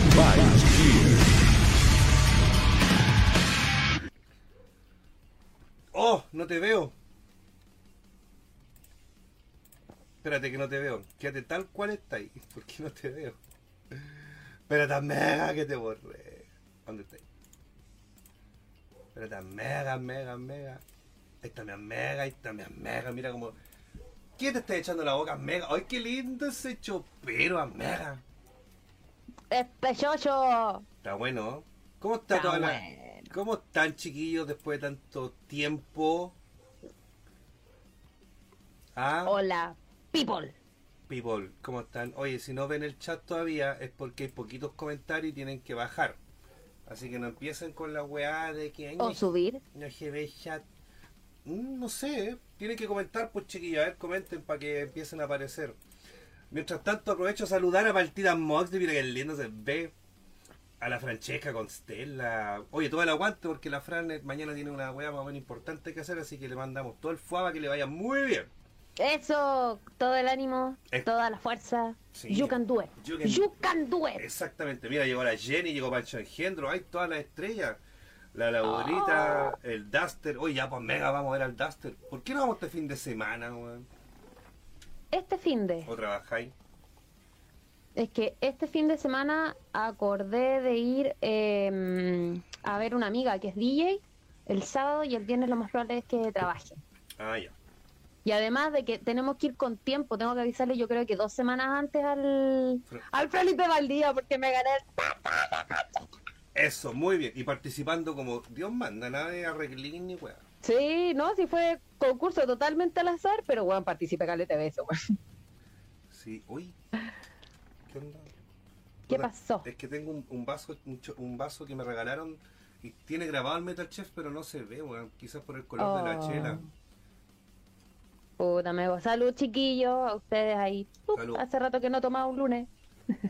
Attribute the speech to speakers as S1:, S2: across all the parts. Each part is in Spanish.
S1: here.
S2: ¡Oh! No te veo. Espérate que no te veo. Quédate tal cual está ahí. ¿Por qué no te veo? Espérate, mega que te borré. ¿Dónde está? Espérate, mega, mega, mega. Ahí está mi mega, ahí está mi mega. Mira como. ¿Quién te está echando la boca, mega? ¡Ay, qué lindo ese chopero, mega!
S3: Yoyo.
S2: Está bueno. ¿Cómo está,
S3: Está
S2: toda la-. ¿Cómo están, chiquillos, después de tanto tiempo? ¿Ah?
S3: Hola, people.
S2: People, ¿cómo están? Oye, si no ven el chat todavía es porque hay poquitos comentarios y tienen que bajar. Así que no empiecen con la weá de que...
S3: O subir.
S2: no ve chat. Mm, No sé, tienen que comentar, pues chiquillos, a ver, comenten para que empiecen a aparecer. Mientras tanto, aprovecho a saludar a Partidas Mox, mira que lindo se ve. A la Francesca con Stella. Oye, todo el aguante porque la Fran eh, mañana tiene una weá más o menos importante que hacer, así que le mandamos todo el fuaba que le vaya muy bien.
S3: Eso, todo el ánimo,
S2: Eh.
S3: toda la fuerza.
S2: Sí.
S3: You can do it.
S2: You can-
S3: You can do it.
S2: Exactamente, mira, llegó la Jenny, llegó Pancho Engendro, hay todas las estrellas. La Laurita,
S3: Oh.
S2: el Duster. Oye, ya pues mega, vamos a ver al Duster. ¿Por qué no vamos este fin de semana, weón?
S3: Este fin de.
S2: ¿O trabajáis?
S3: Es que este fin de semana acordé de ir eh, a ver una amiga que es DJ el sábado y el viernes lo más probable es que trabaje.
S2: Ah, ya.
S3: Y además de que tenemos que ir con tiempo, tengo que avisarle yo creo que dos semanas antes al, al Felipe Valdía porque me gané el...
S2: Eso, muy bien. Y participando como Dios manda, nada de arreglín ni weá.
S3: Sí, no, sí fue concurso totalmente al azar, pero bueno, participé caleta de eso, weón.
S2: Sí, uy. ¿Qué onda?
S3: ¿Qué pasó?
S2: Es que tengo un, un vaso un, un vaso que me regalaron y tiene grabado el Metal Chef, pero no se ve, weón. Quizás por el color de la
S3: Oh.
S2: chela.
S3: Puta, me salud, chiquillos, a ustedes ahí. Hace rato que no tomaba un lunes.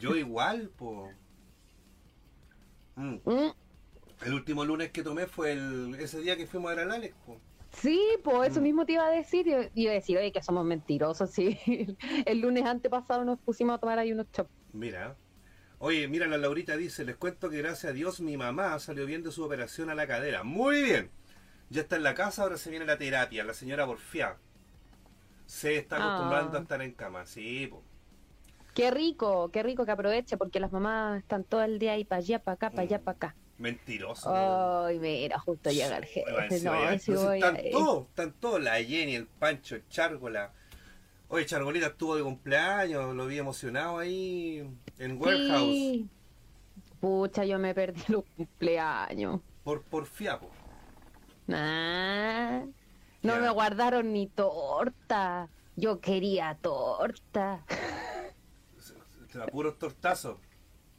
S2: Yo igual, po. Mm.
S3: Mm,
S2: El último lunes que tomé fue el, ese día que fuimos a ver al Alex, po.
S3: Sí, pues eso
S2: Mm.
S3: mismo te iba a decir. Yo iba a decir, oye, que somos mentirosos. Sí, el lunes antepasado nos pusimos a tomar ahí unos chops.
S2: Mira. Oye, mira, la Laurita dice, les cuento que gracias a Dios mi mamá salió bien de su operación a la cadera. Muy bien. Ya está en la casa, ahora se viene la terapia, la señora porfía. Se está acostumbrando
S3: Ah.
S2: a estar en cama, sí, po.
S3: Qué rico, qué rico que aproveche, porque las mamás están todo el día ahí para allá, para acá, para allá,
S2: Mm.
S3: para acá.
S2: Mentiroso.
S3: Ay, mira, justo llega el jefe. No,
S2: entonces
S3: voy
S2: están
S3: ir.
S2: todos, están todos, la Jenny, el Pancho, el Chargola. Oye, Chargolita estuvo de cumpleaños, lo vi emocionado ahí en Warehouse.
S3: Sí. Pucha, yo me perdí los cumpleaños.
S2: Por, por fiapo.
S3: Nah, no
S2: Ya.
S3: me guardaron ni torta. Yo quería torta.
S2: A puros tortazos.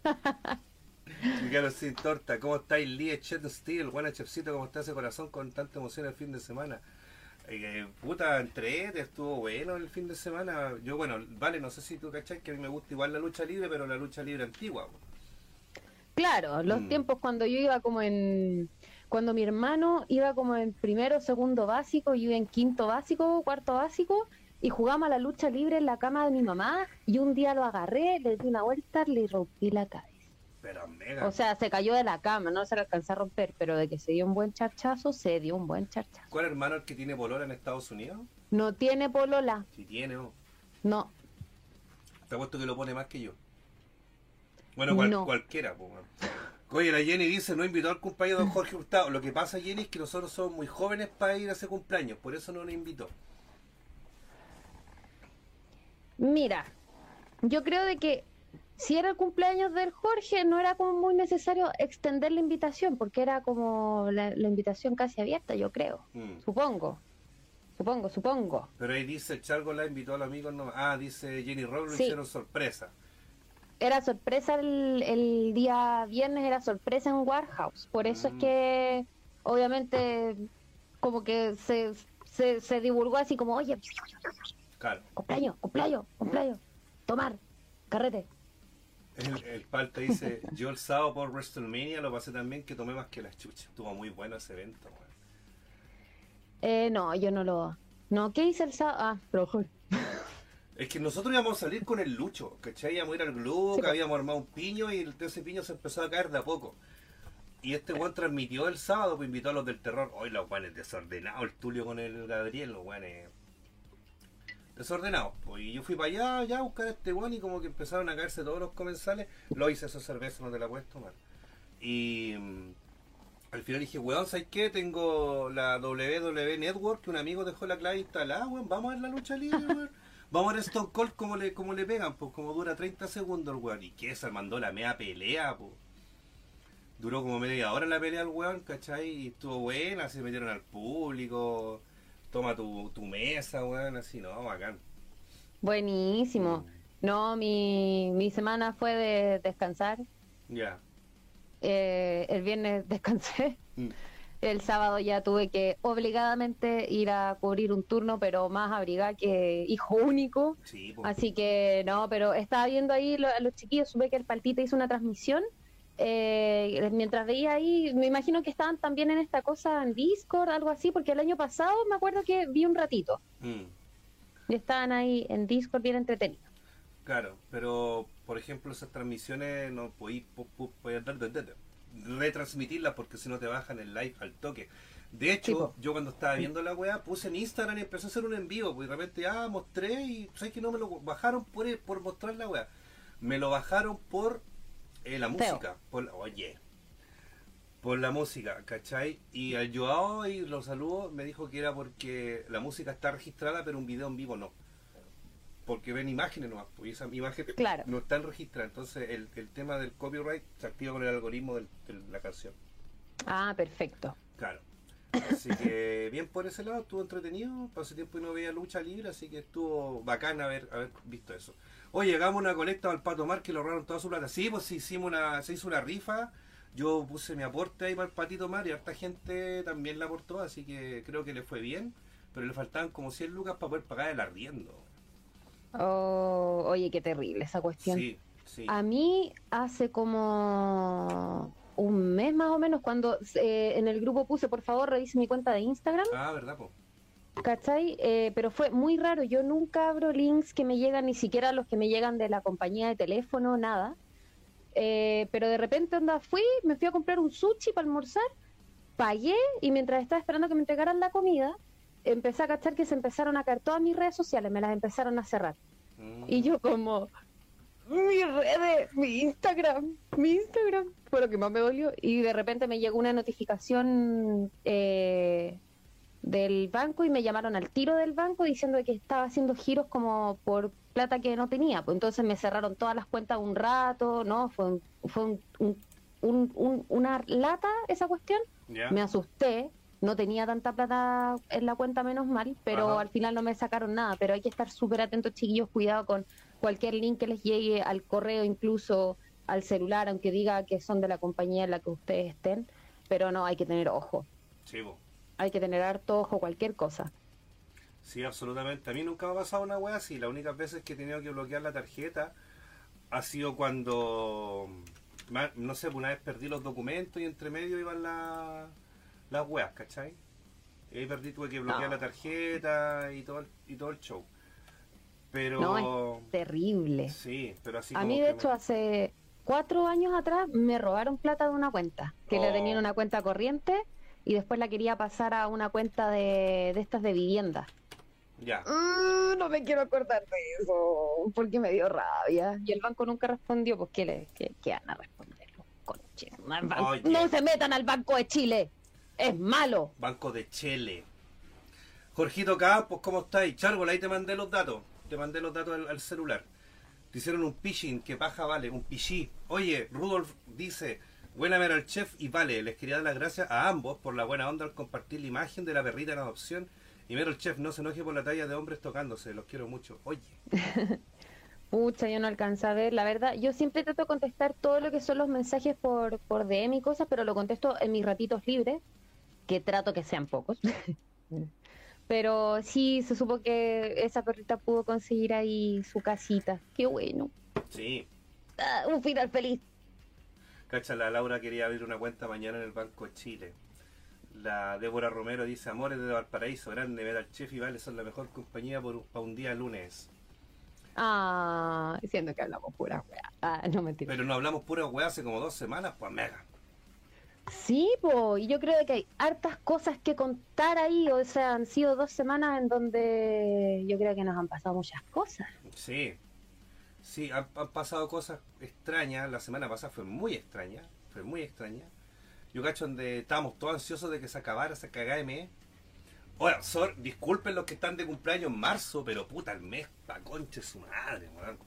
S2: Y claro, sin torta. ¿Cómo estáis, Lee Chet Steel? Buena chefcito, ¿cómo está ese corazón con tanta emoción el fin de semana? Eh, puta, entre estuvo bueno el fin de semana. Yo, bueno, vale, no sé si tú cachai que a mí me gusta igual la lucha libre, pero la lucha libre antigua. po.
S3: Claro, los
S2: Mm.
S3: tiempos cuando yo iba como en... Cuando mi hermano iba como en primero, segundo básico, yo iba en quinto básico, cuarto básico, y jugábamos a la lucha libre en la cama de mi mamá, y un día lo agarré, le di una vuelta, le rompí la cabeza.
S2: Pero mega.
S3: O sea, se cayó de la cama, no se le alcanzó a romper, pero de que se dio un buen charchazo, se dio un buen charchazo.
S2: ¿Cuál hermano el que tiene polola en Estados Unidos?
S3: No tiene polola,
S2: Si tiene, oh.
S3: no.
S2: Te apuesto que lo pone más que yo. Bueno, cual-
S3: No.
S2: cualquiera, weón. Oye, la Jenny dice, no invitó al cumpleaños de don Jorge Hurtado. Lo que pasa, Jenny, es que nosotros somos muy jóvenes para ir a ese cumpleaños, por eso no nos invitó.
S3: Mira, yo creo de que si era el cumpleaños del Jorge, no era como muy necesario extender la invitación, porque era como la, la invitación casi abierta, yo creo.
S2: Mm.
S3: Supongo. Supongo, supongo.
S2: Pero ahí dice, Chargo la invitó a los amigos. No... Ah, dice Jenny Robles,
S3: Sí.
S2: hicieron sorpresa.
S3: Era sorpresa el, el día viernes, era sorpresa en Warehouse. Por eso
S2: Mm.
S3: es que, obviamente, como que se, se, se divulgó así como, oye,
S2: Claro.
S3: cumpleaños, cumpleaños, cumpleaños, tomar, carrete.
S2: El, el Palta dice, yo el sábado por WrestleMania lo pasé también que tomé más que las chuchas. Estuvo muy bueno ese evento, weón.
S3: Eh, no, yo no lo... No, ¿qué hice el sábado? Ah, Jorge.
S2: Es que nosotros íbamos a salir con el Lucho, ¿cachai? Íbamos a ir al
S3: Sí,
S2: que habíamos armado un piño y el- ese piño se empezó a caer de a poco. Y este weón transmitió el sábado, pues invitó a los del terror. Hoy los weones desordenados, el Tulio con el Gabriel, los weones desordenados. Pues, y yo fui para allá, ya a buscar a este weón y como que empezaron a caerse todos los comensales. Lo hice esa cerveza, no te la puedes tomar. Y mm, al final dije, weón, ¿sabes qué? Tengo la WWE Network, que un amigo dejó la clave instalada, weón. Vamos a ver la lucha libre, weón. Vamos a ver Stone Cold como le, como le pegan, pues como dura 30 segundos el weón. Y que se mandó la media pelea, pues. Duró como media hora la pelea el weón, ¿cachai? Y estuvo buena, se metieron al público. Toma tu, tu mesa, weón, así, no, bacán.
S3: Buenísimo. No, mi, mi semana fue de descansar.
S2: Ya.
S3: Eh, el viernes descansé.
S2: Mm.
S3: El sábado ya tuve que obligadamente ir a cubrir un turno, pero más abrigada que hijo único.
S2: Sí, pues.
S3: Así que no, pero estaba viendo ahí lo- a los chiquillos, supe que el Paltita hizo una transmisión. Eh, mientras veía ahí, me imagino que estaban también en esta cosa en Discord, algo así, porque el año pasado me acuerdo que vi un ratito
S2: Mm.
S3: y estaban ahí en Discord bien entretenidos.
S2: Claro, pero por ejemplo esas transmisiones no podéis retransmitirlas porque si no te bajan el live al toque. De hecho, yo cuando estaba viendo la weá puse en Instagram y empecé a hacer un en vivo, pues de repente ah, mostré y sabes que no me lo bajaron por, por mostrar la weá. Me lo bajaron por eh, la música, por la- oye, por la música, ¿cachai? Y al Joao y los saludo me dijo que era porque la música está registrada pero un video en vivo no. Porque ven imágenes nomás, pues y esa imagen
S3: Claro.
S2: no están registradas. Entonces el, el tema del copyright se activa con el algoritmo de la canción.
S3: Ah, perfecto.
S2: Claro. Así que bien por ese lado, estuvo entretenido. Pasé tiempo y no veía lucha libre, así que estuvo bacán haber, haber visto eso. Oye, llegamos a una colecta al Pato Mar que lo ahorraron toda su plata. Sí, pues hicimos una, se hizo una rifa. Yo puse mi aporte ahí para el Patito Mar y harta gente también la aportó, así que creo que le fue bien. Pero le faltaban como 100 lucas para poder pagar el arriendo.
S3: Oh, oye, qué terrible esa cuestión.
S2: Sí, sí.
S3: A mí hace como un mes más o menos cuando eh, en el grupo puse, por favor, revise mi cuenta de Instagram,
S2: Ah, ¿verdad, po?
S3: ¿Cachai? Eh, pero fue muy raro, yo nunca abro links que me llegan, ni siquiera los que me llegan de la compañía de teléfono, nada. Eh, pero de repente onda fui, me fui a comprar un sushi para almorzar, pagué y mientras estaba esperando que me entregaran la comida, empecé a cachar que se empezaron a caer todas mis redes sociales, me las empezaron a cerrar. Y yo como, mi redes, mi Instagram, mi Instagram, fue lo que más me dolió. Y de repente me llegó una notificación eh, del banco y me llamaron al tiro del banco diciendo que estaba haciendo giros como por plata que no tenía. Pues entonces me cerraron todas las cuentas un rato, ¿no? Fue, un- fue un- un- un- un- una lata esa cuestión. Me asusté, no tenía tanta plata en la cuenta menos mal, pero
S2: Ajá.
S3: al final no me sacaron nada. Pero hay que estar súper atentos, chiquillos, cuidado con cualquier link que les llegue al correo, incluso al celular, aunque diga que son de la compañía en la que ustedes estén. Pero no, hay que tener ojo.
S2: Sí, po.
S3: Hay que tener harto ojo, cualquier cosa.
S2: Sí, absolutamente. A mí nunca me ha pasado una wea así. Las únicas veces que he tenido que bloquear la tarjeta ha sido cuando, no sé, una vez perdí los documentos y entre medio iban la- las weas, ¿cachai? Y ahí perdí, tuve que bloquear
S3: No.
S2: la tarjeta y todo, el, y todo el show. Pero...
S3: No, es terrible.
S2: Sí, pero así
S3: A
S2: como
S3: mí, de
S2: me-
S3: hecho, hace cuatro años atrás me robaron plata de una cuenta, que le
S2: Oh.
S3: tenían una cuenta corriente y después la quería pasar a una cuenta de, de estas de vivienda.
S2: Ya.
S3: Mm, no me quiero acordar de eso, porque me dio rabia. Y el banco nunca respondió, pues ¿qué, le, qué, qué van a responder? los conches? No, se metan al Banco de Chile, es malo.
S2: Banco de Chile. Jorgito Campos, ¿cómo estáis? Chárgola, ahí te mandé los datos. Te mandé los datos al, al celular. Te hicieron un phishing, que paja vale, un pichí. Oye, Rudolf dice, buena ver al chef y vale, les quería dar las gracias a ambos por la buena onda al compartir la imagen de la perrita en adopción. Y mero el chef, no se enoje por la talla de hombres tocándose, los quiero mucho. Oye,
S3: Pucha, yo no alcancé a ver, la verdad, yo siempre trato de contestar todo lo que son los mensajes por, por DM y cosas, pero lo contesto en mis ratitos libres, que trato que sean pocos. pero sí, se supo que esa perrita pudo conseguir ahí su casita. Qué bueno.
S2: sí.
S3: Ah, un final feliz.
S2: Cacha, la Laura quería abrir una cuenta mañana en el Banco de Chile. La Débora Romero dice, amores de Valparaíso, grande, ver al chef y vale, son la mejor compañía por, para un día lunes.
S3: Ah, diciendo que hablamos pura weá. Ah, no mentira.
S2: Pero no hablamos pura weá hace como dos semanas, pues mega.
S3: Sí, po, y yo creo que hay hartas cosas que contar ahí, o sea, han sido dos semanas en donde yo creo que nos han pasado muchas cosas.
S2: Sí, sí, han, han pasado cosas extrañas. La semana pasada fue muy extraña, fue muy extraña. Yo cacho donde estábamos todos ansiosos de que se acabara esa cagada de mes. Oye, sor, disculpen los que están de cumpleaños en marzo, pero puta, el mes pa' conche su madre, weón.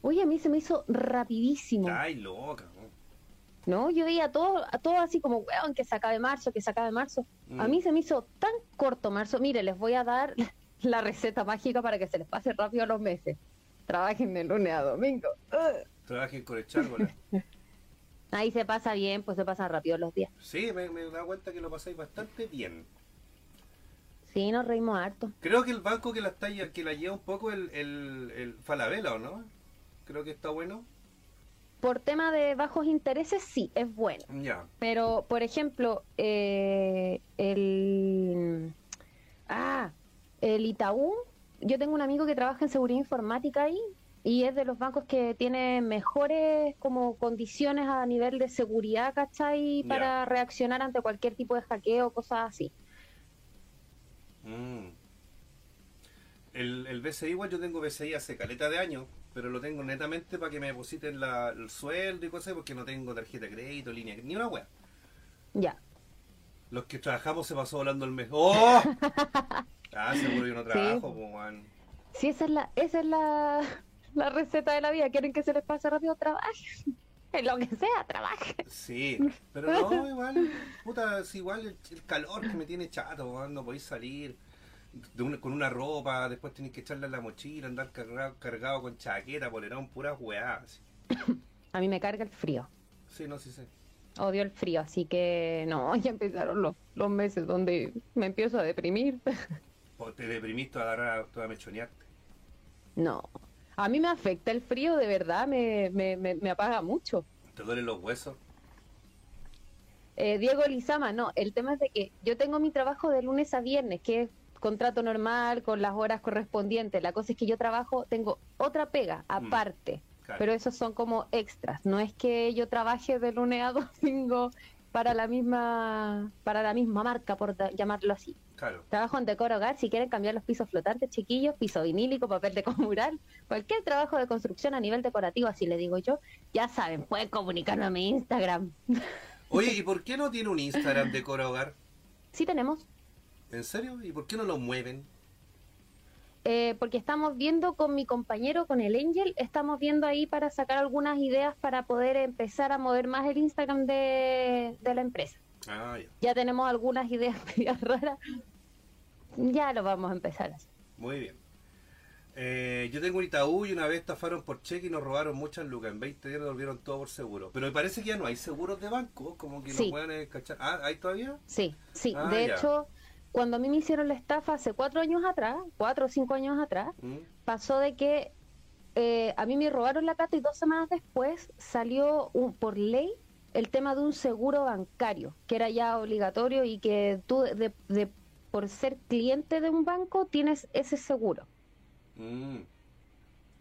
S3: Oye, a mí se me hizo rapidísimo,
S2: Ay, loca, weón.
S3: ¿no? Yo veía a todo, a todo así como, weón, que se acabe marzo, que se acabe marzo. A
S2: Mm.
S3: mí se me hizo tan corto marzo. Mire, les voy a dar la receta mágica para que se les pase rápido los meses. Trabajen de lunes a domingo.
S2: Trabajen con el chárbola.
S3: Ahí se pasa bien, pues se pasan rápido los días.
S2: Sí, me, dado cuenta que lo pasáis bastante bien.
S3: Sí, nos reímos harto.
S2: Creo que el banco que la está que la lleva un poco el, el, el Falabella, ¿o no? Creo que está bueno.
S3: Por tema de bajos intereses, sí, es bueno.
S2: Ya.
S3: Pero, por ejemplo, eh, el... Ah, el Itaú, yo tengo un amigo que trabaja en seguridad informática ahí y es de los bancos que tiene mejores como condiciones a nivel de seguridad, ¿cachai? Para reaccionar ante cualquier tipo de hackeo, cosas así.
S2: Mm. El, el BCI, igual yo tengo BCI hace caleta de años, pero lo tengo netamente para que me depositen la- el sueldo y cosas, porque no tengo tarjeta de crédito, línea, ni una wea.
S3: Ya.
S2: Los que trabajamos se pasó volando el mes. ¡Oh! Ah, seguro yo no trabajo, pues.
S3: Sí, esa es la, esa es la, la receta de la vida. ¿Quieren que se les pase rápido? Trabajen. En lo que sea, trabajen.
S2: Sí, pero no, igual, puta, es igual el, el calor que me tiene chato, weón, no podéis salir de una- con una ropa, después tenéis que echarle la mochila, andar cargado, cargado con chaqueta, polerón, puras weás. así.
S3: A mí me carga el frío.
S2: Sí, no, sí sé.
S3: Odio el frío, así que no, ya empezaron los, los meses donde me empiezo a deprimir.
S2: O te deprimiste a agarrar toda mechonearte.
S3: No, a mí me afecta el frío, de verdad, me, me, me, me apaga mucho.
S2: Te duelen los huesos.
S3: Eh, Diego Lizama, no, el tema es de que yo tengo mi trabajo de lunes a viernes, que es contrato normal con las horas correspondientes. La cosa es que yo trabajo, tengo otra pega aparte,
S2: Claro.
S3: pero esos son como extras. No es que yo trabaje de lunes a domingo para la misma para la misma marca, por llamarlo así.
S2: Claro.
S3: Trabajo en decor hogar, si quieren cambiar los pisos flotantes, chiquillos, piso vinílico, papel de mural, cualquier trabajo de construcción a nivel decorativo, así le digo yo, ya saben, pueden comunicarme a mi Instagram.
S2: Oye, ¿y por qué no tiene un Instagram de Cora Hogar?
S3: Sí tenemos,
S2: ¿En serio? ¿Y por qué no lo mueven?
S3: Eh, porque estamos viendo con mi compañero, con el Angel, estamos viendo ahí para sacar algunas ideas para poder empezar a mover más el Instagram de, de la empresa.
S2: Ah, ya.
S3: Ya tenemos algunas ideas raras, ya lo vamos a empezar.
S2: Muy bien. Eh, yo tengo un Itaú y una vez estafaron por cheque y nos robaron muchas lucas. En 20 días nos volvieron todo por seguro. Pero me parece que ya no hay seguros de banco, como que
S3: Sí.
S2: no pueden cachar. Ah, ¿hay todavía?
S3: Sí, sí.
S2: Ah,
S3: de
S2: ya.
S3: hecho, cuando a mí me hicieron la estafa hace cuatro años atrás, cuatro o cinco años atrás,
S2: ¿Mm?
S3: pasó de que eh, a mí me robaron la plata y dos semanas después salió un, por ley el tema de un seguro bancario, que era ya obligatorio y que tú, de, de- por ser cliente de un banco, tienes ese seguro.
S2: Mm.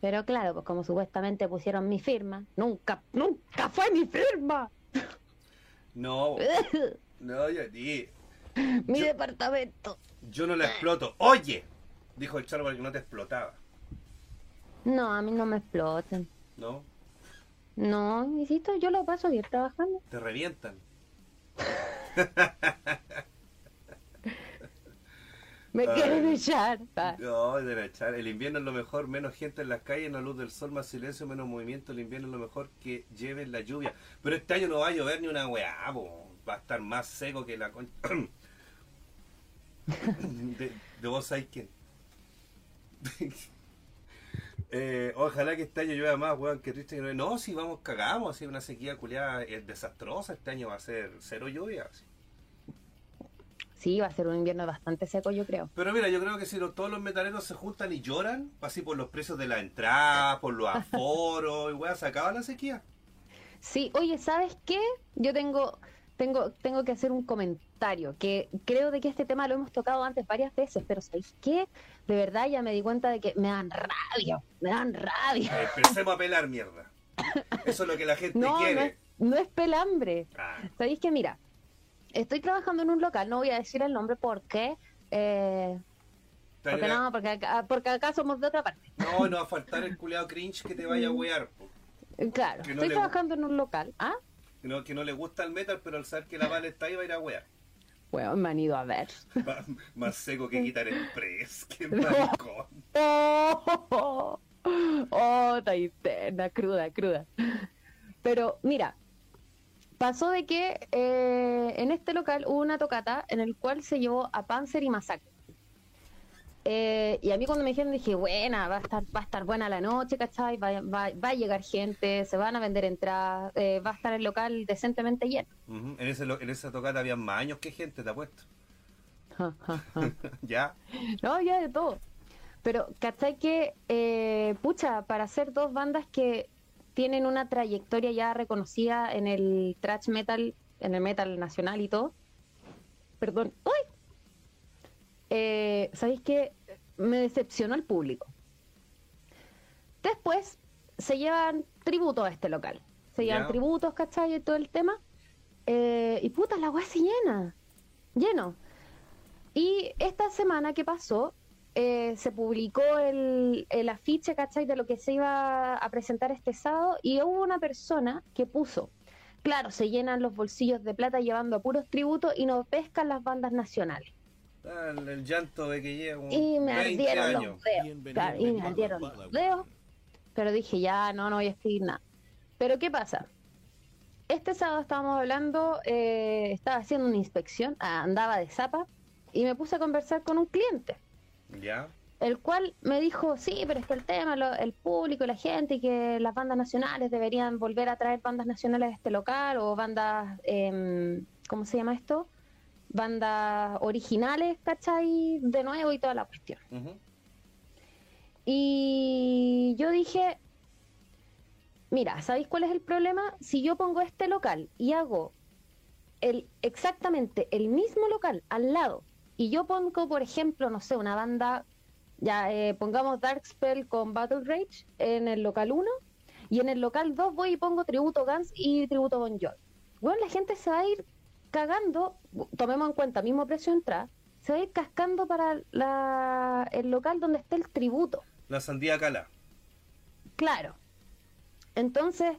S3: Pero claro, pues como supuestamente pusieron mi firma, nunca, nunca fue mi firma.
S2: No, no, ya di.
S3: mi
S2: Yo-
S3: departamento.
S2: Yo no la exploto. Oye, dijo el charro que no te explotaba.
S3: No, a mí no me explotan.
S2: ¿No?
S3: No, insisto, yo lo paso bien trabajando.
S2: Te revientan.
S3: Me
S2: Ay.
S3: quieren echar.
S2: No, de echar. El invierno es lo mejor, menos gente en las calles, la luz del sol, más silencio, menos movimiento. El invierno es lo mejor que lleven la lluvia. Pero este año no va a llover ni una weá, po. va a estar más seco que la concha. de, de vos sabés quién. Eh, ojalá que este año llueva más, weón, que triste que no. No, si vamos, cagamos, así una sequía culiada es desastrosa. Este año va a ser cero lluvia. así.
S3: Sí, va a ser un invierno bastante seco, yo creo.
S2: Pero mira, yo creo que si lo- todos los metaleros se juntan y lloran, así por los precios de la entrada, por los aforos, y weá, se acaba la sequía.
S3: Sí, oye, ¿sabes qué? Yo tengo, tengo, tengo que hacer un comentario, que creo de que este tema lo hemos tocado antes varias veces, pero ¿sabéis qué? De verdad ya me di cuenta de que me dan rabia, me dan rabia.
S2: Eh, Empecemos a pelar mierda. Eso es lo que la gente
S3: No, no
S2: quiere.
S3: es, no es pelambre.
S2: Ah,
S3: ¿Sabéis que Mira, estoy trabajando en un local, no voy a decir el nombre porque... Eh, porque no, porque acá, porque acá somos de otra parte.
S2: no, no va a faltar el culeado cringe que te vaya a wear. po.
S3: Claro,
S2: no
S3: estoy trabajando en un local. ¿Ah?
S2: Que no, que no le gusta el metal, pero al saber que la Vale está ahí va a ir a wear.
S3: Bueno, me han ido a ver.
S2: Más, más seco que quitar el press. Qué maricón.
S3: Oh, oh, interna, cruda, cruda. Pero mira, pasó de que eh, en este local hubo una tocata en el cual se llevó a Panzer y Masacre. Eh, y a mí cuando me dijeron dije, buena, va a estar, va a estar buena la noche, ¿cachai? Va, va- va a llegar gente, se van a vender entradas, eh, va a estar el local decentemente lleno.
S2: En, ese, en esa tocata había más años que gente, te apuesto. Ya.
S3: No, ya de todo. Pero, ¿cachai que, eh, pucha, para hacer dos bandas que tienen una trayectoria ya reconocida en el thrash metal, en el metal nacional y todo? Perdón. ¡Uy! Eh, ¿Sabéis que Me decepcionó el público. Después se llevan tributo a este local. Se llevan tributos, ¿cachai? Y todo el tema. Eh, y puta, la weá se llena. Lleno. Y esta semana que pasó, eh, se publicó el, el afiche, ¿cachai? De lo que se iba a presentar este sábado y hubo una persona que puso, claro, se llenan los bolsillos de plata llevando a puros tributos y no pescan las bandas nacionales.
S2: Ah, El, el llanto de que lleva un
S3: Y me
S2: 20
S3: ardieron
S2: años.
S3: los dedos. Claro, y me ardieron los dedos. Pero dije, ya, no, no voy a escribir nada. Pero ¿qué pasa? Este sábado estábamos hablando, eh, estaba haciendo una inspección, ah, andaba de zapa, y me puse a conversar con un cliente,
S2: Ya.
S3: el cual me dijo, sí, pero es que el tema, lo- el público, la gente, y que las bandas nacionales deberían volver a traer bandas nacionales a este local, o bandas, em, ¿cómo se llama esto? Bandas originales, ¿cachai? De nuevo y toda la cuestión. Y yo dije, mira, ¿sabéis cuál es el problema? Si yo pongo este local y hago el exactamente el mismo local al lado, y yo pongo, por ejemplo, no sé, una banda, ya eh, pongamos Darkspell con Battle Rage en el local 1, y en el local 2 voy y pongo tributo Guns y tributo Bon Jovi. Bueno, la gente se va a ir cagando, tomemos en cuenta, mismo precio de entrada, se va a ir cascando para la- el local donde esté el tributo.
S2: La sandía cala.
S3: Claro. Entonces,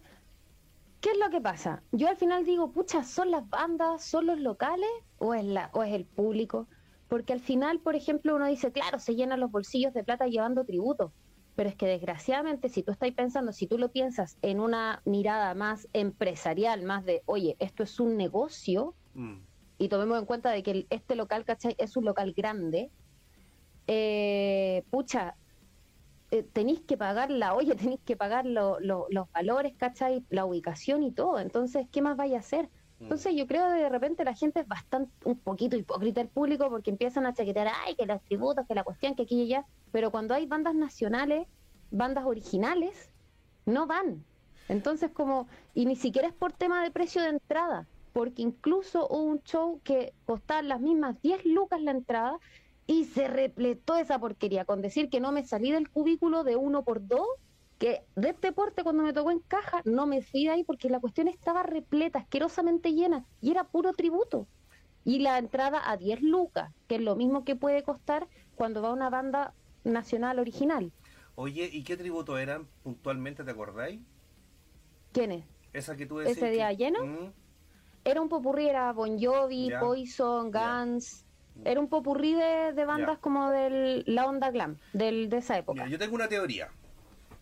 S3: ¿qué es lo que pasa? Yo al final digo, pucha, ¿son las bandas, son los locales o es, la, o es el público? Porque al final, por ejemplo, uno dice, claro, se llenan los bolsillos de plata llevando tributo. Pero es que desgraciadamente, si tú estás pensando, si tú lo piensas en una mirada más empresarial, más de, oye, esto es un negocio, Y tomemos en cuenta de que este local, ¿cachai? Es un local grande, eh, pucha, eh, tenéis que pagar la olla, tenéis que pagar lo- lo- los valores, ¿cachai? La ubicación y todo. Entonces, ¿qué más vaya a hacer? Entonces, yo creo que de repente la gente es bastante, un poquito hipócrita el público porque empiezan a chaquetear, ay, que los tributos, que la cuestión, que aquí y allá. Pero cuando hay bandas nacionales, bandas originales, no van. Entonces, como, y ni siquiera es por tema de precio de entrada, porque incluso hubo un show que costaba las mismas 10 lucas la entrada y se repletó esa porquería con decir que no me salí del cubículo de uno por dos, que de este porte cuando me tocó en caja no me fui de ahí porque la cuestión estaba repleta, asquerosamente llena y era puro tributo. Y la entrada a 10 lucas, que es lo mismo que puede costar cuando va una banda nacional original.
S2: Oye, ¿y qué tributo eran puntualmente, te acordáis?
S3: ¿Quién es?
S2: Esa que tú decís.
S3: ¿Ese día
S2: que-
S3: lleno?
S2: Mm,
S3: Era un popurrí, era Bon Jovi,
S2: Ya.
S3: Poison. Guns. Era un popurrí de, de bandas
S2: Ya.
S3: como de la onda glam, del, de esa época.
S2: Yo tengo una teoría.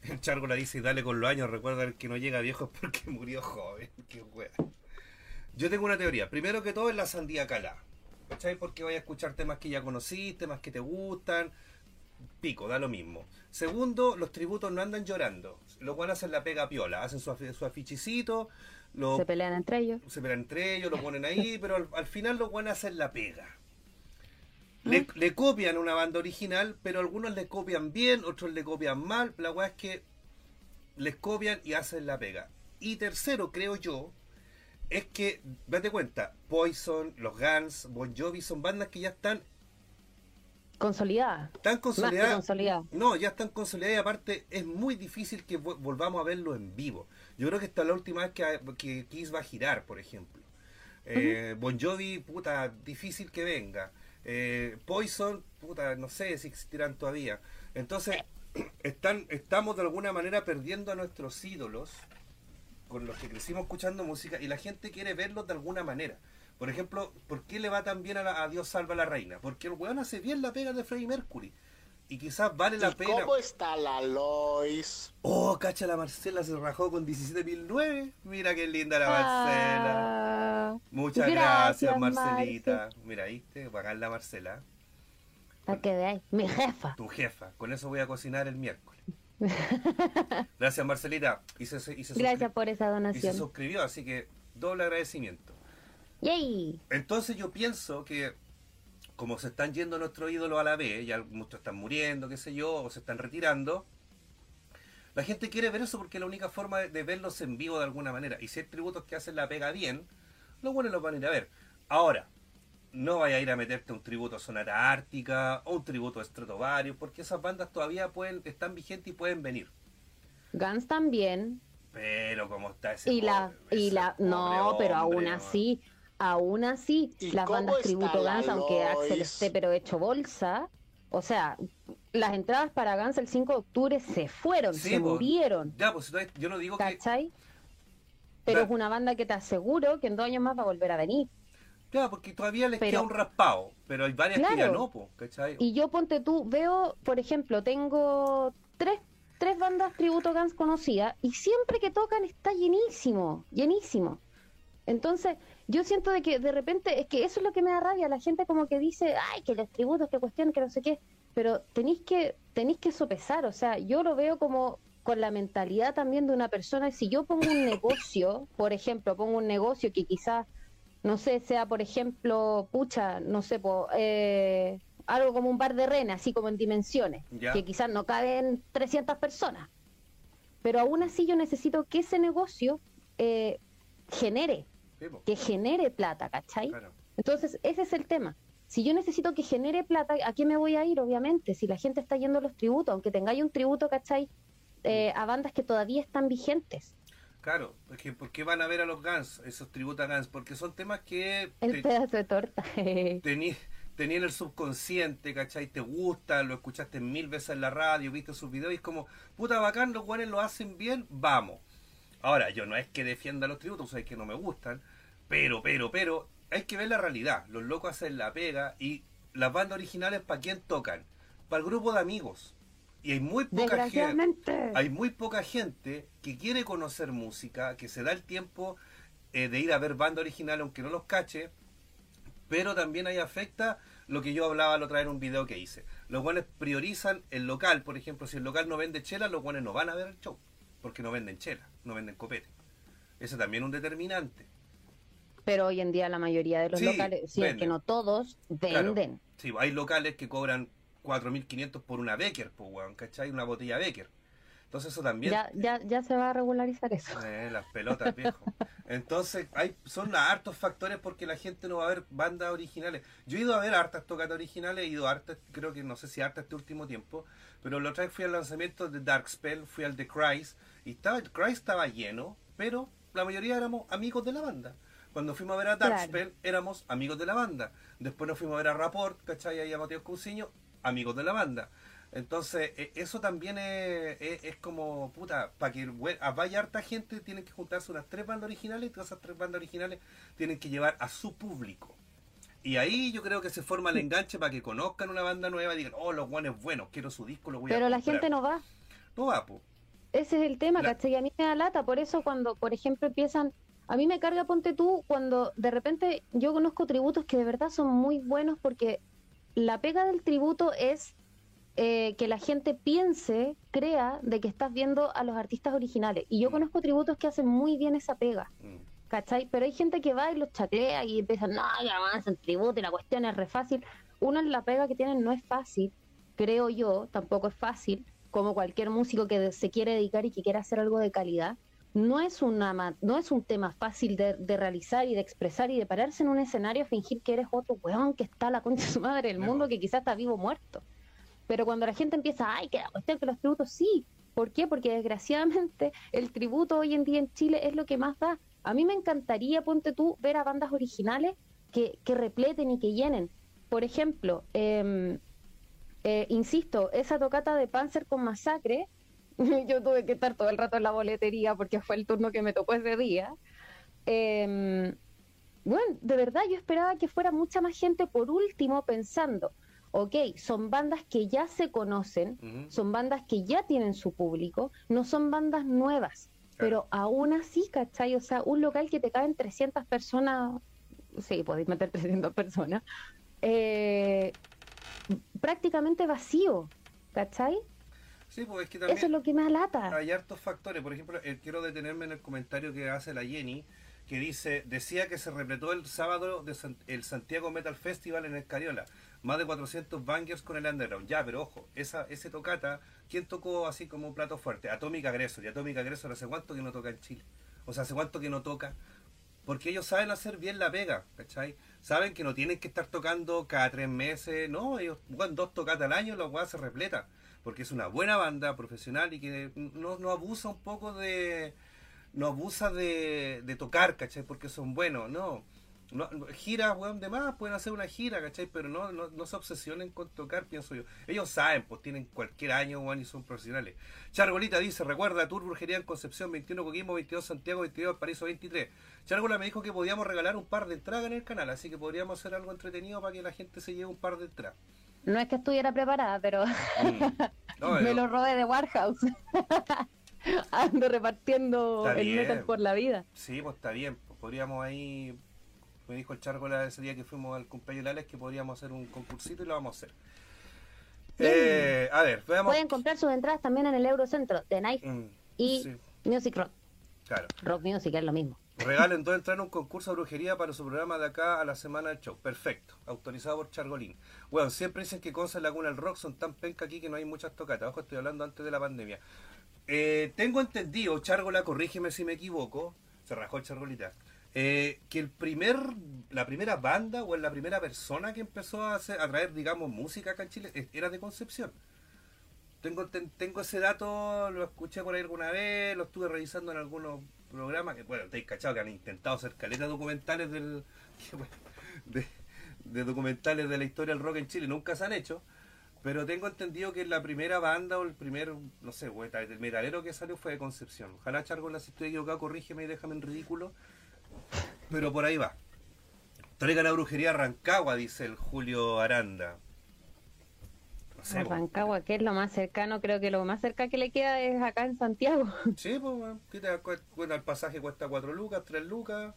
S2: El Chargo la dice y dale con los años, recuerda el que no llega viejo es porque murió joven. Qué wea. Yo tengo una teoría. Primero que todo es la sandía cala. ¿Cachai? Porque vaya a escuchar temas que ya conociste, temas que te gustan. Pico, da lo mismo. Segundo, los tributos no andan llorando. Los van a hacer la pega piola. Hacen su, su afichicito, lo,
S3: Se pelean entre ellos.
S2: se pelean entre ellos, lo ponen ahí, pero al, al final los van a hacer la pega. Le, le copian una banda original, pero algunos le copian bien, otros le copian mal. La weá es que les copian y hacen la pega. Y tercero, creo yo, es que, date cuenta, Poison, los Guns, Bon Jovi son bandas que ya están
S3: Consolidada.
S2: Están consolidadas.
S3: consolidada.
S2: No, ya están consolidadas y aparte es muy difícil que vo- volvamos a verlo en vivo. Yo creo que esta es la última vez que, que Kiss va a girar, por ejemplo. Eh, Bon Jovi, puta, difícil que venga. Eh, Poison, puta, no sé si existirán todavía. Entonces, están, estamos de alguna manera perdiendo a nuestros ídolos con los que crecimos escuchando música y la gente quiere verlos de alguna manera. Por ejemplo, ¿por qué le va tan bien a, la- a Dios salva a la reina? Porque el weón hace bien la pega de Freddie Mercury. Y quizás vale la
S1: ¿Y
S2: pena.
S1: cómo está la Lois?
S2: Oh, cacha, la Marcela se rajó con 17.009. Mira qué linda la Marcela.
S3: Ah,
S2: Muchas gracias,
S3: gracias,
S2: Marcelita. Mira, ¿viste? Bacán la Marcela.
S3: para que veáis. Mi jefa.
S2: Tu jefa. Con eso voy a cocinar el miércoles. Gracias, Marcelita. Y se, y se
S3: Gracias por esa
S2: y se
S3: donación.
S2: suscribió, así que doble agradecimiento.
S3: ¡Yay!
S2: Entonces yo pienso que como se están yendo nuestros ídolos a la vez, ya muchos están muriendo, qué sé yo, o se están retirando, la gente quiere ver eso porque es la única forma de, de verlos en vivo de alguna manera. Y si hay tributos que hacen la pega bien, los buenos los van a ir a ver. Ahora, no vaya a ir a meterte un tributo a Sonata Ártica o un tributo a Stratovarius, porque esas bandas todavía pueden están vigentes y pueden venir.
S3: Guns también.
S2: Pero como está ese
S3: Y la, y la, no,
S2: pobre
S3: pero aún
S2: hombre,
S3: así, aún así,
S1: ¿Y
S3: las bandas tributo
S1: la
S3: Guns, aunque Axel esté pero hecho bolsa, o sea, las entradas para Guns el 5 de octubre se fueron,
S2: Sí,
S3: se
S2: pues,
S3: murieron,
S2: Ya, pues entonces, yo no digo que
S3: ¿cachai? Pero
S2: Claro.
S3: es una banda que te aseguro que en dos años más va a volver a venir.
S2: Ya, porque todavía les
S3: Pero-
S2: queda un raspado, pero hay varias que ya
S3: Claro.
S2: no, po, ¿cachai?
S3: Y yo ponte tú, veo, por ejemplo, tengo tres, tres bandas tributo Guns conocidas y siempre que tocan está llenísimo, llenísimo. Entonces, yo siento de que de repente, es que eso es lo que me da rabia, la gente como que dice, ay, que los tributos, que cuestión, que no sé qué, pero tenéis que, tenéis que sopesar, o sea, yo lo veo como con la mentalidad también de una persona, si yo pongo un negocio, por ejemplo, pongo un negocio que quizás no sé, sea por ejemplo, pucha, no sé, po, eh, algo como un bar de rena, así como en dimensiones,
S2: Ya.
S3: que quizás no caben 300 personas. Pero aún así yo necesito que ese negocio eh, genere,
S2: Sí,
S3: que genere plata, ¿cachai?
S2: claro.
S3: Entonces, ese es el tema. Si yo necesito que genere plata, ¿a qué me voy a ir? Obviamente, si la gente está yendo a los tributos, aunque tengáis un tributo, ¿cachai? Eh, a bandas que todavía están vigentes.
S2: Claro, porque ¿por qué van a ver a los Guns, esos tributos a Guns? Porque son temas que
S3: El
S2: te-
S3: pedazo de torta.
S2: tení, tení en el subconsciente, ¿cachai? Te gusta, lo escuchaste mil veces en la radio, viste sus videos y es como, puta bacán, los guanes lo hacen bien, vamos. Ahora, yo no es que defienda los tributos, es que no me gustan, pero, pero, pero, hay que ver la realidad. Los locos hacen la pega y las bandas originales, ¿para quién tocan? Para el grupo de amigos. Y hay muy poca gente. Hay muy poca gente que quiere conocer música, que se da el tiempo eh, de ir a ver banda original aunque no los cache, pero también ahí afecta lo que yo hablaba la otra vez en un video que hice. Los guanes priorizan el local, por ejemplo, si el local no vende chela, los guanes no van a ver el show, porque no venden chela, no venden copete. Ese también es un determinante.
S3: Pero hoy en día la mayoría de los
S2: Sí,
S3: locales, si es que no todos,
S2: Claro.
S3: venden.
S2: Sí, hay locales que cobran 4.500 por una Becker, pues, weón, ¿cachai? Una botella Becker. Entonces eso también...
S3: Ya, ya, ya se va a regularizar eso.
S2: Eh, las pelotas, viejo. Entonces, hay, son hartos factores porque la gente no va a ver bandas originales. Yo he ido a ver hartas tocatas originales, he ido a hartas, creo que no sé si hartas este último tiempo, pero la otra vez fui al lanzamiento de Dark Spell, fui al de Christ, y estaba, el Christ estaba lleno, pero la mayoría éramos amigos de la banda. Cuando fuimos a ver a Dark
S3: Claro.
S2: Spell, éramos amigos de la banda. Después nos fuimos a ver a Rapport, ¿cachai? Ahí a Mateo Cousiño, amigos de la banda. Entonces, eh, eso también es, es- es como, puta, para que ah, vaya harta gente, tienen que juntarse unas tres bandas originales y todas esas tres bandas originales tienen que llevar a su público. Y ahí yo creo que se forma el enganche para que conozcan una banda nueva y digan, oh, los guanes buenos, quiero su disco, lo voy a
S3: Pero la
S2: comprar".
S3: gente no va.
S2: No va, po.
S3: Ese es el tema, ¿cachai? A mí me da lata. Por eso cuando, por ejemplo, empiezan... A mí me carga, ponte tú, cuando de repente yo conozco tributos que de verdad son muy buenos porque la pega del tributo es eh, que la gente piense, crea de que estás viendo a los artistas originales. Y yo
S2: Mm.
S3: conozco tributos que hacen muy bien esa pega.
S2: Mm.
S3: ¿cachai? Pero hay gente que va y los chaclea y empiezan, no, ya van en tributo y la cuestión es re fácil. Uno, la pega que tienen no es fácil, creo yo, tampoco es fácil, como cualquier músico que se quiere dedicar y que quiera hacer algo de calidad, no es, una, no es un tema fácil de, de realizar y de expresar y de pararse en un escenario a fingir que eres otro weón que está a la concha de su madre del mundo que quizás está vivo o muerto. Pero cuando la gente empieza, ay, que la cuestión que los tributos, sí. ¿Por qué? Porque desgraciadamente el tributo hoy en día en Chile es lo que más da. A mí me encantaría, ponte tú, ver a bandas originales que, que repleten y que llenen. Por ejemplo, em, eh, insisto, esa tocata de Panzer con Masacre, yo tuve que estar todo el rato en la boletería porque fue el turno que me tocó ese día. Em, bueno, de verdad yo esperaba que fuera mucha más gente por último pensando, ok, son bandas que ya se conocen, son bandas que ya tienen su público, no son bandas nuevas, pero aún así, ¿cachai? O sea, un local que te caben 300 personas, sí, podéis meter 300 personas, eh, prácticamente vacío, ¿cachai?
S2: Sí, pues es que también
S3: Eso es lo que me alata.
S2: hay hartos factores. Por ejemplo, eh, quiero detenerme en el comentario que hace la Jenny, que dice, decía que se repletó el sábado de San- el Santiago Metal Festival en Escariola. Más de 400 bangers con el underground. Ya, pero ojo, esa, ese tocata, ¿quién tocó así como un plato fuerte? Atomic Aggressor. Y Atomic Aggressor hace cuánto que no toca en Chile. O sea, hace cuánto que no toca. Porque ellos saben hacer bien la pega, ¿cachai? Saben que no tienen que estar tocando cada tres meses. No, ellos juegan dos tocatas al año, la weá se repleta. Porque es una buena banda profesional y que no, no abusa un poco de. No abusa de, de tocar, ¿cachai? Porque son buenos, no. No giras, weón, de más, pueden hacer una gira, ¿cachai? Pero no, no, no se obsesionen con tocar, pienso yo. Ellos saben, pues tienen cualquier año, weón, y son profesionales. Chargolita dice, recuerda, Tour Brujería en Concepción, 21 Coquimbo, 22 Santiago, 22 Paraíso 23. Chargola me dijo que podíamos regalar un par de entradas en el canal, así que podríamos hacer algo entretenido para que la gente se lleve un par de entradas.
S3: No es que estuviera preparada, pero
S2: Mm.
S3: Me lo robé de Warhouse. Ando repartiendo
S2: Está
S3: el
S2: bien.
S3: metal por la vida.
S2: Sí, pues está bien. Podríamos ahí. Me dijo el Chargola ese día que fuimos al cumpleaños de Alex que podríamos hacer un concursito y lo vamos a hacer. Eh, a ver, veamos.
S3: Pueden comprar sus entradas también en el Eurocentro de Night
S2: Mm,
S3: y
S2: sí,
S3: Music Rock.
S2: claro.
S3: Rock Music es lo mismo.
S2: Regalen dos entradas en un concurso de brujería para su programa de acá a la semana del show. Perfecto. Autorizado por Chargolín. Bueno, siempre dicen que Conza y Laguna del Rock son tan penca aquí que no hay muchas tocatas. Ojo, estoy hablando antes de la pandemia. Eh, tengo entendido, Chargola, corrígeme si me equivoco. Se rajó el Chargolita. Eh, que el primer, la primera banda o la primera persona que empezó a, hacer, traer, digamos, música acá en Chile eh, era de Concepción. Tengo, ten- tengo ese dato, lo escuché por ahí alguna vez, lo estuve revisando en algunos programas, que bueno, estáis cachado que han intentado hacer caletas documentales del de, documentales de la historia del rock en Chile, nunca se han hecho, pero tengo entendido que la primera banda o el primer, no sé, el metalero que salió fue de Concepción. Ojalá Chargola, si estoy equivocado, corrígeme y déjame en ridículo, pero por ahí va. Traiga la brujería a Rancagua, dice el Julio Aranda. No sé.
S3: Rancagua, que es lo más cercano, creo que lo más cerca que le queda es acá en Santiago.
S2: Sí, pues, bueno, ¿qué te cu- bueno, el pasaje cuesta 4 lucas, 3 lucas.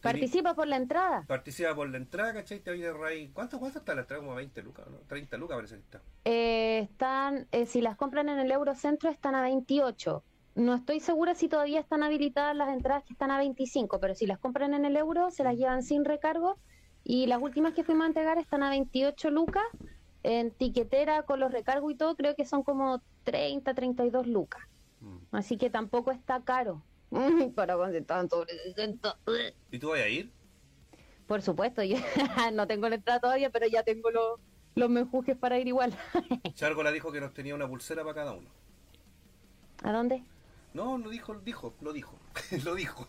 S3: Participa por la entrada.
S2: Participa por la entrada, ¿cachai? Te viene a raíz. ¿Cuánto, ¿Cuánto está la entrada? Como 20 lucas, ¿no? 30 lucas parece que está.
S3: Eh, están, eh, si las compran en el Eurocentro, están a 28. No estoy segura si todavía están habilitadas las entradas que están a 25, pero si las compran en el Euro, se las llevan sin recargo. Y las últimas que fuimos a entregar están a 28 lucas. En tiquetera, con los recargos y todo, creo que son como 30, 32 lucas.
S2: Mm.
S3: Así que tampoco está caro. Para cuando estaban sobre 60.
S2: ¿Y tú vas a ir?
S3: Por supuesto, yo no tengo la entrada todavía, pero ya tengo los, los menjujes para ir igual.
S2: Chargola dijo que nos tenía una pulsera para cada uno.
S3: ¿A dónde?
S2: No, lo dijo, dijo, lo dijo. lo dijo.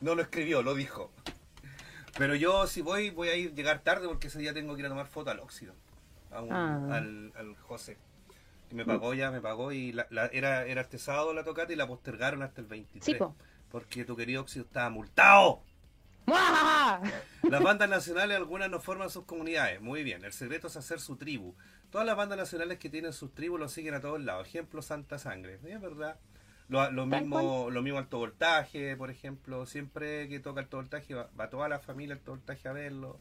S2: No lo escribió, lo dijo. Pero yo si voy, voy a ir llegar tarde porque ese día tengo que ir a tomar foto al óxido. A un-
S3: Ah.
S2: al, al José. Que me pagó ya, me pagó y la, la- era, era este sábado la tocata y la postergaron hasta el 23.
S3: Sí, po.
S2: Porque tu querido óxido estaba multado.
S3: ¡Muah!
S2: Las bandas nacionales, algunas no forman sus comunidades. Muy bien, el secreto es hacer su tribu. Todas las bandas nacionales que tienen sus tribus lo siguen a todos lados. Ejemplo, Santa Sangre. Es verdad. Lo, mismo lo mismo alto voltaje, por ejemplo. Siempre que toca alto voltaje va, va toda la familia alto voltaje a verlo.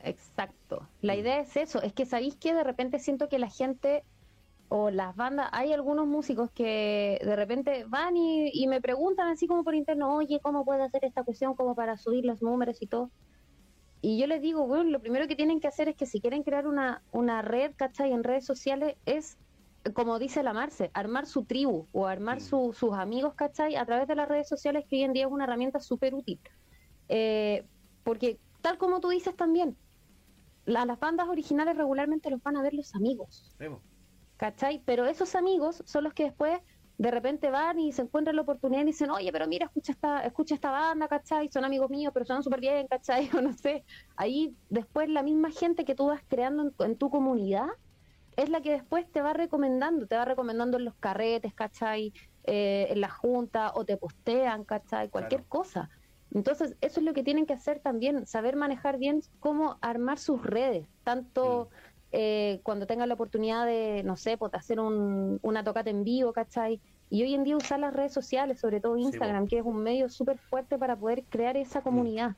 S3: Exacto. La idea es eso, es que sabéis que de repente siento que la gente o las bandas, hay algunos músicos que de repente van y, y me preguntan así como por interno, oye, ¿cómo puedo hacer esta cuestión como para subir los números y todo? Y yo les digo, bueno, lo primero que tienen que hacer es que si quieren crear una, una red, ¿cachai? En redes sociales es como dice la Marce, armar su tribu o armar
S2: Mm.
S3: su- sus amigos, ¿cachai? A través de las redes sociales, que hoy en día es una herramienta súper útil. Eh, porque, tal como tú dices también, la- las bandas originales regularmente los van a ver los amigos. ¿cachai? Pero esos amigos son los que después de repente van y se encuentran la oportunidad y dicen, oye, pero mira, escucha esta, escucha esta banda, ¿cachai? Son amigos míos, pero suenan súper bien, ¿cachai? O no sé. Ahí después la misma gente que tú vas creando en, en tu comunidad es la que después te va recomendando, te va recomendando en los carretes, ¿cachai? Eh, en la junta o te postean, ¿cachai? Cualquier
S2: Claro.
S3: cosa. Entonces, eso es lo que tienen que hacer también, saber manejar bien cómo armar sus redes, tanto eh, cuando tengan la oportunidad de, no sé, pues, hacer un, una tocata en vivo, ¿cachai? Y hoy en día usar las redes sociales, sobre todo Instagram, que es un medio súper fuerte para poder crear esa comunidad.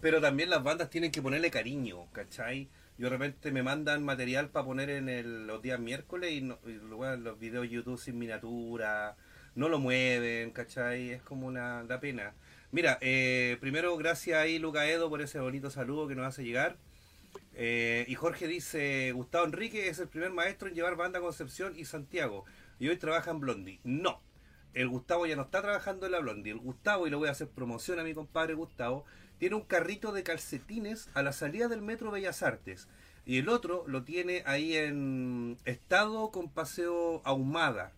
S2: Pero también las bandas tienen que ponerle cariño, ¿cachai? Yo de repente me mandan material para poner en el- los días miércoles y, no, y luego los videos YouTube sin miniatura, no lo mueven, ¿cachai? Es como una da pena. Mira, eh, primero gracias ahí Luca Edo por ese bonito saludo que nos hace llegar. Eh, y Jorge dice, Gustavo Enrique es el primer maestro en llevar banda Concepción y Santiago. Y hoy trabaja en Blondie. No, el Gustavo ya no está trabajando en la Blondie. El Gustavo, y le voy a hacer promoción a mi compadre Gustavo, tiene un carrito de calcetines a la salida del Metro Bellas Artes. Y el otro lo tiene ahí en Estado con Paseo Ahumada.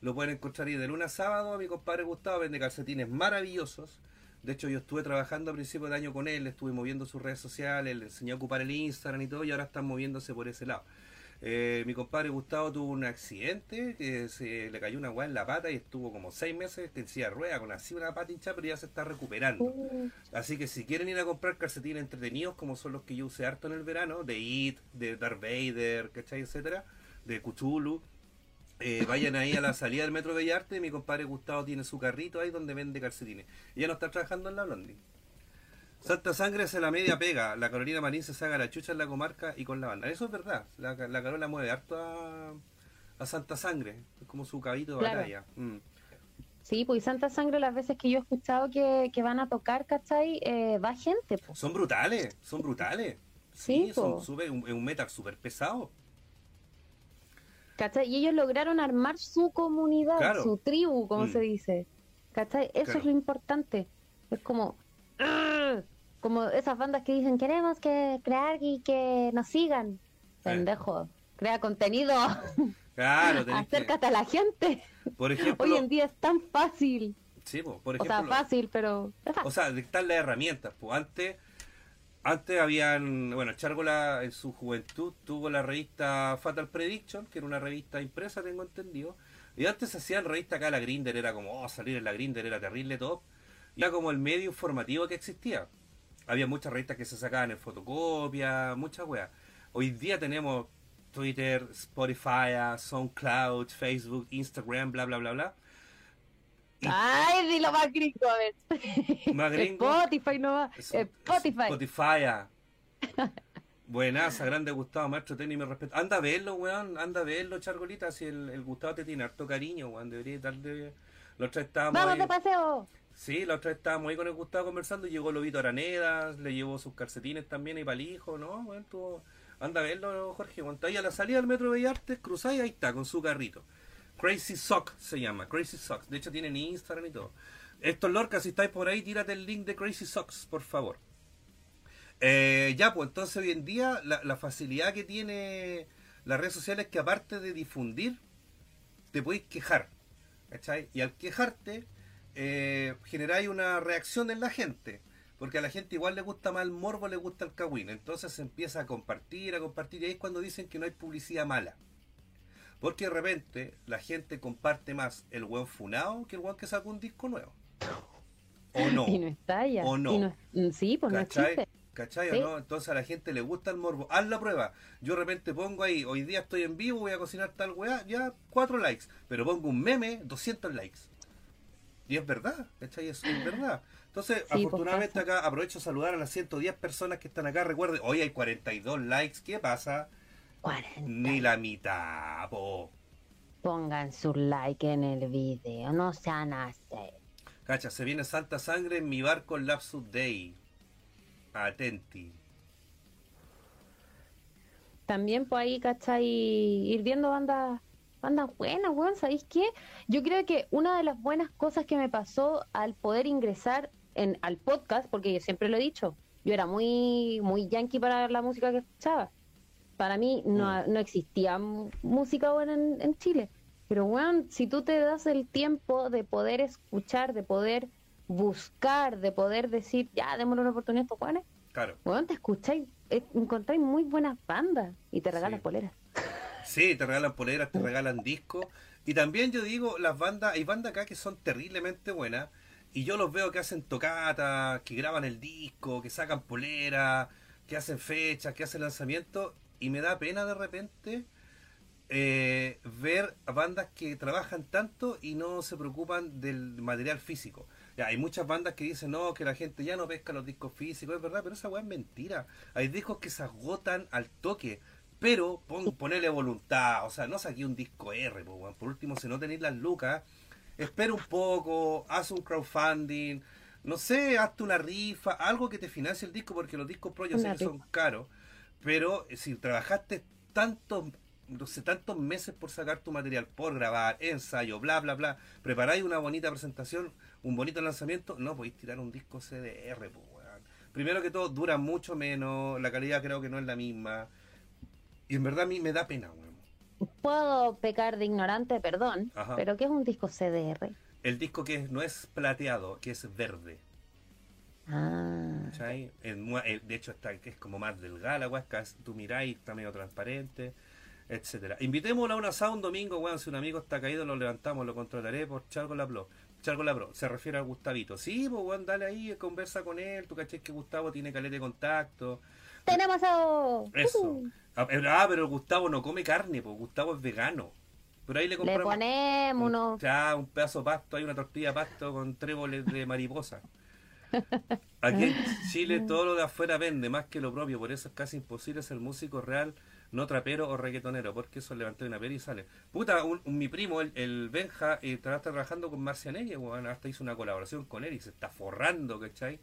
S2: Lo pueden encontrar ahí de lunes a sábado. A mi compadre Gustavo vende calcetines maravillosos. De hecho, yo estuve trabajando a principio de año con él, estuve moviendo sus redes sociales, le enseñé a ocupar el Instagram y todo, y ahora están moviéndose por ese lado. Eh, mi compadre Gustavo tuvo un accidente, que se le cayó una weá en la pata y estuvo como seis meses en silla de rueda con así una pata hinchada, pero ya se está recuperando.
S3: Uh,
S2: Así que si quieren ir a comprar calcetines entretenidos, como son los que yo usé harto en el verano, de It, de Darth Vader, ¿cachai? etcétera, de Cthulhu, eh, vayan ahí a la salida del Metro Bellarte y mi compadre Gustavo tiene su carrito ahí donde vende calcetines. Y ya no está trabajando en la Blondie. Santa Sangre se la media pega, la Carolina Marín se saca la chucha en la comarca y con la banda. Eso es verdad, la, la Carola mueve harto a, a Santa Sangre, es como su cabito de
S3: Claro.
S2: batalla. Mm.
S3: sí, pues y Santa Sangre, las veces que yo he escuchado que, que van a tocar, ¿cachai? Eh, va gente, pues.
S2: Son brutales, son brutales.
S3: Sí,
S2: Sí, son
S3: po.
S2: súper- un, es un metal súper pesado.
S3: ¿Cachai? Y ellos lograron armar su comunidad,
S2: Claro.
S3: su tribu, como
S2: Mm.
S3: se dice. ¿Cachai? Eso
S2: Claro.
S3: es lo importante. Es como... Como esas bandas que dicen, queremos que crear y que nos sigan. Pendejo, crea contenido,
S2: Claro, que-
S3: acércate a la gente.
S2: Por ejemplo,
S3: Hoy en día es tan fácil.
S2: sí, po, por
S3: O sea,
S2: ejemplo,
S3: fácil, pero...
S2: o sea, están las herramientas. Pues antes, antes habían, bueno, Chargola en su juventud tuvo la revista Fatal Prediction, que era una revista impresa, tengo entendido. Y antes se hacían revistas acá, la Grinder era como, oh, salir en la Grinder era terrible top. Y Era como el medio informativo que existía. Había muchas revistas que se sacaban en fotocopia, muchas weas. Hoy día tenemos Twitter, Spotify, SoundCloud, Facebook, Instagram, bla, bla, bla, bla.
S3: Ay, dilo más gringo, a ver.
S2: Más gringo.
S3: Spotify no va.
S2: Es-
S3: Spotify.
S2: Spotify. Buenaza, grande Gustavo, maestro tenis, me respeto. Anda a verlo, weón, anda a verlo, Chargolita, si el, el Gustavo te tiene harto cariño, weón, debería darle... Otra vez estábamos
S3: Vamos
S2: ahí-
S3: de paseo.
S2: Sí, la otra vez estábamos ahí con el Gustavo conversando y llegó Lobito Araneda, le llevó sus calcetines también y hijo, ¿no? Bueno, tú, anda a verlo, Jorge. Cuando ahí a la salida del Metro Bellartes, cruzáis, ahí está, con su carrito. Crazy Sock se llama, Crazy Socks. De hecho, tienen Instagram y todo. Estos Lorca, si estáis por ahí, tírate el link de Crazy Socks, por favor. Eh, ya, pues entonces hoy en día la, la facilidad que tiene las redes sociales es que aparte de difundir, te podéis quejar. ¿Cachai? Y al quejarte, eh, generáis una reacción en la gente. Porque a la gente igual le gusta más el morbo, le gusta el cagüín. Entonces se empieza a compartir, a compartir. Y ahí es cuando dicen que no hay publicidad mala. Porque de repente la gente comparte más el buen funado que el buen que saca un disco nuevo. ¿O no?
S3: Y no está ya.
S2: ¿O no?
S3: Y no- mm, sí, pues no existe.
S2: ¿Cachai o no? Entonces a la gente le gusta el morbo. Haz la prueba. Yo de repente pongo ahí, hoy día estoy en vivo, voy a cocinar tal weá, ya cuatro likes. Pero pongo un meme, 200 likes. Y es verdad, ¿cachai? Es, es verdad. Entonces,
S3: pues
S2: afortunadamente acá aprovecho a saludar a las 110 personas que están acá. Recuerden, hoy hay 42 likes. ¿Qué pasa?
S3: 40.
S2: Ni la mitad, po.
S3: Pongan su like en el video, no sean así.
S2: Cacha, se viene Santa Sangre en mi barco Lapsus Day. Atenti.
S3: También pues ahí, ¿cachai? Ir viendo bandas bandas buenas, weón, ¿sabéis qué? Yo creo que una de las buenas cosas que me pasó al poder ingresar en, al podcast, porque yo siempre lo he dicho, yo era muy, muy yankee para la música que escuchaba. Para mí no, no existía música buena en, en Chile. Pero, weón, si tú te das el tiempo de poder escuchar, de poder buscar, de poder decir, ya, démosle una oportunidad a estos weones,
S2: Claro.
S3: weón, te escucháis, eh, encontráis muy buenas bandas y te regalan
S2: Sí.
S3: poleras.
S2: Sí, te regalan poleras, te regalan discos. Y también yo digo, las bandas, hay bandas acá que son terriblemente buenas. Y yo los veo que hacen tocatas, que graban el disco, que sacan poleras, que hacen fechas, que hacen lanzamientos. Y me da pena de repente eh, ver bandas que trabajan tanto y no se preocupan del material físico. Hay muchas bandas que dicen, no, que la gente ya no pesca los discos físicos, es verdad, pero esa weá es mentira. Hay discos que se agotan al toque, pero pon, ponele voluntad, o sea, no saqué un disco R, po, por último, si no tenéis las lucas, espera un poco, haz un crowdfunding, no sé, hazte una rifa, algo que te financie el disco, porque los discos pro yo sé que son caros, pero eh, si trabajaste tantos no sé, tantos meses por sacar tu material, por grabar, ensayo, bla, bla, bla, preparáis una bonita presentación, un bonito lanzamiento, no podéis tirar un disco CDR, weón. Primero que todo, dura mucho menos, la calidad creo que no es la misma. Y en verdad a mí me da pena, weón.
S3: Puedo pecar de ignorante, perdón,
S2: Ajá.
S3: pero ¿qué es un disco CDR?
S2: El disco que no es plateado, que es verde.
S3: Ah,
S2: mu- el- de hecho, está, es como más delgada, la tú miráis, está medio transparente, etcétera Invitémoslo a un asado un domingo, weón, si un amigo está caído, lo levantamos, lo contrataré por Chargo la Pro. Chargo la Pro, se refiere a Gustavito. Sí, pues weón, dale ahí, conversa con él, tú caché que Gustavo tiene caleta de contacto.
S3: Tenemos.
S2: Eso. Ah, pero- ah, pero Gustavo no come carne, pues Gustavo es vegano. Pero ahí le
S3: le
S2: compramos
S3: ponemos
S2: un,
S3: unos...
S2: ya, un pedazo de pasto, hay una tortilla de pasto con tréboles de mariposa. Aquí en Chile todo lo de afuera vende más que lo propio, por eso es casi imposible ser músico real, no trapero o reggaetonero, porque eso levanté una peli y sale. Puta, un- un- mi primo, el, el Benja, eh, está trabajando con Marcianelli, weón, hasta hizo una colaboración con él y se está forrando, ¿cachai?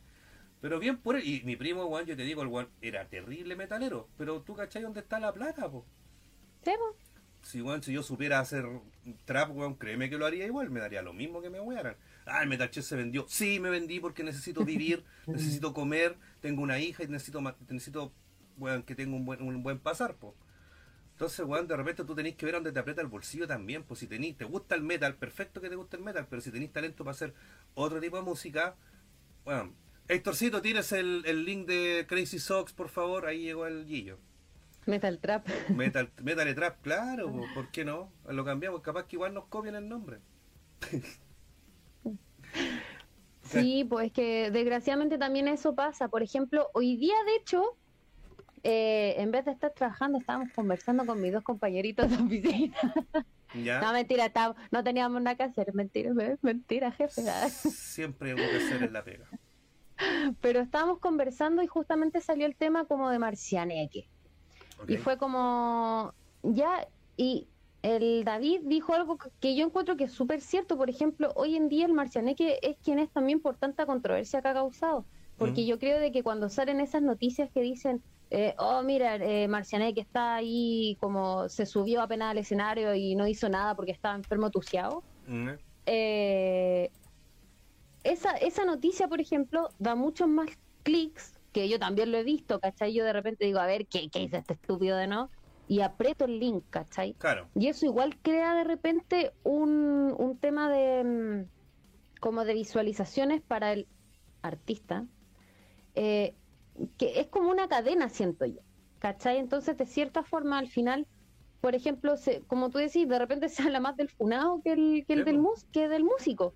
S2: Pero bien por él, y mi primo, weón, yo te digo, el weón era terrible metalero, pero tú, ¿cachai dónde está la plata, po?
S3: Sí, po.
S2: Si, weón, si yo supiera hacer trap, weón, créeme que lo haría igual, me daría lo mismo que me wearan. Ah, el Metal Chess se vendió. Sí, me vendí porque necesito vivir, necesito comer, tengo una hija y necesito, necesito weón, que tenga un buen, un buen pasar, po. Entonces, weón, de repente tú tenés que ver dónde te aprieta el bolsillo también, pues si tenés, te gusta el metal, perfecto que te guste el metal, pero si tenés talento para hacer otro tipo de música, bueno, Héctorcito, tienes el, el link de Crazy Socks, por favor, ahí llegó el Guillo.
S3: Metal Trap.
S2: Metal, metal Trap, claro, po, ¿por qué no? Lo cambiamos, capaz que igual nos copian el nombre.
S3: Sí, pues es que desgraciadamente también eso pasa. Por ejemplo, hoy día, de hecho, eh, en vez de estar trabajando, estábamos conversando con mis dos compañeritos de oficina. No,
S2: ¿Ya?
S3: mentira, estábamos- no teníamos nada que hacer. Mentira, me- mentira, jefe.
S2: Siempre algo que hacer en la pega.
S3: Pero estábamos conversando y justamente salió el tema como de Marcianeque.
S2: ¿ok?
S3: Y fue como, ya, y el David dijo algo que- que yo encuentro que es súper cierto. Por ejemplo, hoy en día el Marcianeque es quien es también por tanta controversia que ha causado. Porque
S2: Mm.
S3: yo creo de que cuando salen esas noticias que dicen, eh, oh, mira, eh, Marcianeque está ahí como se subió apenas al escenario y no hizo nada porque estaba enfermo tuciado.
S2: Mm,
S3: Eh, esa, esa noticia, por ejemplo, da muchos más clics, que yo también lo he visto, ¿cachai? Yo de repente digo, a ver, ¿qué, qué hizo este estúpido de no? Y aprieto el link, ¿cachai?
S2: Claro,
S3: Y eso igual crea de repente un, un tema de mm, como de visualizaciones para el artista, eh, que es como una cadena, siento yo, ¿cachai? Entonces, de cierta forma, al final, por ejemplo, se, como tú decís, de repente se habla más del funado que, el, que, el del mus, que del músico.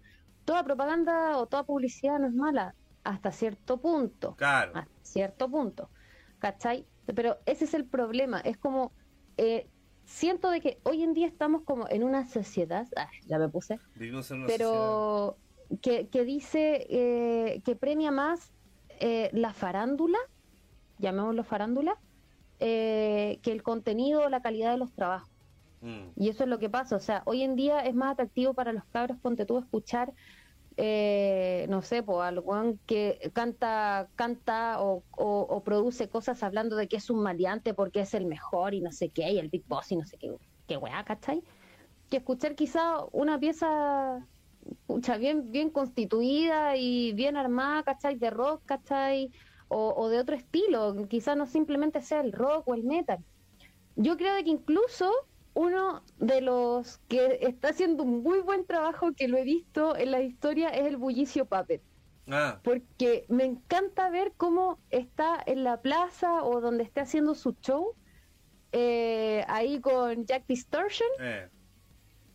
S3: Toda propaganda o toda publicidad no es mala, hasta cierto punto
S2: claro.
S3: a cierto punto, ¿cachai? Pero ese es el problema, es como, eh, siento de que hoy en día estamos como en una sociedad, ah, ya me puse,
S2: Vivimos en una sociedad.
S3: pero que, que dice eh, que premia más eh, la farándula, llamémoslo farándula, eh, que el contenido o la calidad de los trabajos.
S2: Mm,
S3: Y eso es lo que pasa. O sea, hoy en día es más atractivo para los cabros, ponte tú, escuchar, eh, no sé, pues al weón que canta, canta o, produce cosas hablando de que es un maleante porque es el mejor y no sé qué, y el Big Boss y no sé qué, qué weá, ¿cachai? que escuchar quizá una pieza pucha, bien, bien constituida y bien armada, ¿cachai? De rock, ¿cachai? O, o de otro estilo, quizá no simplemente sea el rock o el metal. Yo creo de que incluso uno de los que está haciendo un muy buen trabajo, que lo he visto en la historia, es el Bullicio Puppet.
S2: Ah,
S3: Porque me encanta ver cómo está en la plaza o donde esté haciendo su show, eh, ahí con Jack Distortion,
S2: eh.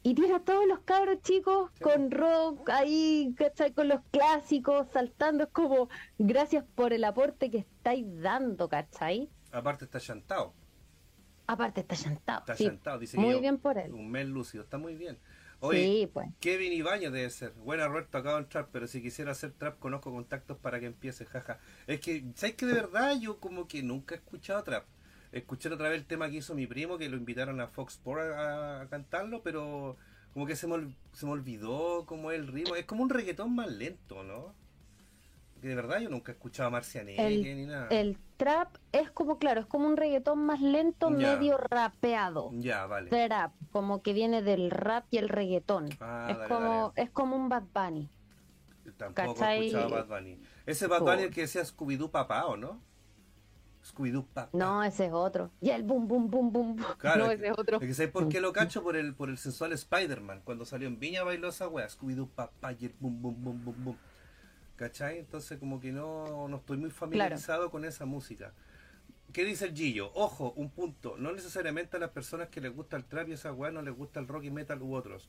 S3: y tiene a todos los cabros chicos
S2: Sí.
S3: con rock ahí, ¿cachai? Con los clásicos, saltando. Es como, gracias por el aporte que estáis dando, ¿cachai?
S2: Aparte está chantado.
S3: Aparte está llantado.
S2: Está
S3: sí.
S2: chantado. Dice
S3: Muy
S2: que yo-
S3: bien por él.
S2: Un mes lúcido. Está muy bien. Oye,
S3: Sí, pues.
S2: Kevin Ibañez debe ser. Buena Roberto, acabo en trap, pero si quisiera hacer trap conozco contactos para que empiece, jaja. Es que, ¿sabes que de verdad yo como que nunca he escuchado trap? Escuché otra vez el tema que hizo mi primo, que lo invitaron a Fox Sport a, a cantarlo, pero como que se me, se me olvidó como el ritmo. Es como un reggaetón más lento, ¿no? De verdad yo nunca he escuchado a Marcianeque
S3: El-
S2: ni nada.
S3: El trap es como, claro, es como un reggaetón más lento,
S2: Ya.
S3: medio rapeado.
S2: Ya, vale.
S3: Trap, como que viene del rap y el reggaetón.
S2: Ah,
S3: es
S2: dale,
S3: como es como un Bad Bunny.
S2: Tampoco he escuchado Bad Bunny. Ese Bad Bunny el que decía Scooby-Doo papá, ¿o no? Scooby-Doo papá.
S3: No, ese es otro. Y el boom, boom, boom, boom.
S2: Claro,
S3: no,
S2: es
S3: ese es otro.
S2: Es que ¿sabes por qué lo cacho? Por el, por el sensual Spider-Man. Cuando salió en Viña bailó esa wea. Scooby-Doo papá y el boom, boom, boom, boom, boom. ¿Cachai? Entonces como que no, no estoy muy familiarizado con esa música. ¿Qué dice el Gillo? Ojo, un punto. No necesariamente a las personas que les gusta el trap y esa weá no les gusta el rock y metal u otros.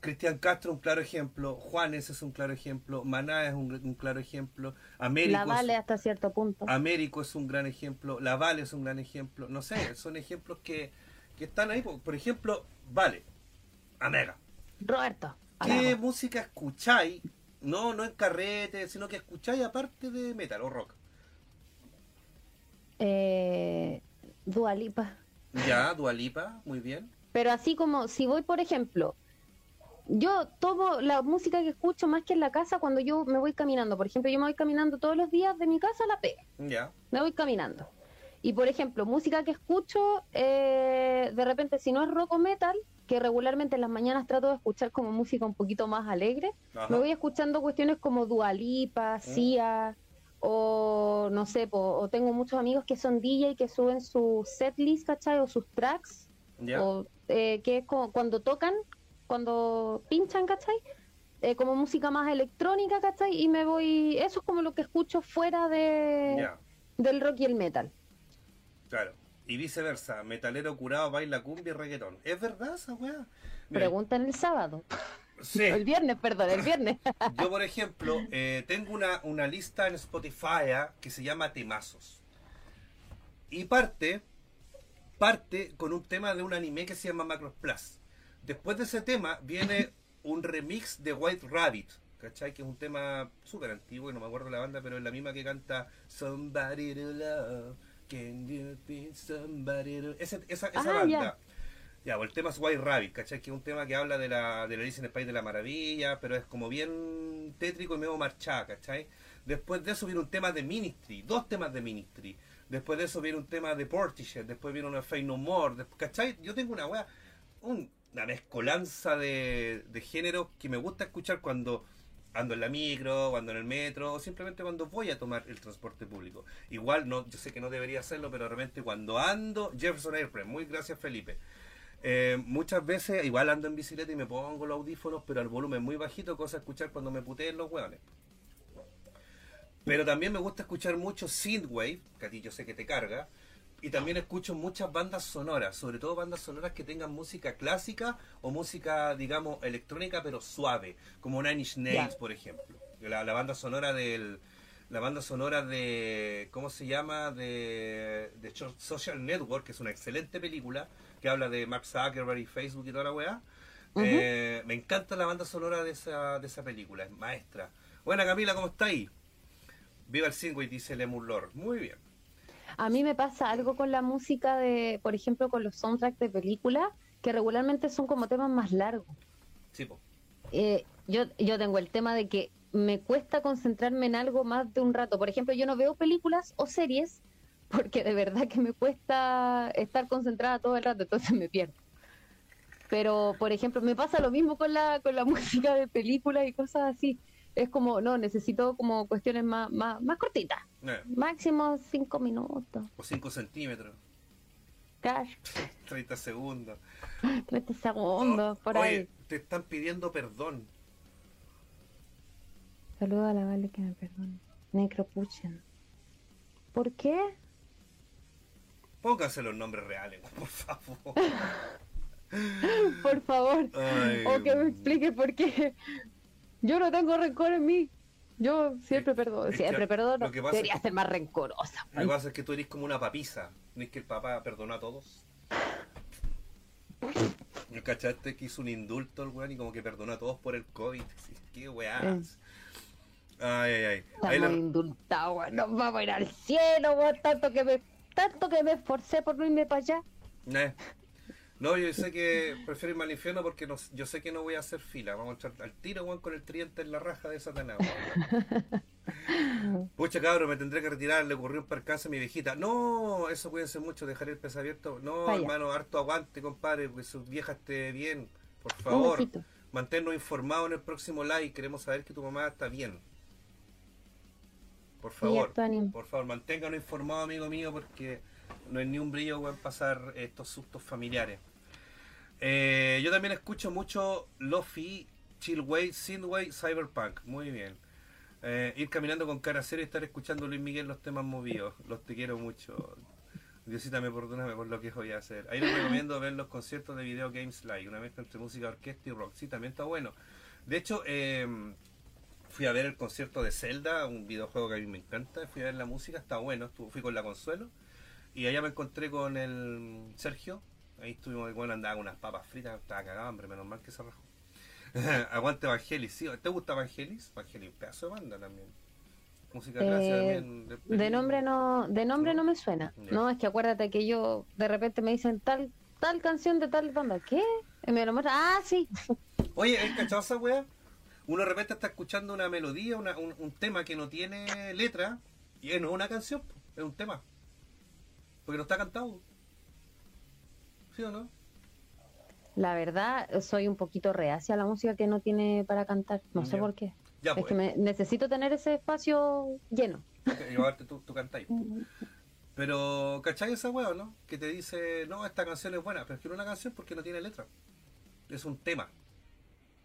S2: Cristian Castro, un claro ejemplo. Juanes es un claro ejemplo. Maná es un, un claro ejemplo. Américo,
S3: La
S2: es-
S3: vale hasta cierto punto.
S2: Américo es un gran ejemplo. La Vale es un gran ejemplo. No sé, son ejemplos que, que están ahí. Por, ejemplo, Vale. Amega.
S3: Roberto.
S2: ¿Qué música escucháis? No, no en carrete, sino que escucháis aparte de metal o rock.
S3: Eh, Dua Lipa.
S2: Ya, Dualipa, muy bien.
S3: Pero así como si voy, por ejemplo, yo tomo la música que escucho más que en la casa cuando yo me voy caminando. Por ejemplo, yo me voy caminando todos los días de mi casa a la pega.
S2: Ya.
S3: Me voy caminando. Y por ejemplo, música que escucho, eh, de repente, si no es rock o metal, que regularmente en las mañanas trato de escuchar como música un poquito más alegre,
S2: Ajá.
S3: me voy escuchando cuestiones como Dualipa, Sia, o no sé, po- o tengo muchos amigos que son DJ que suben su setlist, ¿cachai? O sus tracks, o eh, que es como cuando tocan, cuando pinchan, ¿cachai? Eh, como música más electrónica, ¿cachai? Y me voy, eso es como lo que escucho fuera de del rock y el metal.
S2: Claro. Y viceversa, metalero curado baila cumbia y reggaetón. ¿Es verdad esa weá?
S3: Preguntan el sábado.
S2: sí.
S3: El viernes, perdón, el viernes.
S2: Yo, por ejemplo, eh, tengo una, una lista en Spotify ah, que se llama Temazos. Y parte, parte con un tema de un anime que se llama Macros Plus. Después de ese tema viene un remix de White Rabbit. ¿Cachai? Que es un tema súper antiguo, que no me acuerdo la banda, pero es la misma que canta Somebody to Love. Can you be somebody to... Ese- esa esa
S3: Ah,
S2: banda.
S3: ya.
S2: Ya, pues el tema es White Rabbit, ¿cachai? Que es un tema que habla de la, de la Alicia en el País de la Maravilla, pero es como bien tétrico y medio marchada, ¿cachai? Después de eso viene un tema de Ministry, dos temas de Ministry. Después de eso viene un tema de Portishead, después viene una Fey No More, después- ¿cachai? Yo tengo una un- una mezcolanza de, de géneros que me gusta escuchar cuando ando en la micro, cuando en el metro, o simplemente cuando voy a tomar el transporte público. Igual, no, yo sé que no debería hacerlo, pero de repente cuando ando, Jefferson Airplane, muy gracias Felipe. Eh, muchas veces igual ando en bicicleta y me pongo los audífonos, pero al volumen muy bajito, cosa escuchar cuando me puteen los hueones. Pero también me gusta escuchar mucho synthwave, que a ti yo sé que te carga, y también escucho muchas bandas sonoras, sobre todo bandas sonoras que tengan música clásica o música, digamos, electrónica, pero suave, como Nine Inch Nails, por ejemplo. La, la banda sonora del la banda sonora de ¿cómo se llama? de, de Social Network, que es una excelente película que habla de Mark Zuckerberg y Facebook y toda la weá. Eh, me encanta la banda sonora de esa, de esa película, es maestra. Buena Camila, ¿cómo está ahí? Viva el Singway, dice Lemur Lord. Muy bien.
S3: A mí me pasa algo con la música de, por ejemplo, con los soundtracks de películas, que regularmente son como temas más largos.
S2: Sí.
S3: Eh, yo, yo tengo el tema de que me cuesta concentrarme en algo más de un rato. Por ejemplo, yo no veo películas o series porque de verdad que me cuesta estar concentrada todo el rato, entonces me pierdo. Pero, por ejemplo, me pasa lo mismo con la, con la música de películas y cosas así. Es como, no, necesito como cuestiones más, más, más cortitas.
S2: Eh,
S3: Máximo cinco minutos.
S2: o 5 centímetros,
S3: Cash,
S2: 30 segundos.
S3: 30 segundos, por
S2: Oye,
S3: ahí.
S2: te están pidiendo perdón.
S3: Saludo a la Vale que me perdone. Necropuchen. ¿Por qué?
S2: Pónganse los nombres reales, por favor.
S3: Por favor.
S2: Ay,
S3: o que me explique por qué. Yo no tengo rencor en mí. Yo siempre perdono. Siempre perdono. Debería
S2: es que-
S3: ser más rencorosa.
S2: Lo que pasa es que tú eres como una papisa. ¿No es que el papá perdonó a todos? ¿No ¿Cachaste que hizo un indulto el weón y como que perdonó a todos por el COVID? Qué weá. Ay, ay, ay.
S3: Estamos
S2: la-
S3: indultados, weón. Nos vamos a ir al cielo, weón. Tanto que me, tanto que me esforcé por no irme para allá.
S2: Eh. No, yo sé que prefiero irme al infierno porque no- yo sé que no voy a hacer fila. Vamos a echar al tiro, weón, con el tridente en la raja de Satanás. Pucha cabrón, me tendré que retirar, le ocurrió un percance a mi viejita. No, eso cuídense mucho, dejar el pez abierto. No,
S3: Vaya.
S2: hermano, harto aguante, compadre, que su vieja esté bien. Por favor, manténnos informados en el próximo live. Queremos saber que tu mamá está bien. Por favor, por favor, manténganos informados, amigo mío, porque no es ni un brillo weón, pasar estos sustos familiares. Eh, yo también escucho mucho Lofi, Chillway, Synthwave, Cyberpunk. Muy bien. Eh, ir caminando con cara seria y estar escuchando Luis Miguel los temas movidos. Los te quiero mucho. Diosita, me perdóname por lo que voy a hacer. Ahí les recomiendo ver los conciertos de Video Games Live, una mezcla entre música, orquesta y rock. Sí, también está bueno. De hecho, eh, fui a ver el concierto de Zelda, un videojuego que a mí me encanta. Fui a ver la música, está bueno. Estuvo, fui con la Consuelo. Y allá me encontré con el Sergio. Ahí estuvimos, bueno, andaba con unas papas fritas, estaba cagado, hombre, menos mal que se rajó. Aguante Evangelis, sí. ¿Te gusta Evangelis? Evangelis, un pedazo de banda también. Música clásica
S3: Eh,
S2: también.
S3: De nombre no, de nombre no me suena. No, es que acuérdate que yo de repente me dicen tal, tal canción de tal banda. ¿Qué? Y me lo muestran. Ah, sí.
S2: Oye, ¿has cachado esa weá? Uno de repente está escuchando una melodía, una- un, un tema que no tiene letra, y no es una canción, es un tema. Porque no está cantado. ¿Sí o no?
S3: La verdad, soy un poquito reacia a la música que no tiene para cantar. No sé por qué.
S2: Ya,
S3: es
S2: pues.
S3: que me, necesito tener ese espacio lleno.
S2: Y aparte tú, tú cantáis. Pero, ¿cachai esa weá, no? Que te dice, no, esta canción es buena, pero es que no es una canción porque no tiene letra. Es un tema,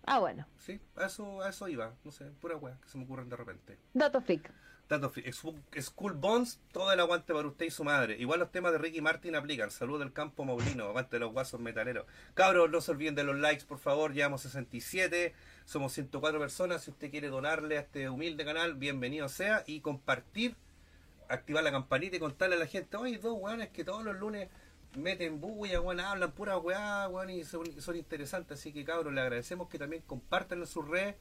S3: Ah, bueno.
S2: ¿sí? A eso, a eso iba, no sé, pura weá que se me ocurren de repente.
S3: Dato fic.
S2: Scu- School Bones, todo el aguante para usted y su madre. Igual los temas de Ricky Martin aplican. Salud del campo Maulino, aguante los guasos metaleros. Cabros, no se olviden de los likes, por favor. Llevamos 67, somos 104 personas. Si usted quiere donarle a este humilde canal, bienvenido sea. Y compartir, activar la campanita y contarle a la gente, oye, dos weones que todos los lunes meten bulla, weón, hablan pura weá, weón, y son, son interesantes. Así que cabros, le agradecemos que también compartan en sus redes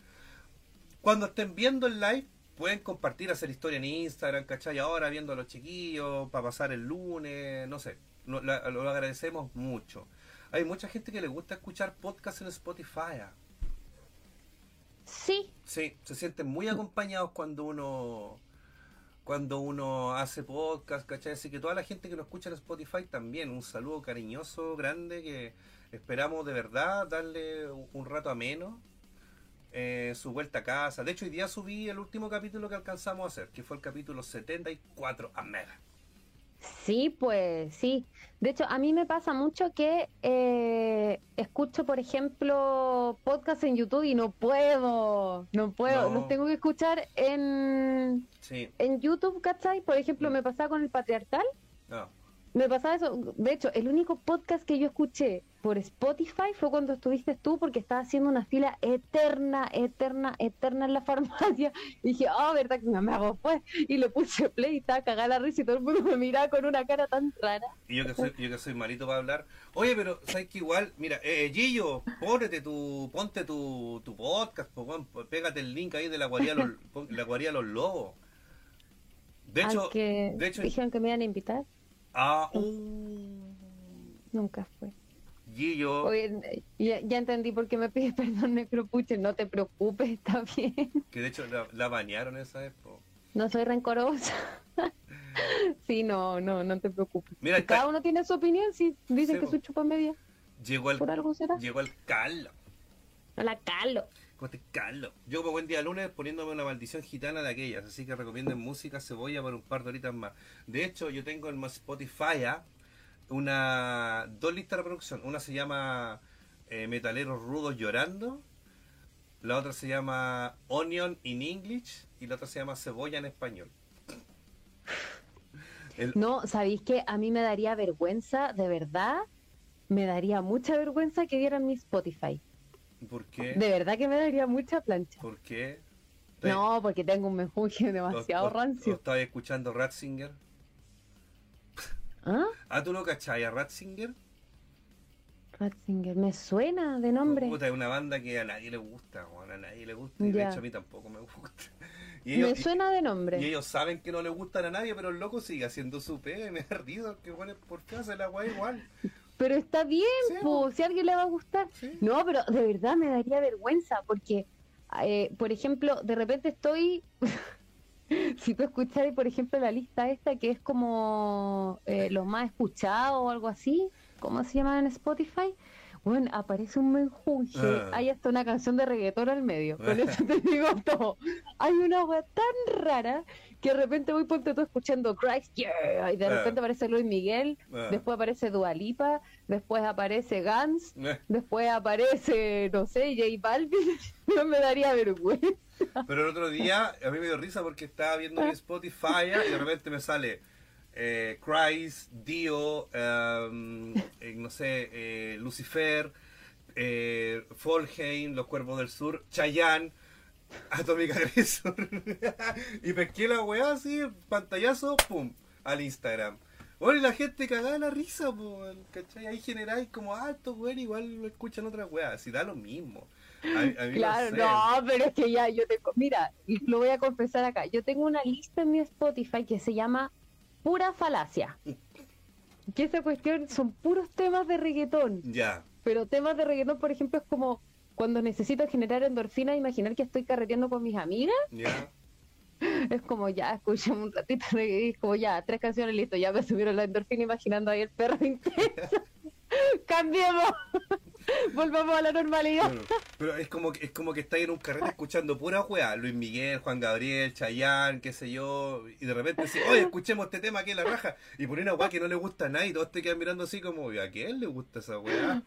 S2: cuando estén viendo el live, pueden compartir, hacer historia en Instagram, ¿cachai? Ahora viendo a los chiquillos, para pasar el lunes, no sé. Lo, la- lo agradecemos mucho. Hay mucha gente que le gusta escuchar podcasts en Spotify.
S3: Sí,
S2: Sí, se sienten muy acompañados cuando uno cuando uno hace podcast, ¿cachai? Así que toda la gente que nos escucha en Spotify también, un saludo cariñoso, grande, que esperamos de verdad darle un rato ameno eh, su vuelta a casa. De hecho, hoy día subí el último capítulo que alcanzamos a hacer, que fue el capítulo 74 a mega.
S3: sí, pues sí. De hecho, a mí me pasa mucho que eh, escucho, por ejemplo, podcast en YouTube y no puedo, no puedo,
S2: No.
S3: los tengo que escuchar en,
S2: Sí,
S3: en YouTube, ¿cachai? Por ejemplo,
S2: Mm.
S3: me pasaba con el patriarcal.
S2: no.
S3: Me pasaba eso. De hecho, el único podcast que yo escuché por Spotify fue cuando estuviste tú, porque estaba haciendo una fila eterna, eterna, eterna en la farmacia. Y dije, ah, ¿verdad que no me hago pues? Y le puse play y estaba cagada la risa y todo el mundo me miraba con una cara tan rara.
S2: Y yo que soy, yo que soy malito para hablar. Oye, pero sabes que igual, mira, eh, Gillo, ponte tu, ponte tu, tu podcast, pégate el link ahí de la guarida los, la guarida los lobos. De
S3: Al
S2: hecho,
S3: que
S2: de hecho,
S3: dijeron que me iban a invitar,
S2: ah, uh,
S3: nunca fue.
S2: Gillo,
S3: Oye, ya, ya entendí por qué me pides perdón, Necropuche. No te preocupes, está bien.
S2: que de hecho la, la bañaron esa vez, po.
S3: No soy rencorosa. sí, no, no, no te preocupes.
S2: Mira,
S3: Cada uno tiene su opinión, si dicen
S2: Sí,
S3: que soy chupa media.
S2: Llegó el,
S3: ¿Por algo será?
S2: llegó Carlos.
S3: Hola, Carlos.
S2: ¿Cómo estás, Carlos? Yo como buen día lunes poniéndome una maldición gitana de aquellas, así que recomienden música cebolla por un par de horitas más. De hecho, yo tengo en Spotify ¿ah? Una dos listas de reproducción. Una se llama eh, Metaleros Rudos Llorando, la otra se llama Onion in English y la otra se llama Cebolla en Español. El-
S3: No, ¿sabéis que A mí me daría vergüenza, de verdad, me daría mucha vergüenza que vieran mi Spotify.
S2: ¿Por qué?
S3: De verdad que me daría mucha plancha.
S2: ¿Por qué?
S3: No, porque tengo un menjunje demasiado
S2: ¿O- o-
S3: rancio.
S2: estabas escuchando Ratzinger?
S3: ¿Ah?
S2: Ah, ¿tú no cachai a Ratzinger?
S3: Ratzinger, me suena de nombre.
S2: Puta, es una banda que a nadie le gusta, weón, a nadie le gusta. Y de hecho a mí tampoco me gusta. Y
S3: Me
S2: ellos, y-
S3: suena de
S2: y
S3: nombre.
S2: ellos saben que no le gustan a nadie, pero el loco sigue haciendo su pega y me da risa que bueno, ¿por qué hace la weá igual?
S3: Pero está bien,
S2: Sí,
S3: po, si a alguien le va a gustar.
S2: Sí.
S3: No, pero de verdad me daría vergüenza porque, eh, por ejemplo, de repente estoy, si tú escuchas, por ejemplo, la lista esta que es como eh, los más escuchados o algo así, ¿cómo se llama en Spotify? Bueno, aparece un menjunje,
S2: Ah.
S3: hay hasta una canción de reggaetón al medio, con eso te digo todo. Hay una agua tan rara que de repente voy ponte tú escuchando Christ, yeah, y de
S2: Ah.
S3: repente aparece Luis Miguel,
S2: Ah.
S3: después aparece Dualipa, después aparece Gans,
S2: Eh,
S3: después aparece, no sé, J Balvin, no me daría vergüenza.
S2: Pero el otro día a mí me dio risa porque estaba viendo mi Spotify y de repente me sale eh, Christ, Dio, em, eh, no sé, eh, Lucifer, eh, Folheim, Los Cuervos del Sur, Chayanne, Atomic Aggressor. y pesqué la weá así, pantallazo, pum, al Instagram. Bueno, y la gente cagada la risa, po, ¿cachai? Ahí generáis como alto, weón, igual lo escuchan otras weas, si da lo mismo. A, a
S3: Claro, no, pero es que ya yo tengo, mira, lo voy a confesar acá, yo tengo una lista en mi Spotify que se llama Pura Falacia. Que esa cuestión son puros temas de reggaetón,
S2: Ya.
S3: pero temas de reggaetón, por ejemplo, es como cuando necesito generar endorfina, imaginar que estoy carreteando con mis amigas,
S2: Ya.
S3: es como ya, escuchemos un ratito, es como ya, tres canciones, listo, ya me subieron la endorfina imaginando ahí el perro intenso. Cambiemos, volvamos a la normalidad.
S2: Pero es como que es como que estáis en un carrete escuchando pura weá, Luis Miguel, Juan Gabriel, Chayanne, qué sé yo, y de repente decís, oye, escuchemos este tema aquí en la raja, y por una weá que no le gusta a nadie, todos te quedan mirando así como, ¿a quién le gusta esa weá?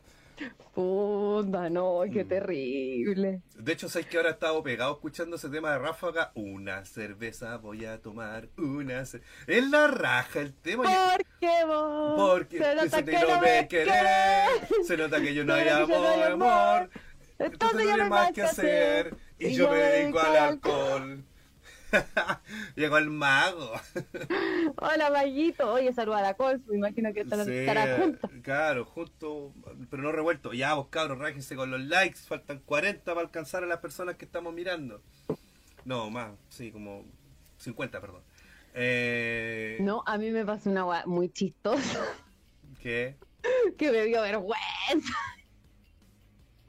S3: Puta, no, qué
S2: Mm.
S3: terrible.
S2: De hecho, sabes que ahora he estado pegado escuchando ese tema de Ráfaga, una cerveza voy a tomar, una cerveza. Es la raja el tema. y-
S3: Porque vos
S2: Porque
S3: se nota que
S2: no me querés,
S3: querés.
S2: se nota que yo no hay
S3: no
S2: amor,
S3: hay
S2: amor. Entonces
S3: Entonces
S2: no hay más que hacer y yo me dedico al alcohol. Llegó el mago.
S3: Hola, Mayito. Oye, saluda a la Col, me imagino que estarán,
S2: Sí,
S3: estarán juntos.
S2: Claro, juntos, pero no revuelto. Ya, vos cabros, rájense con los likes. Faltan 40 para alcanzar a las personas que estamos mirando. No, más, sí, como 50, perdón. Eh,
S3: No, a mí me pasó una gua- muy chistosa
S2: ¿Qué?
S3: que me dio vergüenza.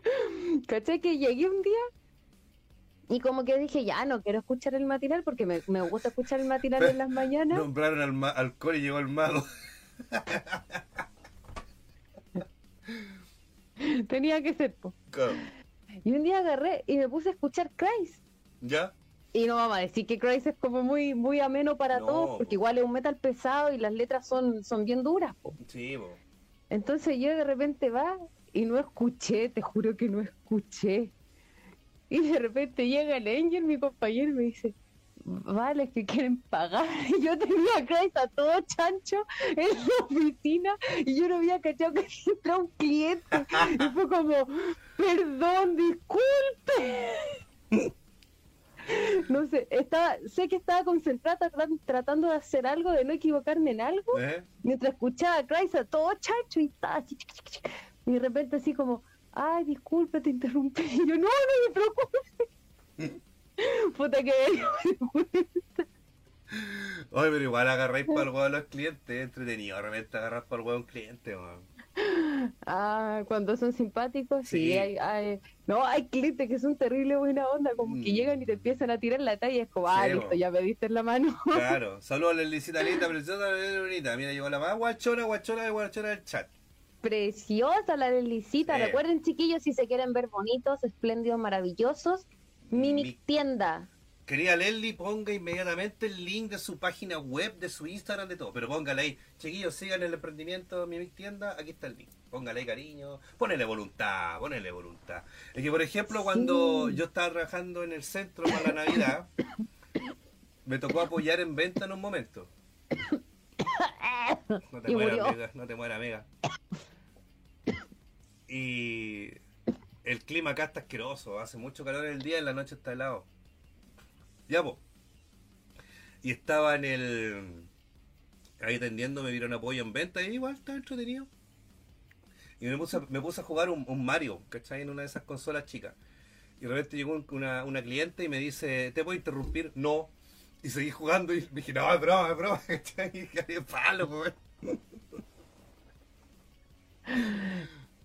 S3: ¿Cachai? Que llegué un día y como que dije, ya no quiero escuchar el matinal porque me, me gusta escuchar el matinal en las mañanas.
S2: Nombraron al ma- alcohol y llegó el mago.
S3: Tenía que ser, po. Y un día agarré y me puse a escuchar Christ.
S2: ¿Ya?
S3: Y no vamos a decir que Christ es como muy, muy ameno para
S2: No,
S3: todos,
S2: po.
S3: porque igual es un metal pesado y las letras son, son bien duras. po.
S2: Sí, bo.
S3: Entonces yo de repente va y no escuché, te juro que no escuché. Y de repente llega el Angel, mi compañero, y me dice, vale, que quieren pagar. Y yo tenía a Christ a todo chancho en la oficina y yo no había cachado que entraba un cliente. Y fue como, perdón, disculpe. No sé, estaba, sé que estaba concentrada trat- tratando de hacer algo, de no equivocarme en algo,
S2: ¿Eh?
S3: mientras escuchaba a Christ a todo chancho y estaba así, y de repente así como, ay, disculpe, te interrumpí. Y yo, no, no me preocupes. Puta que
S2: Oye, pero igual agarráis para el huevo a los clientes, es entretenido, de repente agarrar para el huevo a un cliente, weón.
S3: Ah, cuando son simpáticos, sí,
S2: Sí.
S3: hay, hay- no, hay clientes que son terrible buena onda, como que
S2: Mm.
S3: llegan y te empiezan a tirar la talla, es como, ah,
S2: Sí,
S3: listo,
S2: bo.
S3: ya me diste en la mano.
S2: Claro, saludos a la Licita linda, preciosa, bonita. Mira, llegó la más guachona, guachona de guachona del chat.
S3: Preciosa la.
S2: Sí.
S3: Recuerden, chiquillos, si se quieren ver bonitos, espléndidos, maravillosos, Mimic
S2: Mi-
S3: Tienda.
S2: Querida Leslie, ponga inmediatamente el link de su página web, de su Instagram, de todo. Pero póngale ahí, chiquillos, sigan el emprendimiento Mimic Tienda, aquí está el link. Póngale ahí cariño, ponele voluntad, ponele voluntad. Es que, por ejemplo, cuando yo estaba trabajando en el centro para la Navidad, me tocó apoyar en venta en un momento. No te mueras, amiga, no te mueras, amiga. Y el clima acá está asqueroso, hace mucho calor en el día en la noche está helado. Ya, po. Y estaba en el. Ahí atendiendo, me dieron apoyo en venta y igual estaba entretenido. Y me puse, a- me puse a jugar un, un Mario, ¿cachai? En una de esas consolas chicas. Y de repente llegó un- una, una cliente y me dice, ¿te puedo interrumpir? No. Y seguí jugando y me dije, no, es broma, es broma, ¿cachai? Y palo, weón.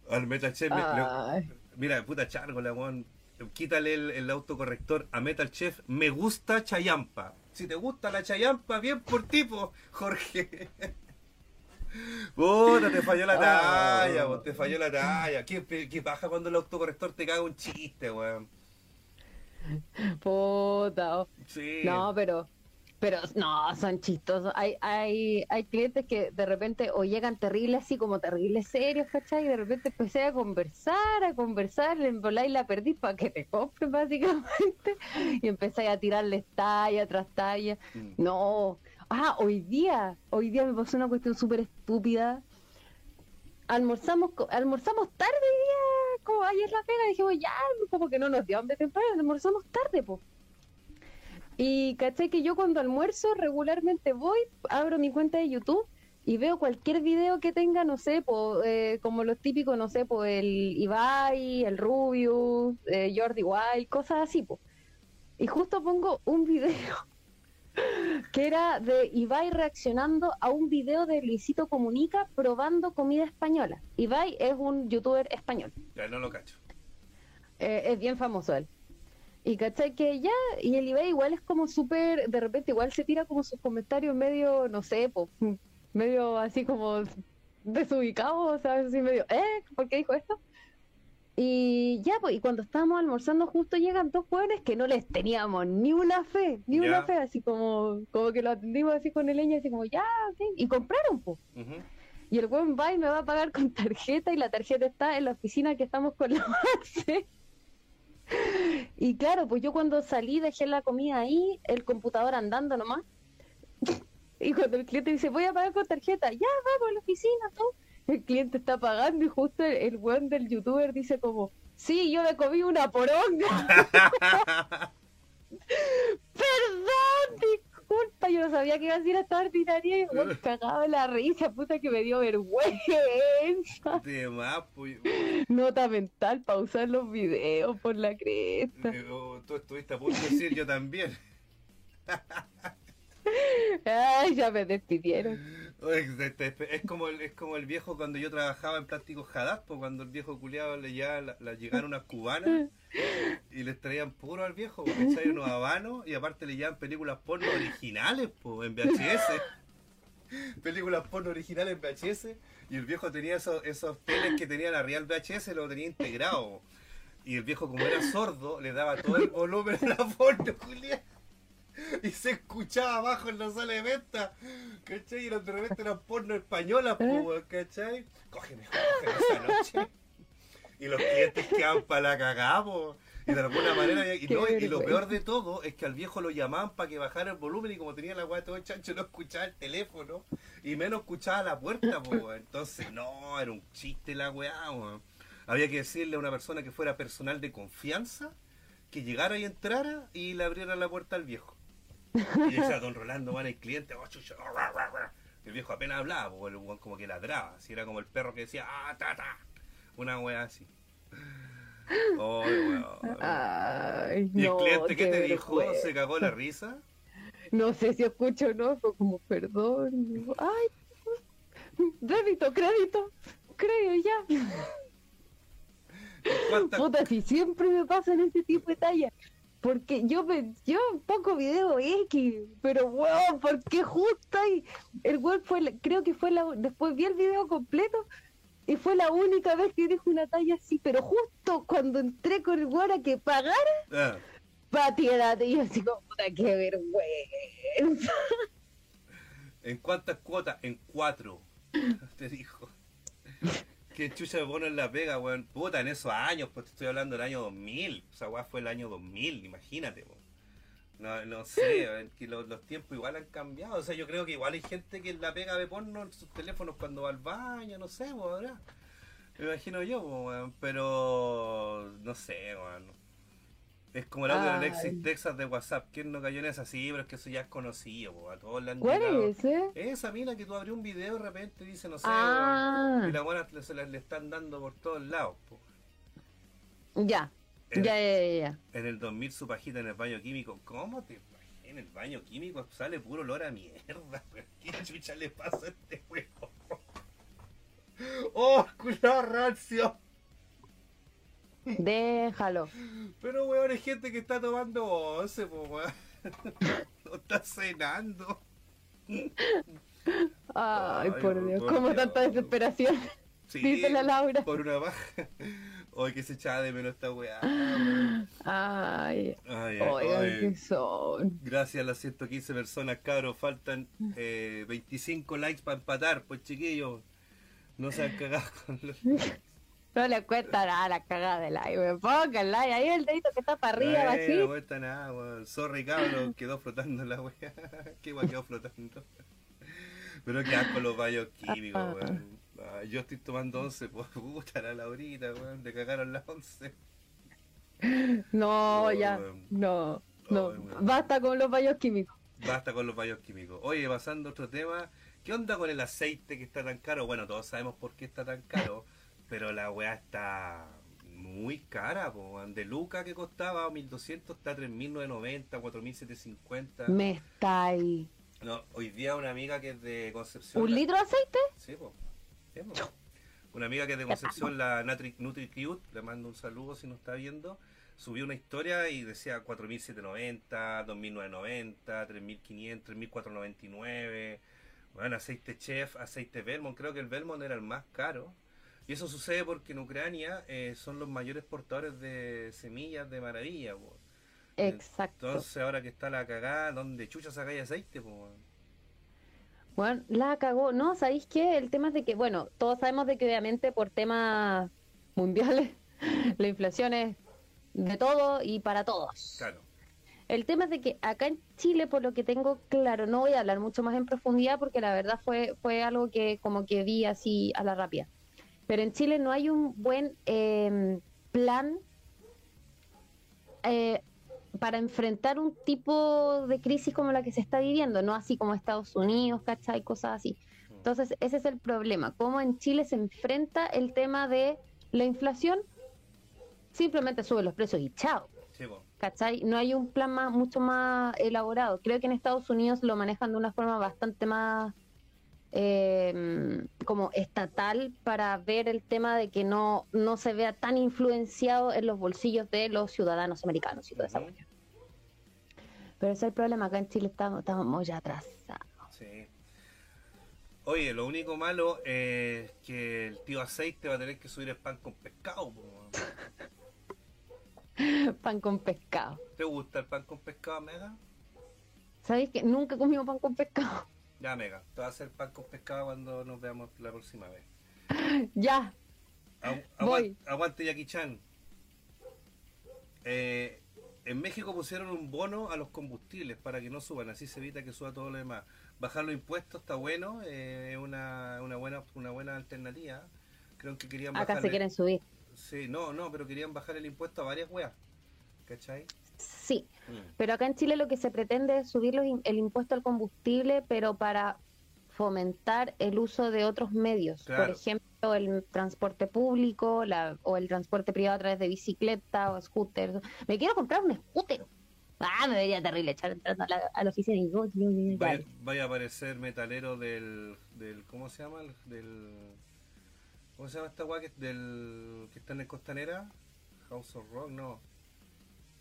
S2: Al Metal Chef,
S3: Ay.
S2: mira, puta chargola, weón. Quítale el, el autocorrector a Metal Chef. Me gusta Chayampa. Si te gusta la Chayampa, bien por tipo, Jorge. Puta, te falló la talla, vos, te falló la talla. ¿Qué, qué paja cuando el autocorrector te caga un chiste, weón?
S3: Puta. oh.
S2: Sí.
S3: No, pero, pero no, son chistosos. Hay, hay, hay clientes que de repente o llegan terribles así como terribles serios, ¿cachai? Y de repente empecé a conversar, a conversar, le emboláis la perdí para que te compren básicamente. Y empecé a tirarles talla tras talla.
S2: Mm.
S3: No. Ah, hoy día, hoy día me pasó una cuestión súper estúpida. Almorzamos, almorzamos tarde hoy día, como ayer la pega, dijimos ya, como que no nos dio hambre temprano, almorzamos tarde, po. Y caché que yo cuando almuerzo regularmente voy, abro mi cuenta de YouTube y veo cualquier video que tenga, no sé, po, eh, como los típicos, no sé, po, el Ibai, el Rubius, eh, Jordi Wild, cosas así, po. Y justo pongo un video que era de Ibai reaccionando a un video de Luisito Comunica probando comida española. Ibai es un youtuber español.
S2: Ya no lo cacho.
S3: Eh, es bien famoso él. Y cachai que ya, y el Ibai igual es como súper, de repente igual se tira como sus comentarios medio, no sé, po, medio así como desubicados, o sea, así medio, ¿eh? ¿Por qué dijo esto? Y ya, pues, y cuando estábamos almorzando justo llegan dos jóvenes que no les teníamos ni una fe, ni una fe, así como, como que lo atendimos así con el leño, así como, ya, ok, y compraron, pues.
S2: Ujú.
S3: Y el buen va y me va a pagar con tarjeta y la tarjeta está en la oficina que estamos con la base. Y claro, pues yo cuando salí dejé la comida ahí, el computador andando nomás. Y cuando el cliente dice, voy a pagar con tarjeta, ya vamos a la oficina, tú. El cliente está pagando y justo el, el weón del youtuber dice como, sí, yo me comí una poronga. Perdón, disculpa, yo no sabía que iba a decir esta ordinaria y weón cagaba la risa, puta que me dio vergüenza.
S2: De más, pues.
S3: Nota mental, pausar los videos por la cresta.
S2: eh, oh, Tú estuviste a punto de decir yo también.
S3: Ay, ya me despidieron.
S2: Es como, el, es como el viejo cuando yo trabajaba en Plástico Haddad, pues cuando el viejo culiado le ya la, la- llegaron unas cubanas y les traían puro al viejo, porque unos habanos y aparte le llevaban películas porno originales, pues en VHS. películas porno originales en VHS y el viejo tenía esos, esos teles que tenía la Real VHS, lo tenía integrado. Y el viejo, como era sordo, le daba todo el volumen a la porno, culiado. Y se escuchaba abajo en la sala de venta. ¿Cachai? Y eran- de repente eran porno españolas, po, weón, ¿cachai? Cógeme, cógeme esa noche. Y los clientes quedaban para la cagada, po. Y de alguna manera, y, no, y lo peor de todo es que al viejo lo llamaban para que bajara el volumen y como tenía la weá todo chancho, no escuchaba el teléfono y menos escuchaba la puerta, po. Entonces, no, era un chiste la weá. Había que decirle a una persona que fuera personal de confianza que llegara y entrara y le abriera la puerta al viejo. Y decía, don Rolando, van el cliente, oh, chucha, oh, ra, ra, ra". el viejo apenas hablaba, porque el weón como que ladraba, así era como el perro que decía, ah, ta, ta, una weá así. Oh, weón.
S3: Ay,
S2: ¿Y el
S3: no,
S2: cliente qué te dijo? ¿Se cagó la risa?
S3: No sé si escucho o no, fue como perdón. y digo, Ay, débito, crédito, creo ya.
S2: ¿Cuántas-
S3: Puta, si siempre me pasan ese tipo de tallas. Porque yo me, yo pongo video X, pero weón, ¿por qué justo ahí? El weón fue, creo que fue la, después vi el video completo Y fue la única vez que dijo una talla así, pero justo cuando entré con el weón a que pagara,
S2: Ah,
S3: patiedad. Y yo así como, puta, qué vergüenza.
S2: ¿En cuántas cuotas? En cuatro. Te dijo. Que chucha me pone en la pega, weón. Puta, en esos años, pues te estoy hablando del año 2000. O sea, weón, fue el año 2000, imagínate, weón. No, no sé, weón, que los, tiempos igual han cambiado. O sea, yo creo que igual hay gente que la pega de porno en sus teléfonos cuando va al baño, no sé, weón. ¿verdad? Me imagino yo, weón. Pero, no sé, weón. Es como el audio
S3: Ay.
S2: Alexis Texas de WhatsApp. ¿Quién no cayó en esa? Sí, pero es que eso ya es conocido, weón. A todos le han
S3: ¿Cuál
S2: llegado.
S3: es ese?
S2: Esa mina que tú abrió un video de repente dice, no sé,
S3: Ah.
S2: y la buena se la- le están dando por todos lados. po.
S3: Ya, ya, ya, ya, ya.
S2: En el 2000 su pajita en el baño químico. ¿Cómo te en el baño químico sale puro olor a mierda? ¿Qué chucha le pasa a este juego? ¡Oh, cuidado, rancio!
S3: Déjalo.
S2: Pero weón, hay gente que está tomando once, po, weón. No está cenando.
S3: Ay,
S2: Ay,
S3: por Dios, como tanta desesperación.
S2: Sí,
S3: Dice la Laura.
S2: Por una baja. Hoy que se echaba de menos esta weá.
S3: Ay,
S2: Ay, ay,
S3: oigan,
S2: ay.
S3: qué son.
S2: Gracias a las 115 personas, cabros. Faltan eh, 25 likes para empatar, pues chiquillos. No se han cagado con los.
S3: No le cuesta nada la cagada del like, weón. Ponga el like, ahí el dedito que está para arriba, así.
S2: no cuesta nada, weón. Sorry, cabrón. Quedó flotando la wea. Qué guay quedó flotando. Pero qué asco los baños químicos,
S3: Ah.
S2: weón. Ay, yo estoy tomando 11, pues puta la Laurita, weón. Le cagaron las 11.
S3: No, ya,
S2: weón.
S3: no, no. Basta con los baños químicos.
S2: Basta con los baños químicos. Oye, pasando a otro tema, ¿qué onda con el aceite que está tan caro? Bueno, todos sabemos por qué está tan caro, pero la weá está muy cara, po. De Luca que costaba 1200 está a 3990, 4750.
S3: Me está ahí.
S2: No, hoy día una amiga que es de Concepción.
S3: ¿Un
S2: la-
S3: litro de aceite?
S2: Sí, po. Sí, po. Una amiga que es de Concepción, la Natri, NutriCute, le mando un saludo si nos está viendo, subió una historia y decía 4.790, 2.990, 3.500, 3.499. Bueno, aceite chef, aceite Belmont, creo que el Belmont era el más caro. Y eso sucede porque en Ucrania eh, son los mayores portadores de semillas de maravilla. po.
S3: Exacto.
S2: Entonces ahora que está la cagada, ¿dónde chucha sacáis aceite? po?
S3: Bueno, la cagó. No, ¿sabéis qué? El tema es de que, bueno, todos sabemos de que obviamente por temas mundiales la inflación es de todo y para todos.
S2: Claro.
S3: El tema es de que acá en Chile, por lo que tengo claro, no voy a hablar mucho más en profundidad porque la verdad fue, fue algo que como que vi así a la rápida. Pero en Chile no hay un buen eh, plan eh, para enfrentar un tipo de crisis como la que se está viviendo, no así como Estados Unidos, ¿cachai? Cosas así. Entonces, ese es el problema. ¿Cómo en Chile se enfrenta el tema de la inflación? Simplemente sube los precios y chao.
S2: Sí.
S3: ¿cachai? No hay un plan más, mucho más elaborado. Creo que en Estados Unidos lo manejan de una forma bastante más eh, como estatal para ver el tema de que no, no se vea tan influenciado en los bolsillos de los ciudadanos americanos y toda esa cuestión. Pero ese es el problema, acá en Chile estamos, estamos muy atrasados.
S2: Sí. Oye, lo único malo es que el tío aceite va a tener que subir el pan con pescado.
S3: Pan con pescado.
S2: ¿Te gusta el pan con pescado, Mega?
S3: ¿Sabéis que nunca he comido pan con pescado?
S2: Ya, Mega, te va a hacer pan con pescado cuando nos veamos la próxima vez.
S3: ya,
S2: Agu-
S3: Voy.
S2: aguante, Jackie Chan. Eh, en México pusieron un bono a los combustibles para que no suban, así se evita que suba todo lo demás. Bajar los impuestos está bueno, eh, es una, una buena una buena alternativa. Creo que querían
S3: acá se quieren subir.
S2: Sí, no, no, pero querían bajar el impuesto a varias weas. ¿Cachai?
S3: Sí. Pero acá en Chile lo que se pretende es subir los el impuesto al combustible, pero para fomentar el uso de otros medios.
S2: Claro.
S3: Por ejemplo, el transporte público la, o el transporte privado a través de bicicleta o scooter. Me quiero comprar un scooter. Ah, me vería terrible echar entrando a la, a la oficina y... ya.
S2: Vaya, vaya a aparecer metalero del, del ¿cómo se llama? El- Del, ¿Cómo se llama esta wea que, del, que está en el Costanera? House of Rock, no.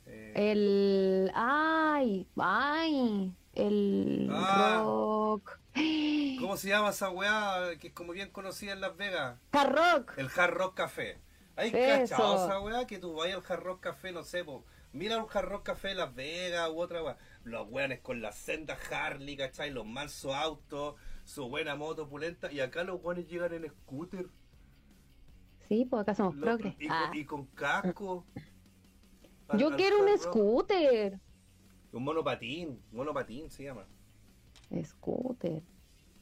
S2: Eh,
S3: El... Ay, ay, el
S2: Ah.
S3: rock.
S2: ¿Cómo ¿Cómo se llama esa weá que es como bien conocida en Las Vegas?
S3: Hard Rock.
S2: El Hard Rock Café. ¿Hay cachado esa weá que tú vayas al Hard Rock Café, no sé, po, mira un Hard Rock Café de Las Vegas u otra weá. Los weones con las sendas Harley, ¿cachai? Los mansos autos, su buena moto opulenta. Y acá los weones llegan en scooter.
S3: Sí, pues acá somos
S2: Lo-
S3: progres.
S2: y,
S3: Ah.
S2: y con casco.
S3: Yo quiero un scooter.
S2: Un monopatín, monopatín se llama.
S3: Scooter.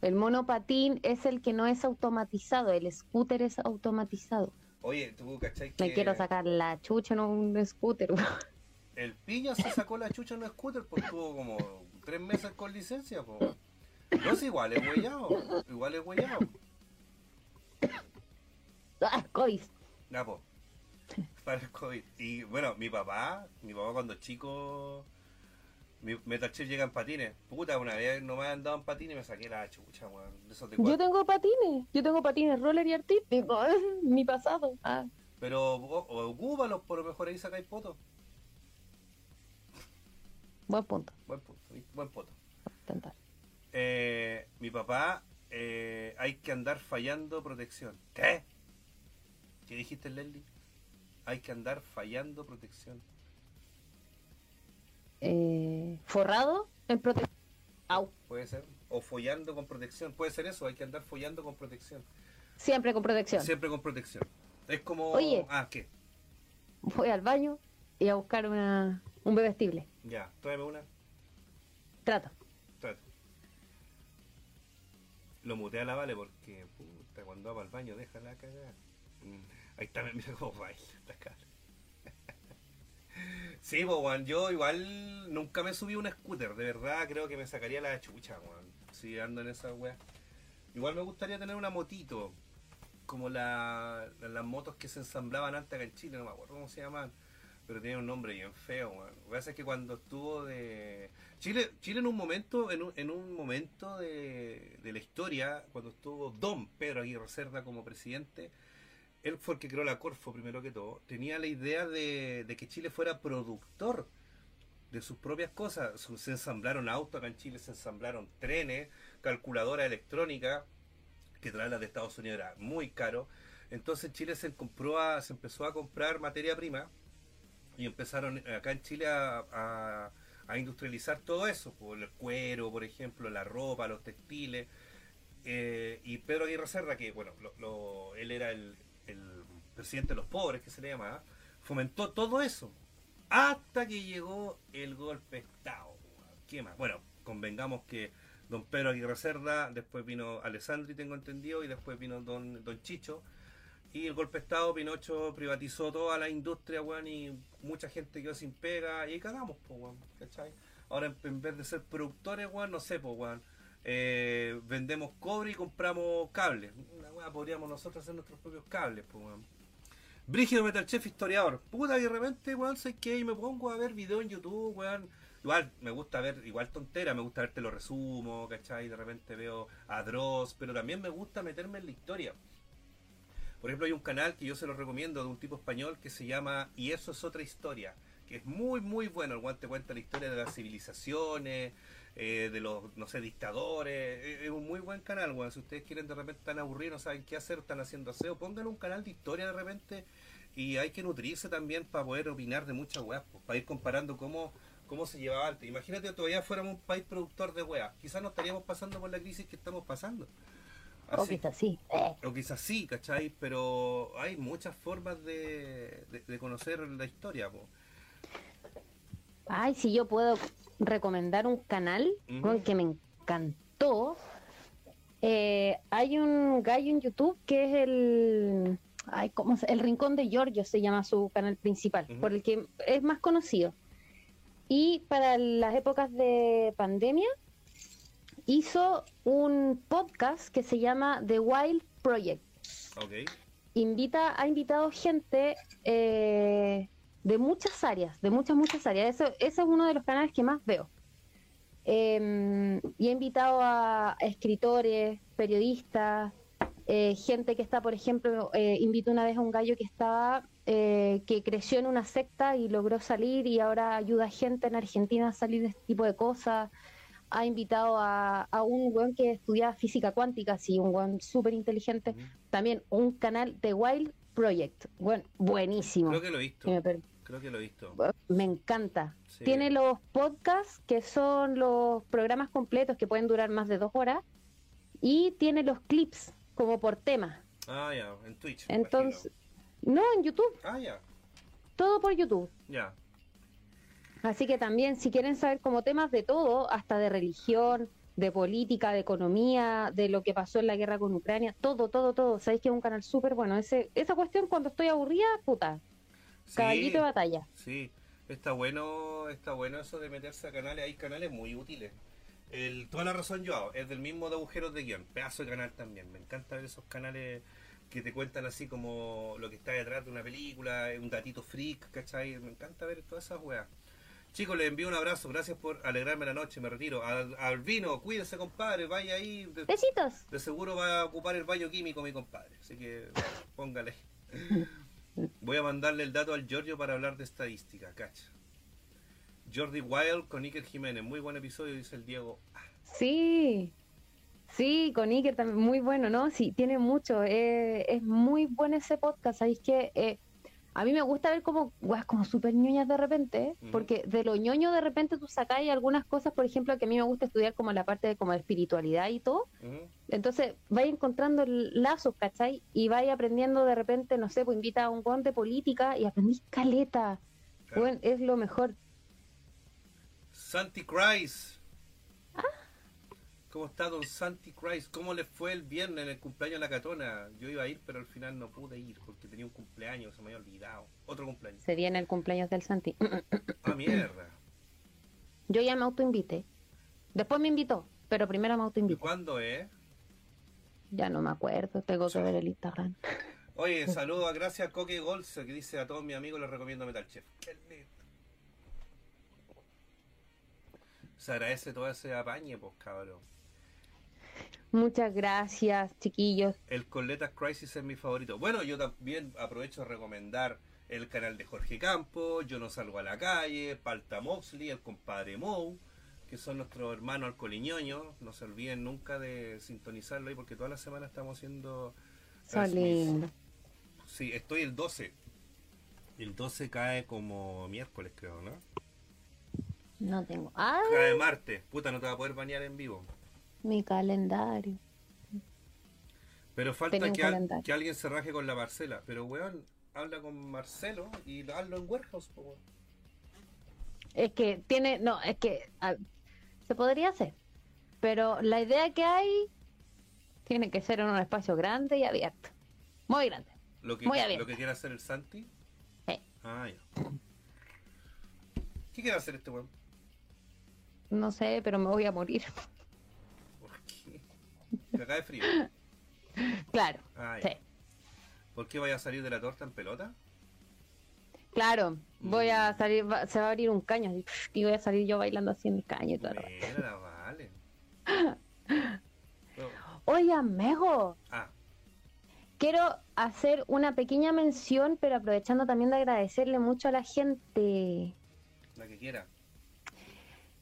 S3: El monopatín es el que no es automatizado, el scooter es automatizado.
S2: Oye, tú, ¿cachai? Que
S3: Me quiero sacar la chucha en un scooter.
S2: El piña se sacó la chucha en un scooter, pues tuvo como tres meses con licencia, pues. No es igual, es huellado. Igual es huellado.
S3: ah, COVID.
S2: Ya, pues. Para el COVID. Y bueno, mi papá, mi papá cuando chico, mi Metal Chef llega en patines. Puta, una vez no me han dado en patines y me saqué la chucha, weón.
S3: Yo tengo patines, yo tengo patines roller y artístico, mi pasado. Ah,
S2: Pero ocúpalos, por lo mejor ahí sacáis fotos.
S3: buen punto.
S2: Buen punto, buen
S3: a intentar.
S2: Eh, mi papá, eh, hay que andar fallando protección. ¿Qué? ¿Qué dijiste, Leslie? Hay que andar fallando protección.
S3: Eh, forrado en protección.
S2: Puede ser. O follando con protección. Puede ser eso, hay que andar follando con protección.
S3: Siempre con protección.
S2: Siempre con protección. Es como...
S3: Oye.
S2: Ah, ¿qué?
S3: Voy al baño y a buscar una, un bebestible.
S2: Ya, tráeme una.
S3: Trato.
S2: Trata. Lo mutea a la Vale porque, puta, cuando va al baño, déjala cagar. Mm, Ahí está, mira cómo baila. Sí, pues, yo igual nunca me subí un scooter, de verdad creo que me sacaría la chucha, Juan. Si ando en esa wea. Igual me gustaría tener una motito, como la, las motos que se ensamblaban antes acá en Chile, no me acuerdo cómo se llaman, pero tiene un nombre bien feo, Juan. Lo que pasa es que cuando estuvo de... Chile, Chile en un momento, en un, en un momento de, de la historia, cuando estuvo Don Pedro Aguirre Cerda como presidente, él fue el que creó la Corfo primero que todo, tenía la idea de, que Chile fuera productor de sus propias cosas. Se ensamblaron autos acá en Chile, se ensamblaron trenes, calculadoras electrónicas, que traerlas de Estados Unidos era muy caro. Entonces Chile se compró se empezó a comprar materia prima y empezaron acá en Chile a, industrializar todo eso, por el cuero, por ejemplo, la ropa, los textiles. Eh, y Pedro Aguirre Cerda, que bueno, él era el presidente de los pobres, que se le llamaba, fomentó todo eso. Hasta que llegó el golpe Estado. ¿Qué más? Bueno, convengamos que don Pedro Aguirre Cerda, después vino Alessandri, tengo entendido, y después vino don, don Chicho. Y el golpe Estado, Pinocho privatizó toda la industria, weón, y mucha gente quedó sin pega, y ahí cagamos, pues, weón, ¿cachai? Ahora, en, vez de ser productores, weón, no sé, pues, weón, eh, vendemos cobre y compramos cables. Una weá, podríamos nosotros hacer nuestros propios cables, pues, weón. Brígido Metal Chef historiador. Puta, y de repente, weón, sé que me pongo a ver videos en YouTube, weón. Igual me gusta ver, igual tontera, me gusta verte lo resumo, ¿cachai? De repente veo a Dross, pero también me gusta meterme en la historia. Por ejemplo, hay un canal que yo se lo recomiendo de un tipo español que se llama Y eso es otra historia, que es muy, muy bueno. El guante cuenta la historia de las civilizaciones, eh, de los, no sé, dictadores. Es, es un muy buen canal, weón. Si ustedes quieren de repente tan aburridos, no saben qué hacer, están haciendo aseo, pongan un canal de historia de repente y hay que nutrirse también para poder opinar de muchas weas, pues, para ir comparando cómo, cómo se llevaba antes. Imagínate todavía fuéramos un país productor de weas. Quizás no estaríamos pasando por la crisis que estamos pasando.
S3: O quizás sí. Eh,
S2: o quizás sí, ¿cachai? Pero hay muchas formas de, de- de conocer la historia. po.
S3: Ay, si yo puedo recomendar un canal weón, que me encantó. Eh, hay un gallo en YouTube que es el. Ay, ¿cómo se- El Rincón de Giorgio se llama su canal principal, por el que es más conocido. Y para las épocas de pandemia hizo un podcast que se llama The Wild Project.
S2: Ok.
S3: invita, ha invitado gente eh, de muchas áreas, de muchas, muchas áreas. Eso, ese es uno de los canales que más veo. Eh, y ha invitado a escritores, periodistas, eh, gente que está, por ejemplo, eh, invitó una vez a un gallo que estaba, eh, que creció en una secta y logró salir y ahora ayuda a gente en Argentina a salir de este tipo de cosas. ha invitado a, a un weón que estudia física cuántica, sí, un weón súper inteligente. También un canal de Wild Project, bueno, buenísimo.
S2: Creo que lo he visto. Creo que lo he visto.
S3: Me encanta.
S2: Sí.
S3: Tiene los podcasts, que son los programas completos que pueden durar más de dos horas, y tiene los clips, como por tema.
S2: Ah, ya, en Twitch.
S3: Entonces,
S2: imagino.
S3: no, en YouTube,
S2: Ah, ya.
S3: todo por YouTube.
S2: Ya.
S3: Así que también, si quieren saber como temas de todo, hasta de religión, de política, de economía, de lo que pasó en la guerra con Ucrania, todo, todo, todo. Sabéis que es un canal súper bueno. Ese, esa cuestión, cuando estoy aburrida, puta,
S2: Sí,
S3: caballito de batalla.
S2: sí. Está bueno, está bueno eso de meterse a canales. Hay canales muy útiles. El, toda la razón yo es del mismo de agujeros de guion. Pedazo de canal también. Me encanta ver esos canales que te cuentan así como lo que está detrás de una película, un datito freak, ¿cachai? Me encanta ver todas esas weas. Chicos, les envío un abrazo. Gracias por alegrarme la noche. Me retiro. Al, Alvino, cuídese, compadre. Vaya ahí. De,
S3: Besitos.
S2: de seguro va a ocupar el baño químico mi compadre. Así que póngale. Voy a mandarle el dato al Giorgio para hablar de estadística, cacha. Jordi Wild con Iker Jiménez. Muy buen episodio, dice el Diego.
S3: Sí, sí, con Iker también, muy bueno, ¿no? Sí, tiene mucho, eh, es muy bueno ese podcast, ¿sabéis que eh, A mí me gusta ver como, weas, como súper ñoñas de repente, ¿eh? Porque de lo ñoño de repente tú sacáis algunas cosas, por ejemplo, que a mí me gusta estudiar como la parte de como de espiritualidad y todo, entonces vais encontrando el- lazos, ¿cachai? Y vais aprendiendo de repente, no sé, pues invita a un guan de política y aprendís caleta.
S2: Claro.
S3: Bueno, es lo mejor.
S2: Santi Christ. ¿Cómo está don Santi Christ? ¿Cómo le fue el viernes en el cumpleaños de la Catona? Yo iba a ir, pero al final no pude ir porque tenía un cumpleaños, se me había olvidado. Otro cumpleaños.
S3: Se viene el cumpleaños del Santi.
S2: Ah, mierda.
S3: Yo ya me autoinvité. Después me invitó, pero primero me
S2: ¿Y
S3: autoinvité.
S2: cuándo es?
S3: Ya no me acuerdo, tengo que ver el Instagram.
S2: Oye, saludo a gracias Coque Golse que dice a todos mis amigos les recomiendo Metal Chef. Qué lindo. Se agradece todo ese apañe, pues cabrón.
S3: Muchas gracias, chiquillos.
S2: El Coletas Crisis es mi favorito. Bueno, yo también aprovecho de recomendar el canal de Jorge Campos, Yo no salgo a la calle, Palta Moxley, el compadre Mou, que son nuestros hermanos alcoliñoños. No se olviden nunca de sintonizarlo ahí porque toda la semana estamos haciendo...
S3: Lindos.
S2: Sí, estoy el 12. El 12 cae como miércoles, creo, ¿no?
S3: No tengo. ¡Ah!
S2: Cae martes. Puta, no te va a poder bañar en vivo.
S3: Mi calendario.
S2: Pero falta que, al-
S3: calendario.
S2: que alguien se raje con la Marcela. Pero, weón, habla con Marcelo y hazlo en Warehouse, weón.
S3: Es que tiene. No, es que. se podría hacer. Pero la idea que hay. Tiene que ser en un espacio grande y abierto. Muy grande.
S2: Lo que,
S3: Muy
S2: lo
S3: abierto.
S2: que quiere hacer el Santi.
S3: Sí.
S2: Ah, ya. ¿Qué quiere hacer este weón?
S3: No sé, pero me voy a morir.
S2: Acá de frío.
S3: claro.
S2: Ah.
S3: Sí.
S2: ¿Por qué vaya a salir de la torta en pelota?
S3: Claro. Voy a
S2: Mm.
S3: salir. va- se va a abrir un caño. así, Y voy a salir yo bailando así en mi caño y todo.
S2: Mira, la vale. No.
S3: Oye, amigo.
S2: Ah,
S3: Quiero hacer una pequeña mención, pero aprovechando también de agradecerle mucho a la gente.
S2: la que quiera.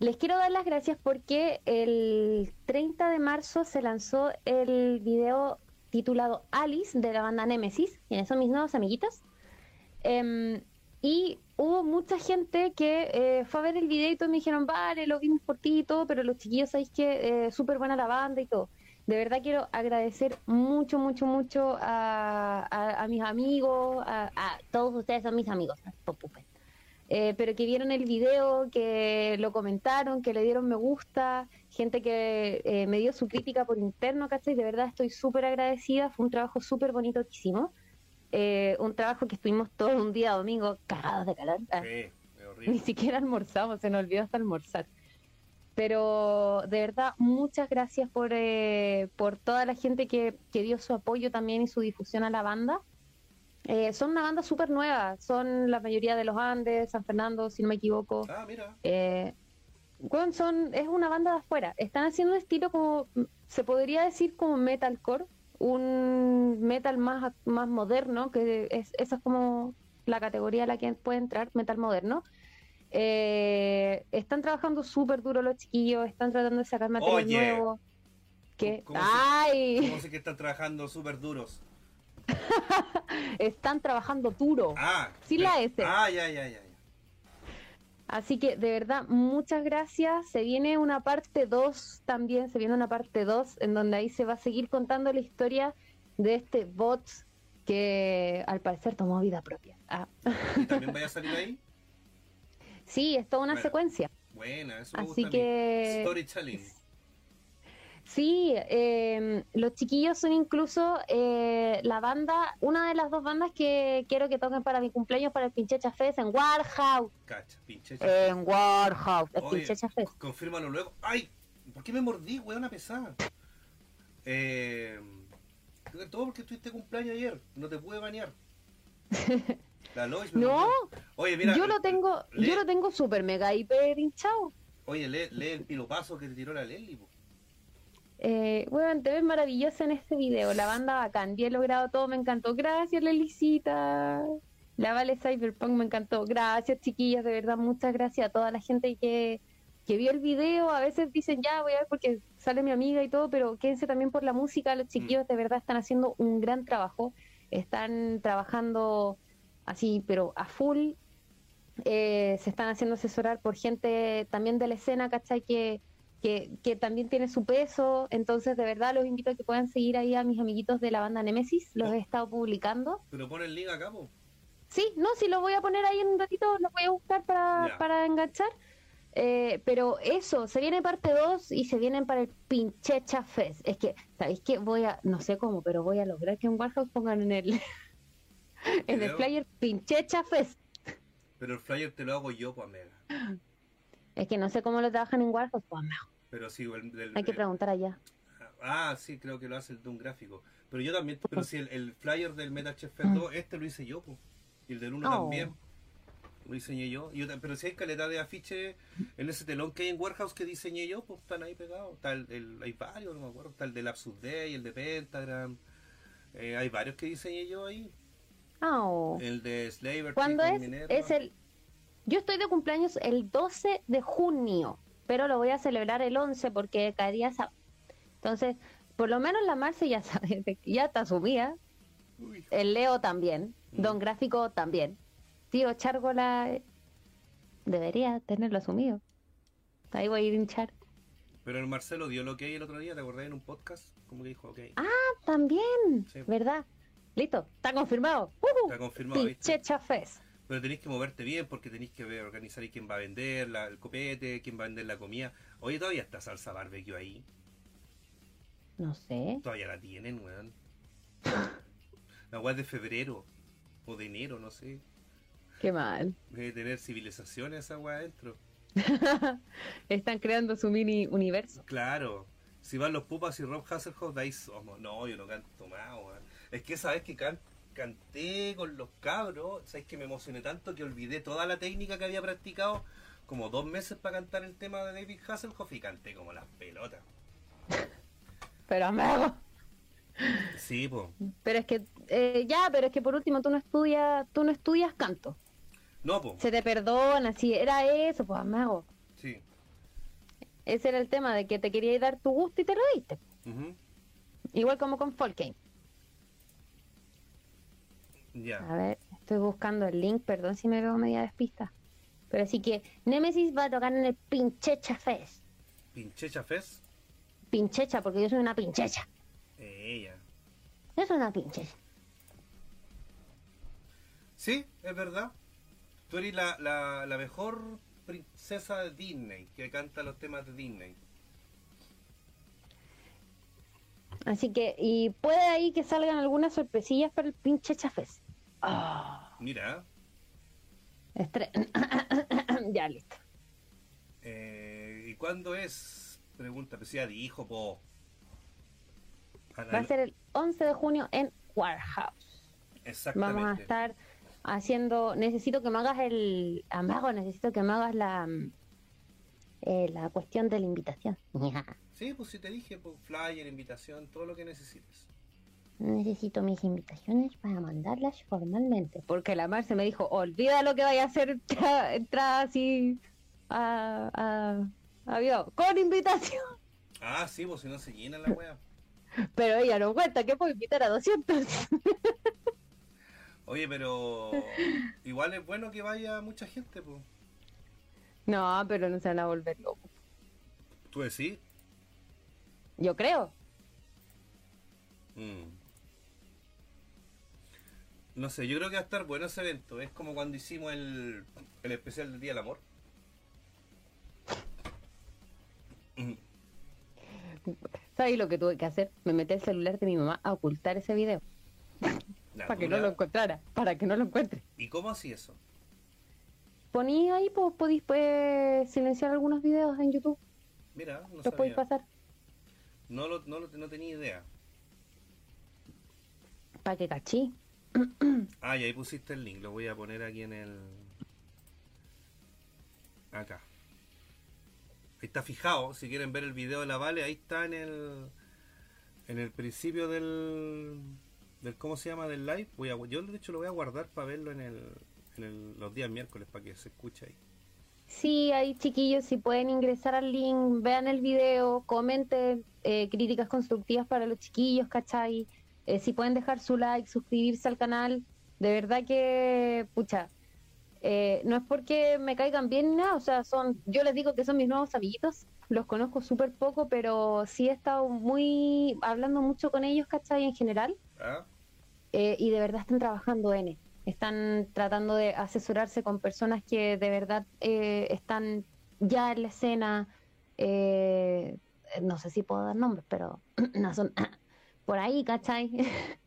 S3: Les quiero dar las gracias porque el 30 de marzo se lanzó el video titulado Alice de la banda Nemesis, quienes son mis nuevos amiguitos. Em, y hubo mucha gente que eh, fue a ver el video y todos me dijeron, vale, lo vimos por ti y todo, pero los chiquillos sabéis que eh, súper buena la banda y todo. De verdad quiero agradecer mucho, mucho, mucho a, a- mis amigos, a, a todos ustedes son mis amigos. Eh, pero que vieron el video, que lo comentaron, que le dieron me gusta, gente que eh, me dio su crítica por interno, ¿cachai? De verdad estoy súper agradecida, fue un trabajo súper bonito que hicimos. Eh, un trabajo que estuvimos todo un día domingo cagados de calor. Ah,
S2: Sí,
S3: ni siquiera almorzamos, se nos olvidó hasta almorzar. Pero de verdad, muchas gracias por, eh, por toda la gente que, que dio su apoyo también y su difusión a la banda. Eh, son una banda súper nueva, son la mayoría de los Andes, San Fernando, si no me equivoco.
S2: Ah, mira.
S3: Eh, weón, son, es una banda de afuera. Están haciendo un estilo como, se podría decir como metalcore, un metal más, más moderno, que es, esa es como la categoría a la que puede entrar, metal moderno. eh, están trabajando súper duro los chiquillos, están tratando de sacar material
S2: Oye.
S3: nuevo. ¿Qué?
S2: ¿Cómo se-
S3: ¡Ay!
S2: ¿Cómo sé que están trabajando súper duros?
S3: Están trabajando duro.
S2: Ah.
S3: Sí, la S.
S2: Ah, ya, ya, ya. ya.
S3: Así que de verdad, muchas gracias. Se viene una parte 2 también, se viene una parte 2 en donde ahí se va a seguir contando la historia de este bot que al parecer tomó vida propia. Ah.
S2: ¿Y también vaya a salir ahí?
S3: Sí, es toda una
S2: Bueno.
S3: secuencia.
S2: Buena, eso me
S3: Así
S2: gusta
S3: que-
S2: Storytelling.
S3: Sí, eh, los chiquillos son incluso eh, la banda, una de las dos bandas que quiero que toquen para mi cumpleaños para el Pinchecha Fest en Warhouse.
S2: Cacha, pinche. chafa.
S3: En Warhouse, el
S2: Oye,
S3: Pinchecha Fest.
S2: Confírmalo luego. ¡Ay! ¿Por qué me mordí, weona pesada? Eh, todo porque tuviste cumpleaños ayer. No te pude bañar. La Lois me
S3: No.
S2: Oye, mira.
S3: yo lo tengo,
S2: lee-
S3: yo lo tengo súper mega hiper hinchado.
S2: Oye, lee, lee el pilopazo que te tiró la Leli. po.
S3: Eh, bueno, te ves maravillosa en este video, la banda bacán, bien logrado todo, me encantó. Gracias, Lelicita. La Vale Cyberpunk me encantó. Gracias, chiquillas, de verdad, muchas gracias a toda la gente que, que vio el video. A veces dicen, ya voy a ver porque sale mi amiga y todo, pero quédense también por la música. Los chiquillos de verdad están haciendo un gran trabajo. Están trabajando así, pero a full. Eh, se están haciendo asesorar por gente también de la escena, ¿cachai? Que, que, que también tiene su peso. Entonces, de verdad, los invito a que puedan seguir ahí a mis amiguitos de la banda Nemesis. Los he estado publicando.
S2: Pero pon el link acá, po.
S3: Sí, no, sí, lo voy a poner ahí en un ratito, lo voy a buscar para, para enganchar. Eh, pero eso, se viene parte 2 y se vienen para el Pinchecha Fest. Es que, ¿sabéis qué? Voy a, no sé cómo, pero voy a lograr que en Warhouse pongan en el, en el flyer Pinchecha Fest.
S2: Pero el flyer te lo hago yo, pues, amiga.
S3: Es que no sé cómo lo trabajan en Warhouse, pues no,
S2: Pero sí, el, del-
S3: hay que
S2: el-
S3: preguntar allá.
S2: Ah, sí, creo que lo hace el de un gráfico. Pero yo también, pero si el, el flyer del MetaChef Fest 2, este lo hice yo, po. Y el del 1
S3: Oh.
S2: también. Lo diseñé yo. Pero si hay calidad de afiche en ese telón que hay en Warehouse que diseñé yo, pues están ahí pegados. Está el, el- hay varios, no me acuerdo. Está el de Lapsus Day, el de Pentagram. Eh, hay varios que diseñé yo ahí.
S3: Ah, oh.
S2: El de Slaver.
S3: ¿Cuándo es?
S2: Minerva.
S3: Es el... Yo estoy de cumpleaños el 12 de junio, pero lo voy a celebrar el 11 porque caería sábado. Entonces, por lo menos la Marce ya sabe, ya está sumida.
S2: Uy.
S3: El Leo también.
S2: Mm.
S3: Don Gráfico también. Tío Chárgola eh, debería tenerlo asumido. Ahí voy a ir a hinchar.
S2: Pero el Marcelo dio lo que hay el otro día, ¿te acordás en un podcast? Como que dijo, ok.
S3: Ah, también.
S2: Sí.
S3: ¿Verdad? Listo, está confirmado. ¡Ujú!
S2: Está confirmado. Pero tenéis que moverte bien porque tenéis que ver, organizar quién va a vender la- el copete, quién va a vender la comida. Oye, todavía está salsa barbecue ahí.
S3: No sé.
S2: Todavía la tienen, weón. La weá es de febrero o de enero, no sé.
S3: Qué mal.
S2: Debe tener civilización esa weá adentro.
S3: Están creando su mini universo.
S2: Claro. Si van los pupas y Rob Hasselhoff, de ahí somos. No, yo no canto más, weón. Es que esa vez que can- canté con los cabros, sabes que me emocioné tanto que olvidé toda la técnica que había practicado como dos meses para cantar el tema de David Hasselhoff y canté como las pelotas.
S3: Pero amigo.
S2: Sí, pues.
S3: Pero es que eh, ya, pero es que por último tú no estudias, tú no estudias canto.
S2: No, pues.
S3: Se te perdona, si era eso, pues amigo.
S2: Sí.
S3: Ese era el tema de que te quería dar tu gusto y te lo diste. Igual como con Folkane.
S2: Ya.
S3: A ver, estoy buscando el link, perdón si me veo media despista. Pero así que Nemesis va a tocar en el Pinchecha Fest.
S2: Pinchecha Fest.
S3: Pinchecha, porque yo soy una pinchecha.
S2: Ella.
S3: Yo soy una pinchecha.
S2: Sí, es verdad. Tú eres la, la, la mejor princesa de Disney que canta los temas de Disney.
S3: Así que, y puede ahí que salgan algunas sorpresillas para el Pinchecha Fest. Ah,
S2: Mira,
S3: estre- ya listo.
S2: eh, ¿y cuándo es? Pregunta, pues ya dijo, po.
S3: Va a ser el 11 de junio en Warehouse.
S2: Exactamente.
S3: Vamos a estar haciendo. Necesito que me hagas el. Amago, necesito que me hagas la. eh, la cuestión de la invitación.
S2: Sí, pues si te dije, pues flyer, invitación, todo lo que necesites.
S3: Necesito mis invitaciones para mandarlas formalmente. Porque la Marce me dijo, olvida lo que vaya a hacer entra- entrada así a, a, a video, con invitación.
S2: Ah, sí, pues si no se llena la wea.
S3: Pero ella no cuenta que puedo invitar a 200.
S2: Oye, pero igual es bueno que vaya mucha gente, pues.
S3: no, pero no se van a volver locos.
S2: ¿Tú decís?
S3: Yo creo.
S2: Mm. No sé, yo creo que va a estar bueno ese evento. Es como cuando hicimos el, el especial del Día del Amor. Mm.
S3: ¿Sabes lo que tuve que hacer? Me metí el celular de mi mamá a ocultar ese video.
S2: La
S3: para que no lo encontrara. Para que no lo encuentre.
S2: ¿Y cómo así eso?
S3: Poní ahí, pues podéis pues, silenciar algunos videos en YouTube.
S2: Mira, no
S3: Los podéis pasar.
S2: No, lo, no, lo- no tenía idea.
S3: Para que cachí.
S2: Ah, ahí pusiste el link. Lo voy a poner aquí en el... Acá. Ahí está fijado. Si quieren ver el video de la Vale, ahí está en el... En el principio del... del ¿Cómo se llama? Del live. Voy a, yo de hecho lo voy a guardar para verlo en el... En el- los días miércoles para que se escuche ahí.
S3: Sí, ahí chiquillos, si pueden ingresar al link, vean el video, comenten eh, críticas constructivas para los chiquillos, ¿cachai? Eh, si pueden dejar su like, suscribirse al canal, de verdad que, pucha, eh, no es porque me caigan bien ni nada, o sea, son, yo les digo que son mis nuevos amiguitos, los conozco súper poco, pero sí he estado muy, hablando mucho con ellos, ¿cachai? En general,
S2: ¿Ah?
S3: eh, y de verdad están trabajando N. Están tratando de asesorarse con personas que de verdad eh, están ya en la escena. no sé si puedo dar nombres, pero no son por ahí, ¿cachai?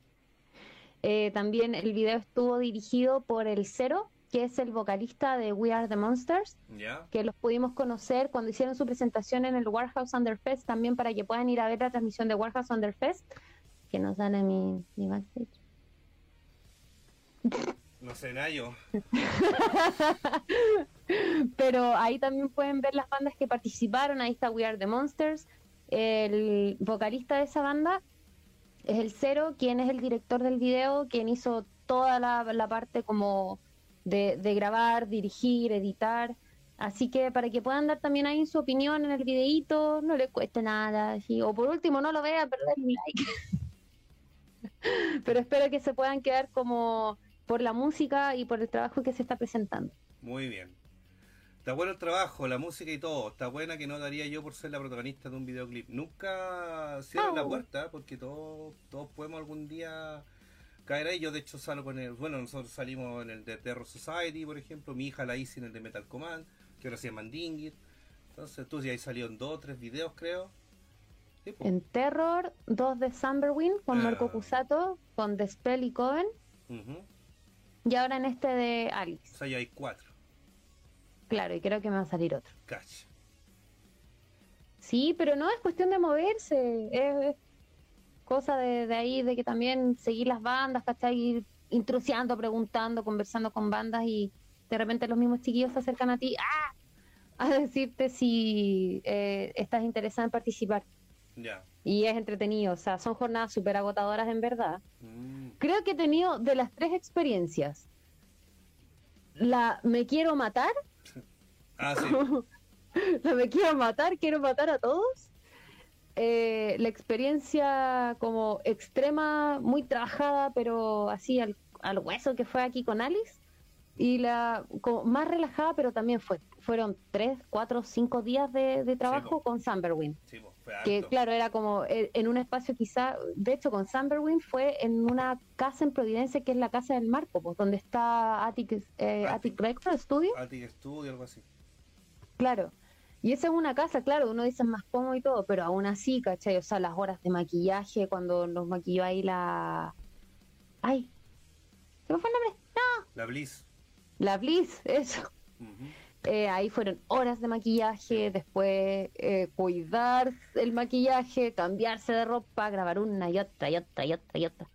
S3: Eh, también el video estuvo dirigido por el Cero, que es el vocalista de We Are the Monsters,
S2: ¿Ya?
S3: que los pudimos conocer cuando hicieron su presentación en el Warehouse Underfest, también para que puedan ir a ver la transmisión de Warehouse Underfest, que nos dan en mi, mi backstage.
S2: No sé, Nayo.
S3: Pero ahí también pueden ver las bandas que participaron. Ahí está We Are the Monsters. El vocalista de esa banda es el Cero, quien es el director del video, quien hizo toda la, parte como de, de grabar, dirigir, editar. Así que para que puedan dar también ahí su opinión en el videíto, no le cueste nada. así. O por último, no lo vean, pero denle un like. pero espero que se puedan quedar como por la música y por el trabajo que se está presentando.
S2: Muy bien. Está bueno el trabajo, la música y todo. Está buena que no daría yo por ser la protagonista de un videoclip. Nunca cierren la puerta porque todos, todos podemos algún día caer ahí. Yo de hecho salgo en el... Bueno, nosotros salimos en el de Terror Society, por ejemplo. Mi hija la hice en el de Metal Command, que ahora se llama Mandingit. Entonces tú ya ahí salió en dos o tres videos, creo. Sí.
S3: En Terror, dos de Summerwind con
S2: Ah.
S3: Marco Cusato, con The Spell y Coven, y ahora en este de
S2: O
S3: Alice.
S2: sea, ya hay cuatro.
S3: Claro, y creo que me va a salir otro.
S2: Cacha.
S3: Sí, pero no es cuestión de moverse, es, es cosa de, de ahí, de que también seguir las bandas, ¿cachai? Ir intrusiando, preguntando, conversando con bandas y de repente los mismos chiquillos se acercan a ti ¡ah! a decirte si eh, estás interesada en participar.
S2: Ya.
S3: Y es entretenido, o sea, son jornadas súper agotadoras en verdad.
S2: Mm.
S3: Creo que he tenido de las tres experiencias, la me quiero matar,
S2: Ah, sí.
S3: la me quiero matar, quiero matar a todos. Eh, la experiencia como extrema, muy trabajada, pero así al, al hueso que fue aquí con Alice. Y la como más relajada, pero también fue. Fueron tres, cuatro, cinco días de, de trabajo con.
S2: Sí, fue
S3: Que claro, era como eh, en un espacio quizá, de hecho con Summerwind fue en una casa en Providencia que es la casa del Marco, pues, donde está Attic, eh,
S2: Attic.
S3: Attic Record Studio.
S2: Attic Studio, algo así.
S3: Claro. Y esa es una casa, claro, uno dice más cómodo y todo, pero aún así, ¿cachai? O sea, las horas de maquillaje, cuando nos maquilló ahí la... ¡Ay! ¿Se me fue el nombre? ¡No!
S2: La Bliss.
S3: La Bliss, eso. Eh, ahí fueron horas de maquillaje, después eh, cuidar el maquillaje, cambiarse de ropa, grabar una y otra y otra y otra y otra.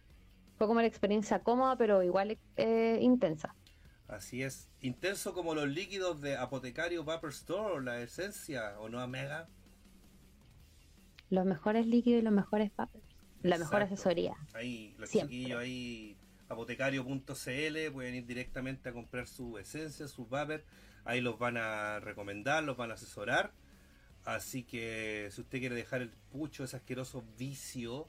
S3: Fue como la experiencia cómoda, pero igual eh, intensa.
S2: Así es. Intenso como los líquidos de Apotecario Vapor Store, la esencia, ¿o no, Mega?
S3: Los mejores líquidos y los mejores vapors. la mejor asesoría.
S2: Ahí, los
S3: Siempre.
S2: chiquillos ahí, apotecario.cl, pueden ir directamente a comprar su esencia, sus vapor. Ahí los van a recomendar, los van a asesorar. Así que si usted quiere dejar el pucho, ese asqueroso vicio,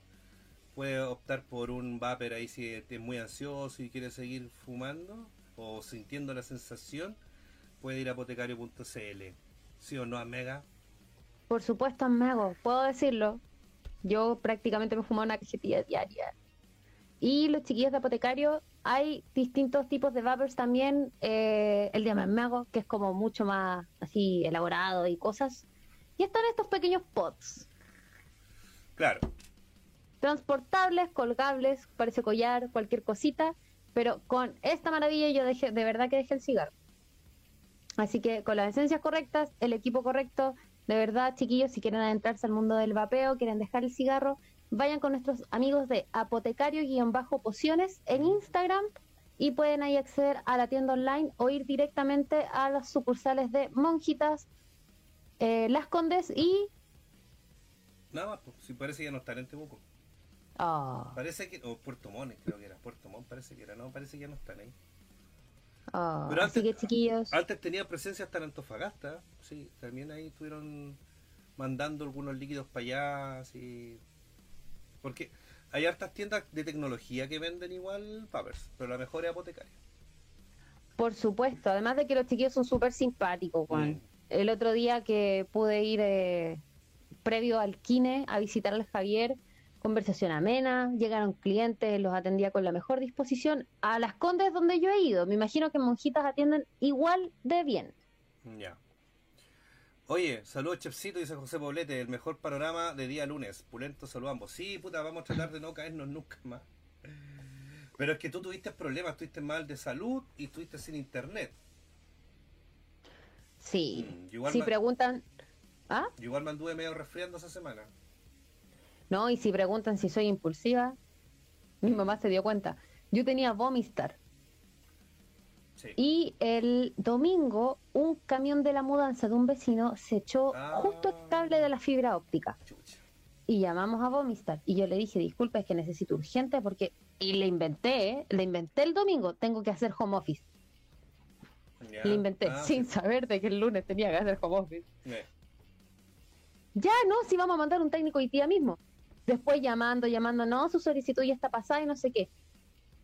S2: puede optar por un vapor ahí si es muy ansioso y quiere seguir fumando o sintiendo la sensación, puede ir a apotecario.cl. ¿Sí o no, Amega?
S3: Por supuesto, Mago, puedo decirlo. Yo prácticamente me fumaba una cajetilla diaria. Y los chiquillos de apotecario, hay distintos tipos de vapors también. eh, el de Mago, que es como mucho más así elaborado y cosas. Y están estos pequeños pots.
S2: Claro.
S3: transportables, colgables, parece collar, cualquier cosita, pero con esta maravilla yo dejé, de verdad que dejé el cigarro. Así que con las esencias correctas, el equipo correcto, de verdad, chiquillos, si quieren adentrarse al mundo del vapeo, quieren dejar el cigarro, vayan con nuestros amigos de apotecario-pociones en Instagram y pueden ahí acceder a la tienda online o ir directamente a las sucursales de Monjitas, eh, Las Condes y...
S2: Nada más, pues, si parece ya no están en Temuco.
S3: Ah,
S2: Parece que. O Puerto Montt, creo que era. Puerto Montt parece que era. No, parece que ya no están ahí.
S3: ah,
S2: Pero
S3: así
S2: antes-
S3: que chiquillos...
S2: Antes tenía presencia hasta en Antofagasta. Sí, también ahí estuvieron mandando algunos líquidos para allá. Así. Porque hay hartas tiendas de tecnología que venden igual Papers. Pero la mejor es apotecaria.
S3: Por supuesto, además de que los chiquillos son súper simpáticos, Juan.
S2: Mm.
S3: El otro día que pude ir eh, previo al kine a visitar al Javier, conversación amena, llegaron clientes, los atendía con la mejor disposición. A las condes donde yo he ido, me imagino que Monjitas atienden igual de bien.
S2: Ya. Oye, saludos Chefcito, dice José Poblete, el mejor panorama de día lunes. Pulento, saludos ambos. Sí, puta, vamos a tratar de no caernos nunca más. Pero es que tú tuviste problemas, tuviste mal de salud y estuviste sin internet.
S3: Sí,
S2: Mm, igual
S3: si preguntan... ¿Ah?
S2: Igual me anduve medio resfriando esa semana.
S3: No, y si preguntan si soy impulsiva, mi mamá se dio cuenta. Yo tenía Vomistar.
S2: Sí.
S3: Y el domingo, un camión de la mudanza de un vecino se echó
S2: Ah.
S3: justo el cable de la fibra óptica.
S2: Chucha.
S3: Y llamamos a Vomistar. Y yo le dije, disculpa, es que necesito urgente porque... Y le inventé, ¿eh? le inventé el domingo, tengo que hacer home office. Le inventé
S2: Ah,
S3: sin
S2: sí.
S3: saber de que el lunes tenía que hacer home office. Ya, no, si vamos a mandar un técnico hoy día mismo. Después llamando, llamando, no, su solicitud ya está pasada y no sé qué.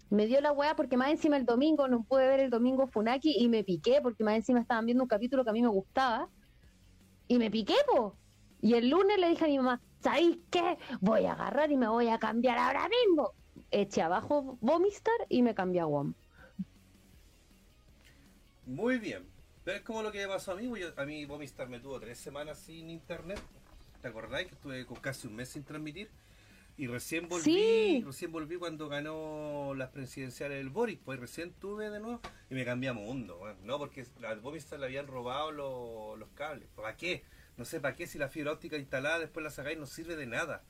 S3: Me dio la weá porque más encima el domingo, no pude ver el domingo Funaki y me piqué porque más encima estaban viendo un capítulo que a mí me gustaba. Y me piqué, po. Y el lunes le dije a mi mamá, ¿sabéis qué? Voy a agarrar y me voy a cambiar ahora mismo. Eché abajo Vomistar y me cambié a WOM.
S2: Muy bien. Pero es lo que pasó a mí. pues a mí Vomistar me tuvo tres semanas sin internet. ¿Te acordáis que estuve con casi un mes sin transmitir? Y recién volví,
S3: Sí.
S2: recién volví cuando ganó las presidenciales del Boris, pues recién tuve de nuevo y me cambié a mundo, weón. no porque al Vomistar le habían robado los, los cables. ¿Para qué? No sé para qué si la fibra óptica instalada después la sacáis no sirve de nada.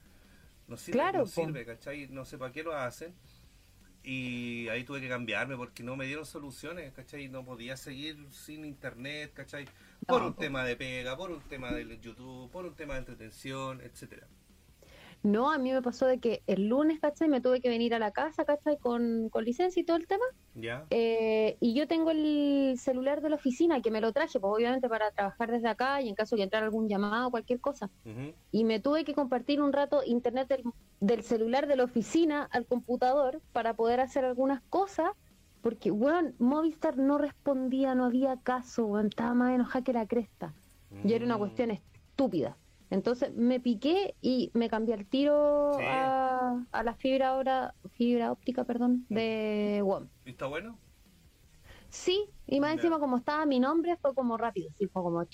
S2: No sirve,
S3: Claro,
S2: no sirve, ¿cachai? No sé para qué lo hacen. Y ahí tuve que cambiarme porque no me dieron soluciones, ¿cachai? No podía seguir sin internet, ¿cachai? Por
S3: No,
S2: un tema de pega, por un tema de YouTube, por un tema de entretención, etcétera.
S3: No, a mí me pasó de que el lunes, ¿cachai? Me tuve que venir a la casa, ¿cachai? Con, con licencia y todo el tema.
S2: ¿Ya?
S3: Eh, y yo tengo el celular de la oficina que me lo traje, pues obviamente para trabajar desde acá y en caso de entrar algún llamado o cualquier cosa. Y me tuve que compartir un rato internet del, del celular de la oficina al computador para poder hacer algunas cosas. Porque, weón, Movistar no respondía, no había caso, weón, estaba más enojada que la cresta. Y era una
S2: Mm.
S3: cuestión estúpida. Entonces me piqué y me cambié al tiro
S2: Sí.
S3: a, a la fibra ahora, fibra óptica, perdón, de WOM.
S2: ¿Y ¿Está bueno?
S3: Sí, y más encima como estaba mi nombre fue como rápido, sí, fue como...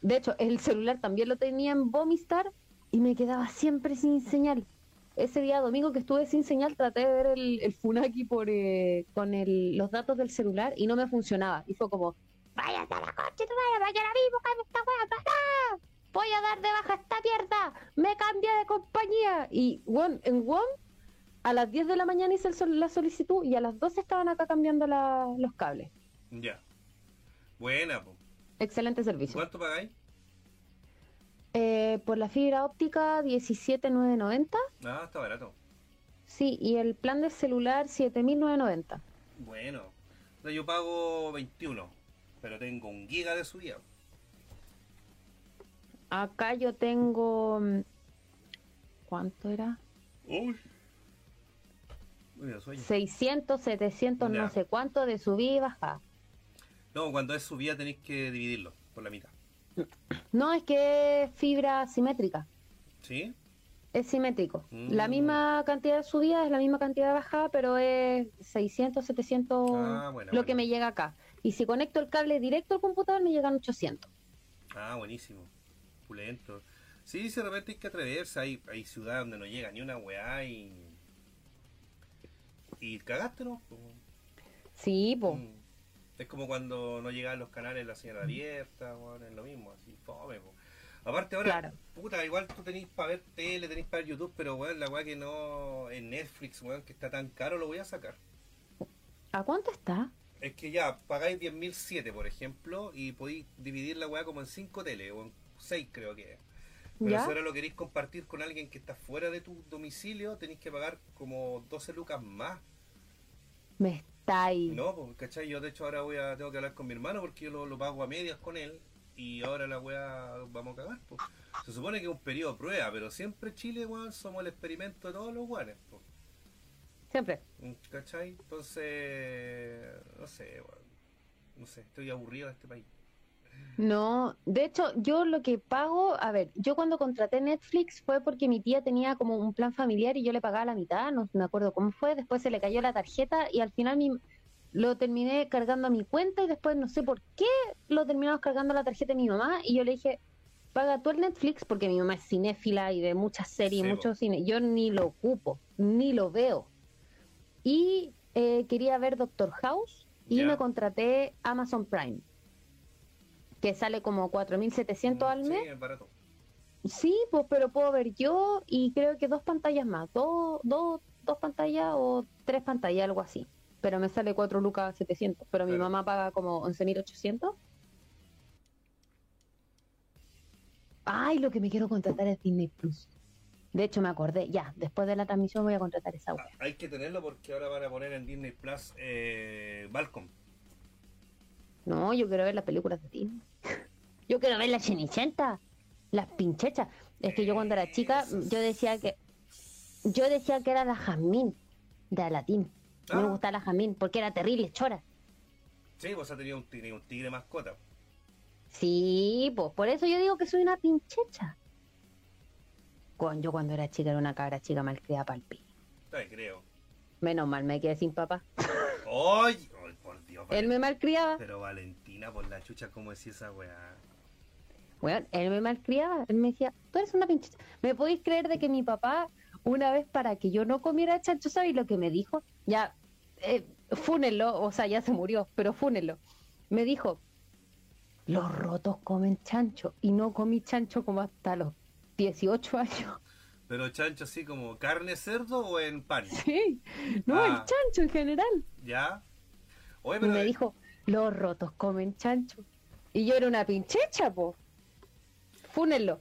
S3: De hecho, el celular también lo tenía en Vomistar y me quedaba siempre sin señal. Ese día domingo que estuve sin señal traté de ver el, el Funaki por, eh, con el- los datos del celular y no me funcionaba. Y fue como, váyate a la coche, vaya, vaya ahora mismo, esta ¡Ah! Voy a dar de baja esta mierda, me cambié de compañía. Y bueno, en WOM a las 10 de la mañana hice sol- la solicitud y a las 12 estaban acá cambiando la- los cables.
S2: Ya. Buena, po.
S3: Excelente servicio.
S2: ¿Cuánto pagáis?
S3: Eh, por la fibra óptica 17,990
S2: Ah, está barato.
S3: Sí, y el plan de celular 7.990.
S2: Bueno, yo pago 21, pero tengo un giga de subida.
S3: Acá yo tengo... mm, ¿Cuánto era?
S2: Uy. Uy, sueño.
S3: 600, 700,
S2: Ya.
S3: no sé cuánto de subida y bajada.
S2: No, cuando es subida tenéis que dividirlo por la mitad.
S3: No, es que es fibra simétrica.
S2: ¿Sí?
S3: Es simétrico.
S2: Mm.
S3: La misma cantidad de subida es la misma cantidad de bajada, pero es 600, 700
S2: Ah, bueno,
S3: lo
S2: bueno.
S3: que me llega acá. Y si conecto el cable directo al computador, me llegan 800.
S2: Ah, buenísimo. Pulento. Sí, si de repente hay que atreverse. Hay, hay ciudades donde no llega ni una weá y. Y cagaste, ¿no?
S3: Sí, po.
S2: Mm. Es como cuando no llegaban los canales La Señal Abierta, weón, es lo mismo, así, fome, po. Aparte ahora,
S3: Claro.
S2: puta, igual tú tenés para ver tele, tenés para ver YouTube, pero weón, la weá que no, en Netflix, weón, que está tan caro, lo voy a sacar.
S3: ¿A cuánto está?
S2: Es que ya, pagáis 10.007, por ejemplo, y podéis dividir la weá como en 5 tele, o en 6 creo que es. Pero
S3: ¿Ya?
S2: si ahora lo queréis compartir con alguien que está fuera de tu domicilio, tenéis que pagar como 12 lucas más.
S3: Me está ahí.
S2: No, pues, ¿cachai? Yo de hecho ahora voy a, tengo que hablar con mi hermano porque yo lo, lo pago a medias con él y ahora la weá vamos a cagar, pues. Se supone que es un periodo de prueba, pero siempre Chile, weón, somos el experimento de todos los weones, pues.
S3: Siempre.
S2: ¿Cachai? Entonces, no sé, weón. No sé, estoy aburrido de este país.
S3: No, de hecho, yo lo que pago, a ver, yo cuando contraté Netflix fue porque mi tía tenía como un plan familiar y yo le pagaba la mitad, no me acuerdo cómo fue, después se le cayó la tarjeta y al final mi, lo terminé cargando a mi cuenta y después no sé por qué lo terminamos cargando a la tarjeta de mi mamá y yo le dije, paga tú el Netflix porque mi mamá es cinéfila y de muchas series,
S2: Sí,
S3: muchos cine, yo ni lo ocupo, ni lo veo. Y eh, quería ver Doctor House y me contraté Amazon Prime que sale como 4.700 al
S2: Sí,
S3: mes.
S2: es barato.
S3: Sí, pues, pero puedo ver yo y creo que dos pantallas más, dos, dos, dos pantallas o tres pantallas, algo así. Pero me sale 4 lucas 700, pero mi mamá paga como 11.800. Ay, lo que me quiero contratar es Disney Plus. De hecho, me acordé, ya, después de la transmisión voy a contratar esa
S2: Ah,
S3: web.
S2: Hay que tenerlo porque ahora van a poner en Disney Plus eh, Balcom.
S3: No, yo quiero ver las películas de Disney. Yo quiero ver la Cenicienta, las pinchechas. Es que yo cuando era chica, yo decía que yo decía que era la Jazmín de. Me
S2: Ah.
S3: gustaba la Jazmín porque era terrible, chora.
S2: Sí, vos has tenido un tigre, un tigre mascota.
S3: Sí, pues por eso yo digo que soy una pinchecha. Con, yo cuando era chica era una cabra chica malcriada palpi.
S2: Ay, creo.
S3: Menos mal me quedé sin papá.
S2: ¡Ay!
S3: Él me malcriaba.
S2: Pero Valentina, por la chucha, ¿cómo decía esa weá?
S3: Bueno, él me malcriaba, él me decía, tú eres una pinchecha. ¿Me podéis creer de que mi papá, una vez para que yo no comiera chancho, ¿sabes lo que me dijo? Ya, eh, fúnenlo, o sea, ya se murió, pero fúnenlo. Me dijo, los rotos comen chancho, y no comí chancho como hasta los 18 años.
S2: Pero chancho así como carne cerdo o en pan,
S3: Sí, no, el
S2: Ah.
S3: chancho en general.
S2: ¿ya? Oye,
S3: Y
S2: pero
S3: me dijo, los rotos comen chancho. Y yo era una pinchecha, po. Fúnenlo.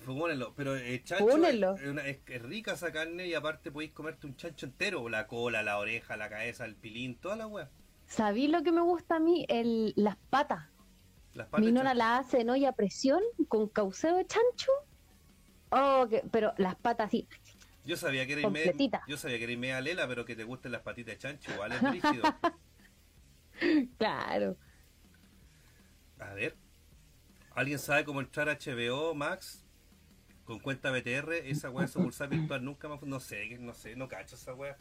S2: Fúnenlo, pero el chancho
S3: Fúnenlo.
S2: es, una- es- es rica esa carne y aparte podéis comerte un chancho entero, la cola, la oreja, la cabeza, el pilín, toda la weá.
S3: ¿Sabí lo que me gusta a mí? El, las patas.
S2: Las patas
S3: Mi nona
S2: chancho.
S3: la hace en olla a presión con cauceo de chancho. Oh, que- pero las patas así.
S2: Yo sabía que era media, yo sabía que era media lela, pero que te gusten las patitas de chancho, igual es rígido.
S3: Claro.
S2: A ver. ¿Alguien sabe cómo entrar a HBO Max con cuenta BTR? Esa weá sucursal virtual nunca más. No sé, no sé, no cacho esa weá.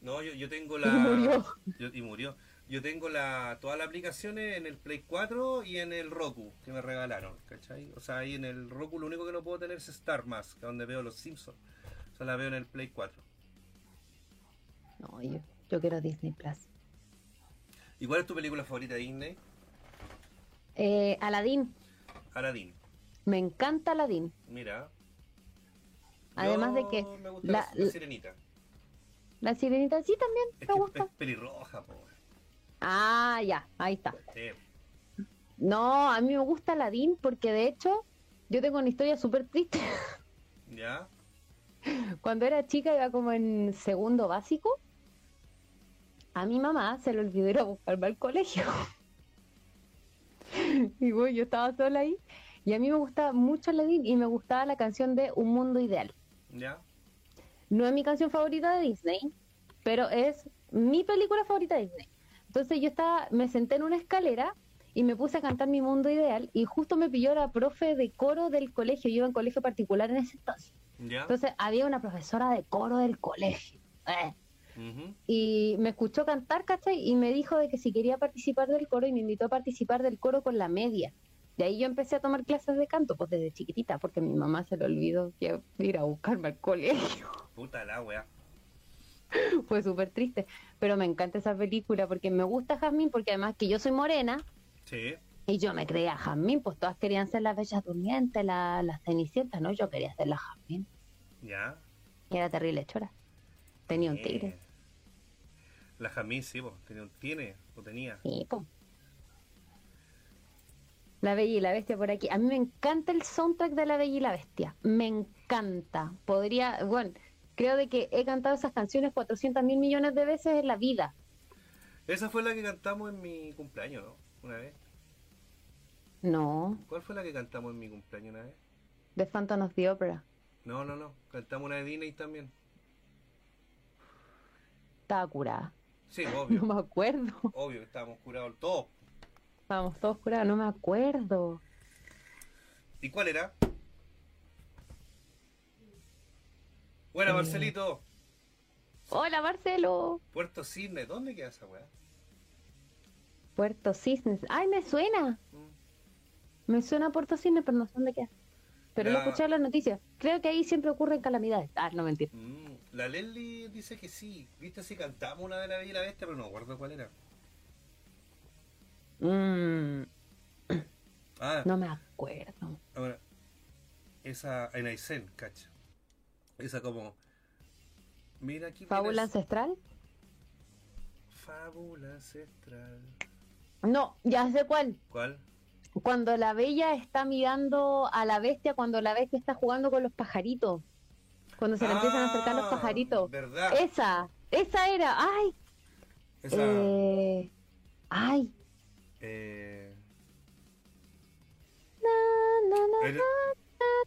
S2: No, yo, yo tengo la.
S3: Y murió.
S2: yo- y murió. Yo tengo la, todas las aplicaciones en el Play 4 y en el Roku que me regalaron, ¿cachai? O sea, ahí en el Roku lo único que no puedo tener es Star Mask, donde veo los Simpsons. O sea, la veo en el Play 4.
S3: No, yo, yo quiero Disney Plus.
S2: ¿Y cuál es tu película favorita de Disney?
S3: Eh, Aladdin.
S2: Aladdin.
S3: Me encanta Aladdin.
S2: Mira.
S3: Además de que
S2: Me gusta
S3: la-
S2: la, la sirenita.
S3: la sirenita sí también
S2: Es
S3: me gusta.
S2: es pelirroja, po.
S3: Ah, ya, ahí está.
S2: Sí.
S3: No, a mí me gusta Aladdin porque de hecho yo tengo una historia súper triste.
S2: ¿Ya?
S3: Cuando era chica iba como en segundo básico. A mi mamá se le olvidó ir a buscarme al colegio. y bueno, yo estaba sola ahí. Y a mí me gustaba mucho Aladdin y me gustaba la canción de Un Mundo Ideal.
S2: ¿Ya?
S3: No es mi canción favorita de Disney, pero es mi película favorita de Disney. Entonces yo estaba, me senté en una escalera y me puse a cantar mi mundo ideal y justo me pilló la profe de coro del colegio. Yo iba en colegio particular en ese entonces.
S2: ¿Ya?
S3: Entonces había una profesora de coro del colegio. eh, Y me escuchó cantar, ¿cachai? Y me dijo de que si quería participar del coro y me invitó a participar del coro con la media. De ahí yo empecé a tomar clases de canto, pues desde chiquitita, porque mi mamá se le olvidó que ir a buscarme al colegio.
S2: Puta la wea.
S3: Fue súper triste. Pero me encanta esa película porque me gusta Jazmín, porque además que yo soy morena
S2: Sí.
S3: y yo me creía Jazmín, pues todas querían ser las bellas durmientes, la- las cenicientas, ¿no? Yo quería ser la Jazmín.
S2: ¿Ya?
S3: Y era terrible chora. Tenía un
S2: Eh,
S3: tigre.
S2: La Jamín, sí, po. Tenía un- tiene o tenía.
S3: Sí, po. La Bella y la Bestia por aquí. A mí me encanta el soundtrack de La Bella y la Bestia. Me encanta. Podría, bueno, creo de que he cantado esas canciones 400 mil millones de veces en la vida.
S2: Esa fue la que cantamos en mi cumpleaños, ¿no? Una vez.
S3: No,
S2: ¿Cuál fue la que cantamos en mi cumpleaños una vez?
S3: de Phantom of the Opera.
S2: No, no, no. Cantamos una de Disney también.
S3: Estaba curada.
S2: Sí,
S3: No
S2: obvio.
S3: me acuerdo.
S2: obvio, estábamos curados todos.
S3: Estábamos todos curados, no me acuerdo.
S2: ¿Y cuál era? Buena,
S3: Eh.
S2: Marcelito.
S3: Hola, Marcelo.
S2: Puerto Cisne. ¿Dónde queda esa weá?
S3: Puerto Cisnes. Ay, me suena.
S2: Mm.
S3: Me suena a Puerto Cisnes, pero no sé dónde queda. Pero lo
S2: La-
S3: escuché en las noticias. Creo que ahí siempre ocurren calamidades. Ah, no mentira.
S2: Mm, La Leslie dice que sí. Viste si cantamos una de la Bella y la Bestia, pero no me acuerdo cuál era.
S3: Mm,
S2: Ah,
S3: no me acuerdo.
S2: ahora. Esa en Aysén, cacha. Esa como. Mira aquí.
S3: ¿Fábula ancestral?
S2: Fábula ancestral.
S3: No, ya sé cuál.
S2: ¿Cuál?
S3: Cuando la bella está mirando a la bestia, cuando la bestia está jugando con los pajaritos. Cuando se le empiezan a acercar los
S2: Ah,
S3: pajaritos.
S2: ¿Verdad?
S3: Esa, esa era. Ay,
S2: Esa.
S3: eh, ay.
S2: eh,
S3: Na, na, na, na,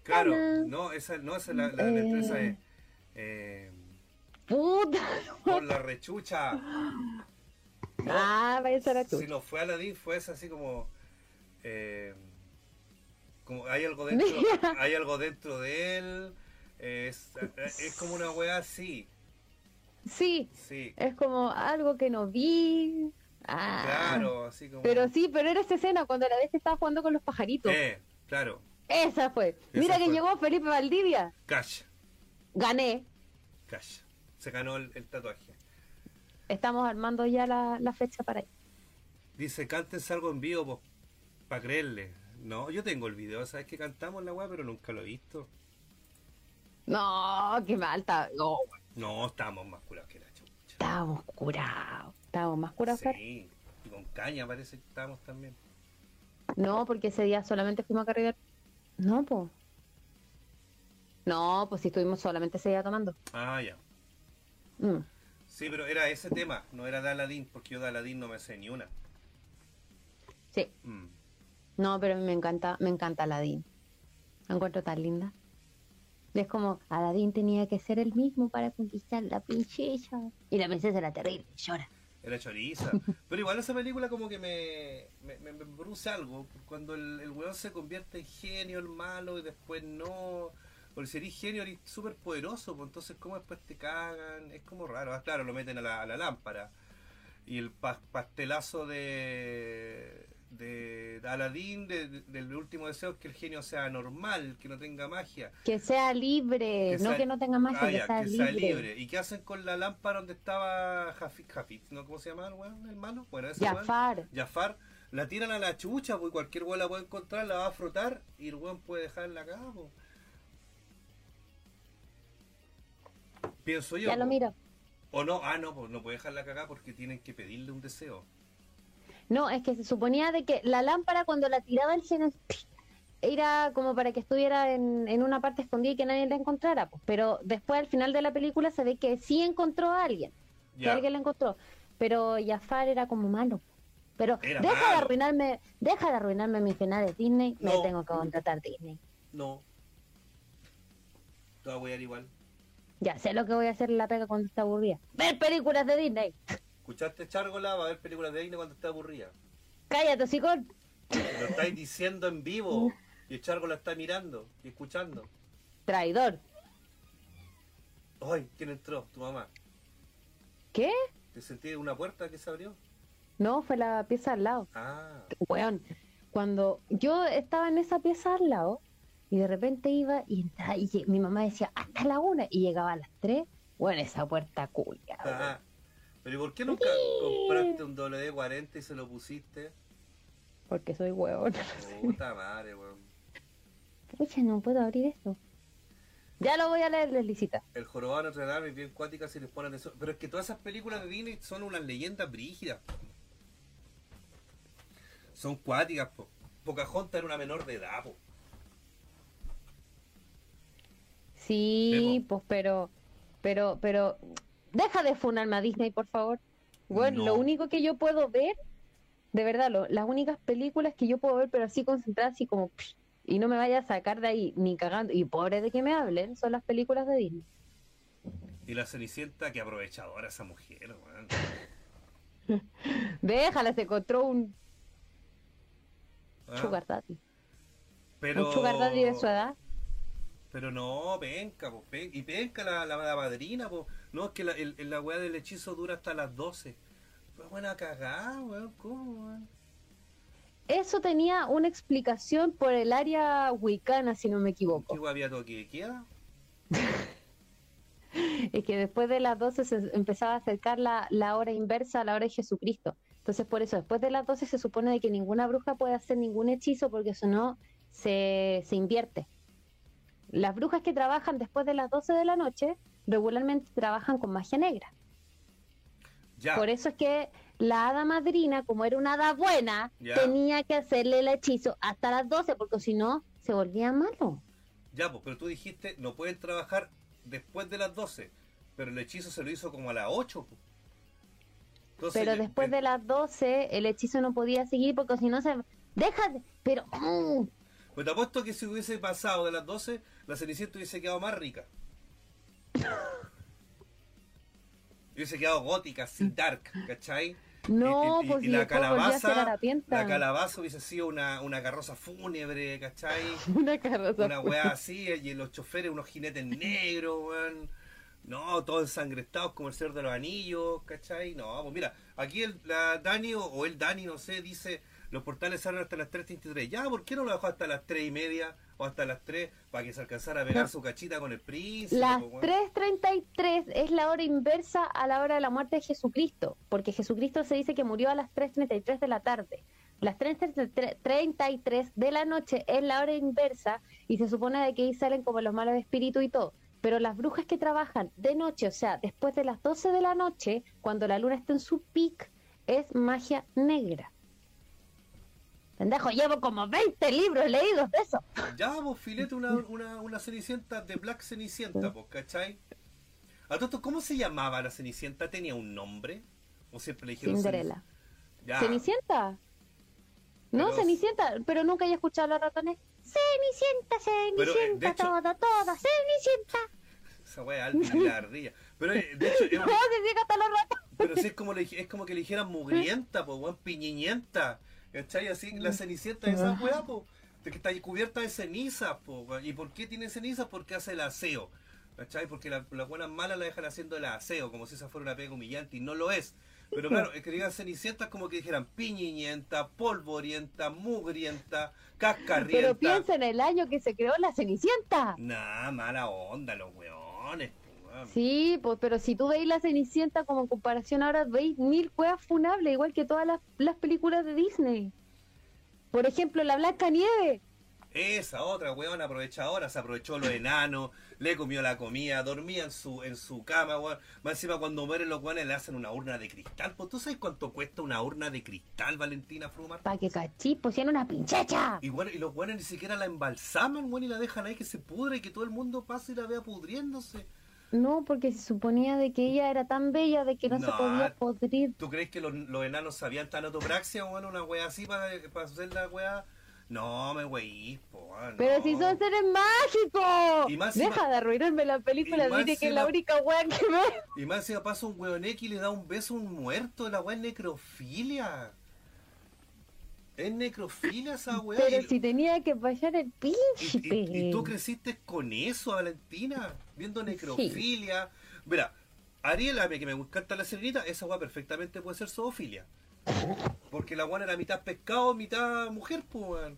S2: claro, no, esa, no, esa la, la, la
S3: Eh.
S2: empresa es. Eh,
S3: Puta.
S2: por la rechucha. No,
S3: Ah, vaya a ser a tú.
S2: si no fue Aladdin, fue esa así como. Eh, como hay algo dentro, hay algo dentro de él. Es, es como una weá así.
S3: Sí,
S2: Sí,
S3: es como algo que no vi. Ah.
S2: claro, así como.
S3: Pero sí, pero era esa escena cuando la bestia estaba jugando con los pajaritos.
S2: Eh, claro.
S3: Esa fue. Mira que llegó Felipe Valdivia.
S2: Cash,
S3: Gané.
S2: cash. Se ganó el, el tatuaje.
S3: Estamos armando ya la, la fecha para ir.
S2: Dice, cántense algo en vivo para creerle. No, yo tengo el video, sabes que cantamos la weá, pero nunca lo he visto.
S3: No, qué mal. está- No,
S2: No, estábamos más curados que la chucha.
S3: estábamos curados. Estábamos más curados. que-
S2: Sí, y con caña parece que estábamos también.
S3: No, porque ese día solamente fuimos a cargar. No, pues. No, pues si estuvimos solamente ese día tomando.
S2: Ah, ya.
S3: Mm.
S2: Sí, pero era ese tema, no era de Aladdin, porque yo de Aladdin no me sé ni una.
S3: Sí.
S2: Mm.
S3: No, pero me encanta, me encanta Aladdin. La encuentro tan linda. Es como, Aladdin tenía que ser el mismo para conquistar la princesa. Y la princesa era terrible, llora.
S2: Era choriza. Pero igual esa película como que me, me, produce algo. Cuando el, weón se convierte en genio, el malo, y después no. Porque si eres genio eres súper poderoso, pues entonces cómo después te cagan. Es como raro. Ah, claro, lo meten a la, lámpara. Y el pas- pastelazo de, de Aladdin, de- de- del último deseo, es que el genio sea normal, que no tenga magia.
S3: Que sea libre,
S2: Que
S3: no que no tenga magia,
S2: Ah,
S3: que,
S2: ya,
S3: sea,
S2: que
S3: libre.
S2: sea libre. ¿Y qué hacen con la lámpara donde estaba Jafit? Jafit ¿no? ¿Cómo se llama el weón, el malo? Bueno, ese weón.
S3: Jafar.
S2: Jafar. La tiran a la chucha, pues cualquier weón la puede encontrar, la va a frotar y el weón puede dejarla acá, pues. Pienso yo.
S3: Ya lo
S2: po.
S3: miro.
S2: O no, ah, no, pues no puede dejarla acá porque tienen que pedirle un deseo.
S3: No, es que se suponía de que la lámpara cuando la tiraba el genio era como para que estuviera en, en una parte escondida y que nadie la encontrara. pues. Pero después, al final de la película, se ve que sí encontró a alguien. Que alguien la encontró. Pero Jafar era como malo. Pero
S2: Era
S3: deja de arruinarme, deja de arruinarme mis finales Disney, me
S2: No.
S3: tengo que contratar Disney.
S2: No. Te voy a igual.
S3: Ya sé lo que voy a hacer en la pega cuando esté aburrida. Ver películas de Disney.
S2: ¿Escuchaste Chárgola? Va a ver películas de Disney cuando esté aburrida.
S3: Cállate, hocicón.
S2: Lo estáis diciendo en vivo. Y el Chárgola está mirando y escuchando.
S3: Traidor.
S2: Ay, ¿quién entró? Tu mamá.
S3: ¿Qué?
S2: ¿Te sentí una puerta que se abrió?
S3: No, fue la pieza al lado.
S2: Ah.
S3: Weón, cuando yo estaba en esa pieza al lado y de repente iba y entraba y lle- mi mamá decía hasta la una y llegaba a las tres, bueno, esa puerta culia.
S2: Pero ¿y por qué nunca compraste un WD-40 y se lo pusiste?
S3: Porque soy weón.
S2: Puta madre, weón.
S3: Pucha, no puedo abrir esto. Ya lo voy a leer, Leslicita.
S2: El jorobado de Notre Dame es bien cuática si les ponen eso. Pero es que todas esas películas de Disney son unas leyendas brígidas. Son cuáticas, po. Pocahontas era una menor de edad, po.
S3: Sí, pues pero, pero, pero, deja de funarme a Disney, por favor. Bueno,
S2: No.
S3: lo único que yo puedo ver, de verdad, lo- las únicas películas que yo puedo ver, pero así concentradas, así como, psh, y no me vaya a sacar de ahí ni cagando, y pobre de que me hablen, son las películas de Disney.
S2: Y la Cenicienta, que aprovechadora esa mujer, weón.
S3: Déjala, se encontró un
S2: Ah,
S3: sugar daddy.
S2: pero...
S3: Un sugar daddy de su edad.
S2: Pero no, penca, po, pen- y penca la, la, la madrina, po. No, es que la, el, la weá del hechizo dura hasta las 12. Fue buena cagada, weón, ¿cómo, weón?
S3: Eso tenía una explicación por el área wicana, si no me
S2: ¿Qué
S3: equivoco.
S2: weá había toque?
S3: Es que después de las 12 se empezaba a acercar la, la hora inversa a la hora de Jesucristo. Entonces, por eso, después de las 12 se supone de que ninguna bruja puede hacer ningún hechizo porque si no, se, se invierte. Las brujas que trabajan después de las 12 de la noche regularmente trabajan con magia negra.
S2: Ya,
S3: Por eso es que la hada madrina, como era una hada buena,
S2: Ya.
S3: tenía que hacerle el hechizo hasta las 12 porque si no, se volvía malo.
S2: ya, pues, pero tú dijiste, no pueden trabajar después de las 12. Pero el hechizo se lo hizo como a las 8, po. Entonces,
S3: Pero después de las 12 el hechizo no podía seguir porque si no se... Deja de... Pero... mm,
S2: Pues te apuesto que si hubiese pasado de las 12, la Cenicienta hubiese quedado más rica. hubiese quedado gótica, así dark, ¿cachai?
S3: No,
S2: Y- y-
S3: pues
S2: y
S3: y
S2: la calabaza, la calabaza hubiese sido una, una carroza fúnebre, ¿cachai?
S3: Una carroza.
S2: Una weá así, y los choferes, unos jinetes negros, weón. No, todos ensangrestados como el Señor de los Anillos, ¿cachai? No, pues mira, aquí el, la Dani o, o el Dani, no sé, dice, los portales salen hasta las 3.33. Ya, ¿por qué no lo dejó hasta las 3 y media o hasta las 3 para que se alcanzara a pegar
S3: No.
S2: su cachita con el príncipe?
S3: Las
S2: po, weón?
S3: 3.33 es la hora inversa a la hora de la muerte de Jesucristo, porque Jesucristo se dice que murió a las 3.33 de la tarde. Las 3.33 de la noche es la hora inversa y se supone de que ahí salen como los malos espíritus y todo. Pero las brujas que trabajan de noche, o sea, después de las 12 de la noche, cuando la luna está en su pic, es magia negra. Pendejo, llevo como 20 libros leídos de eso.
S2: Ya, pues filete una, una, una cenicienta de Black Cenicienta, pues, ¿cachai? A todo ¿cómo se llamaba la cenicienta? ¿Tenía un nombre? ¿O siempre le dijeron Ya.
S3: ¿Cenicienta? No,
S2: Pero-
S3: Cenicienta, pero nunca he escuchado a los ratones. Cenicienta,
S2: eh,
S3: Cenicienta,
S2: hecho-
S3: toda, toda, Cenicienta.
S2: Esa wea es la ardilla. Pero eh, de hecho, es,
S3: No, se llega hasta los ratones.
S2: pero sí es como, le, es como que le dijeran mugrienta, pues, weón, piñiñenta. ¿Cachai? Así, la cenicienta de esa weá, pues, de que está cubierta de cenizas, weón. ¿Y por qué tiene cenizas? Porque hace el aseo. ¿Cachai? Porque la- las buenas malas la dejan haciendo el aseo, como si esa fuera una pega humillante, y no lo es. Pero claro, es que digan cenicientas como que dijeran piñiñenta, polvorienta, mugrienta, cascarrienta.
S3: Pero piensa en el año que se creó la Cenicienta.
S2: Nah, mala onda, los weones, pues.
S3: Sí, pues, pero si tú veis la Cenicienta como en comparación ahora, veis mil cuevas funables, igual que todas las, las películas de Disney. Por ejemplo, la Blanca Nieve.
S2: Esa otra weón aprovechadora, se aprovechó los enanos, le comió la comida, dormía en su, en su cama, weón. Más encima cuando mueren los weones le hacen una urna de cristal. Pues tú sabes cuánto cuesta una urna de cristal, Valentina Frumar.
S3: Pa' que cachí, pusieron una pinchacha.
S2: Y, bueno, y los weones ni siquiera la embalsaman, weón, y la dejan ahí que se pudre y que todo el mundo pase y la vea pudriéndose.
S3: No, porque se suponía de que ella era tan bella de que no, se podía podrir.
S2: ¿Tú crees que los, los enanos sabían tanatopraxia, weón, una wea así para, para hacer la wea? No, me po, weón,
S3: Pero si son seres mágicos.
S2: Y más
S3: Deja de arruinarme la película, dile que es la única weá que ve.
S2: Y más encima pasa un weón X y le da un beso a un muerto, la weá es necrofilia. Es necrofilia esa weá.
S3: Pero
S2: y,
S3: si tenía que pasar el
S2: y-
S3: príncipe.
S2: y- y tú creciste con eso, Valentina, viendo necrofilia. Mira, Ariel, a mí que me encanta la serenita, esa weá perfectamente puede ser zoofilia. Porque la weá era mitad pescado, mitad mujer, pues weón.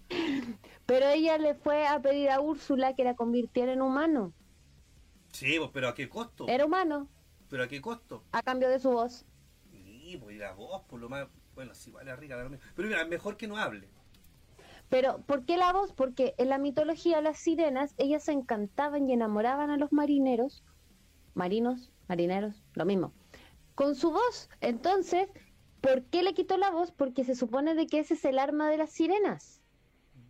S3: Pero ella le fue a pedir a Úrsula que la convirtiera en humano.
S2: Sí, pues, pero ¿a qué costo?
S3: Era humano,
S2: ¿Pero a qué costo?
S3: a cambio de su voz.
S2: Sí, pues y la voz, por lo más. Bueno, sí, vale, rica. la- Pero mira, mejor que no hable.
S3: Pero, ¿por qué la voz? Porque en la mitología las sirenas, ellas encantaban y enamoraban a los marineros, marinos, marineros, lo mismo, con su voz. Entonces, ¿por qué le quitó la voz? Porque se supone de que ese es el arma de las sirenas.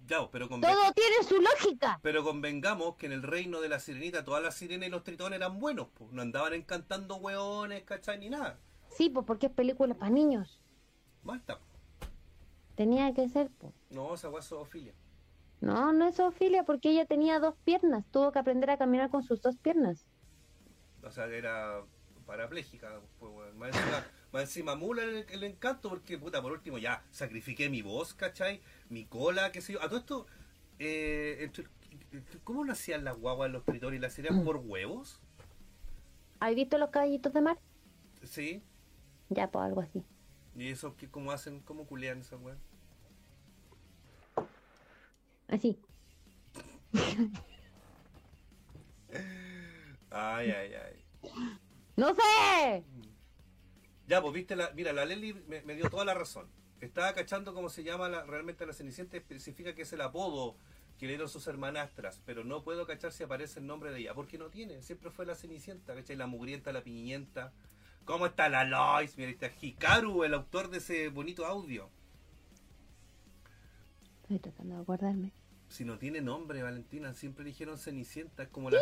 S2: Ya, pero
S3: Todo tiene su lógica.
S2: Pero convengamos que en el reino de la sirenita todas las sirenas y los tritones eran buenos, pues. No andaban encantando hueones, ¿cachai? Ni nada.
S3: Sí, pues porque es película para niños.
S2: Basta.
S3: Tenía que ser, pues.
S2: No, esa es zoofilia.
S3: No, no es zoofilia porque ella tenía dos piernas. Tuvo que aprender a caminar con sus dos piernas.
S2: O sea, era parapléjica, pues, weón. Más encima, más encima mula el, el encanto, porque, puta, por último, ya, sacrifiqué mi voz, ¿cachai? Mi cola, qué sé yo. A todo esto, eh, entre- ¿cómo nacían las guaguas, los tritores y las sirenas? ¿Por huevos?
S3: ¿Has visto los caballitos de mar?
S2: Sí.
S3: Ya, pues algo así.
S2: ¿Y eso qué, cómo hacen? ¿Cómo culean esa weá?
S3: Así.
S2: Ay, ay, ay.
S3: ¡No sé!
S2: Ya, pues viste, la, mira, la Leli me, me dio toda la razón. Estaba cachando cómo se llama la- realmente la Cenicienta, especifica que es el apodo que le dieron sus hermanastras, pero no puedo cachar si aparece el nombre de ella, porque no tiene, siempre fue la Cenicienta, ¿cachai? La mugrienta, la piñenta. ¿Cómo está la Lois? Mira, está Hikaru, el autor de ese bonito audio.
S3: Estoy tratando de acordarme.
S2: Si no tiene nombre, Valentina, siempre dijeron Cenicienta, es como la...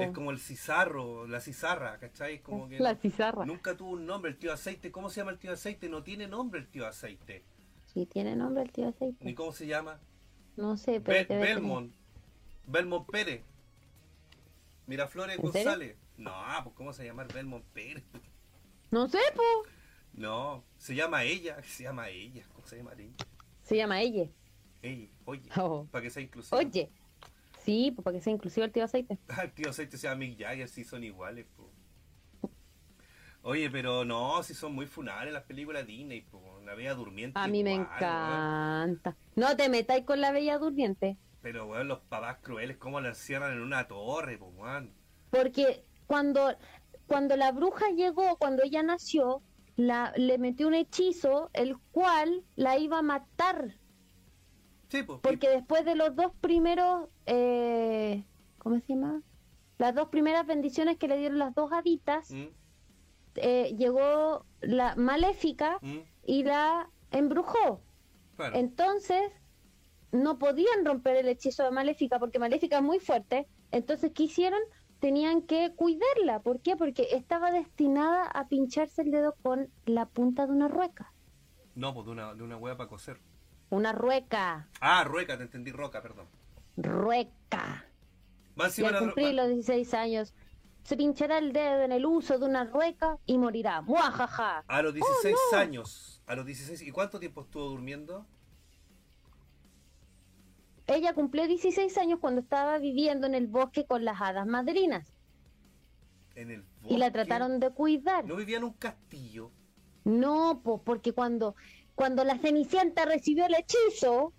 S2: Es como el cizarro, la cizarra, ¿cachai? Como que
S3: La cizarra.
S2: nunca tuvo un nombre. El tío aceite, ¿cómo se llama el tío aceite? No tiene nombre el tío aceite.
S3: Sí, tiene nombre el tío
S2: Ni
S3: aceite.
S2: cómo se llama.
S3: No sé, pero.
S2: Belmont. Belmont Pérez. Miraflores. González. No, pues ¿cómo se llama Belmont Pérez?
S3: No sé, po.
S2: No, se llama ella. Se llama ella. ¿Cómo se llama ella?
S3: Se llama ella.
S2: Ella, oye.
S3: Oh.
S2: Para que sea inclusivo.
S3: Oye. Sí, pues para que sea inclusivo el tío aceite.
S2: Ah, el tío aceite se llama Mick Jagger, sí son iguales, po. Oye, pero no, si son muy funales las películas Disney, po. La Bella Durmiente.
S3: A mí me
S2: igual,
S3: encanta. No te metáis con la bella durmiente.
S2: Pero, weón, los papás crueles, ¿cómo la encierran en una torre, po, weón?
S3: Porque cuando, cuando la bruja llegó, cuando ella nació, la, le metió un hechizo, el cual la iba a matar.
S2: Sí, pues.
S3: Porque después de los dos primeros, eh, ¿cómo se llama? Las dos primeras bendiciones que le dieron las dos haditas,
S2: ¿Mm?
S3: eh, llegó la maléfica
S2: ¿Mm?
S3: y la embrujó.
S2: Claro.
S3: Entonces, no podían romper el hechizo de Maléfica porque Maléfica es muy fuerte. Entonces, ¿qué hicieron? Tenían que cuidarla. ¿Por qué? Porque estaba destinada a pincharse el dedo con la punta de una rueca.
S2: No, pues de una, de una hueá para coser.
S3: Una rueca.
S2: Ah, rueca, te entendí, roca, perdón.
S3: Rueca. Y al cumplir los 16 años, se pinchará el dedo en el uso de una rueca y morirá. ¡Muajaja!
S2: A los 16
S3: Oh, no.
S2: años. A los 16. ¿Y cuánto tiempo estuvo durmiendo?
S3: Ella cumplió 16 años cuando estaba viviendo en el bosque con las hadas madrinas.
S2: En el
S3: Y la
S2: bosque.
S3: trataron de cuidar.
S2: No vivía en un castillo.
S3: No, po, porque cuando, cuando la Cenicienta recibió el hechizo,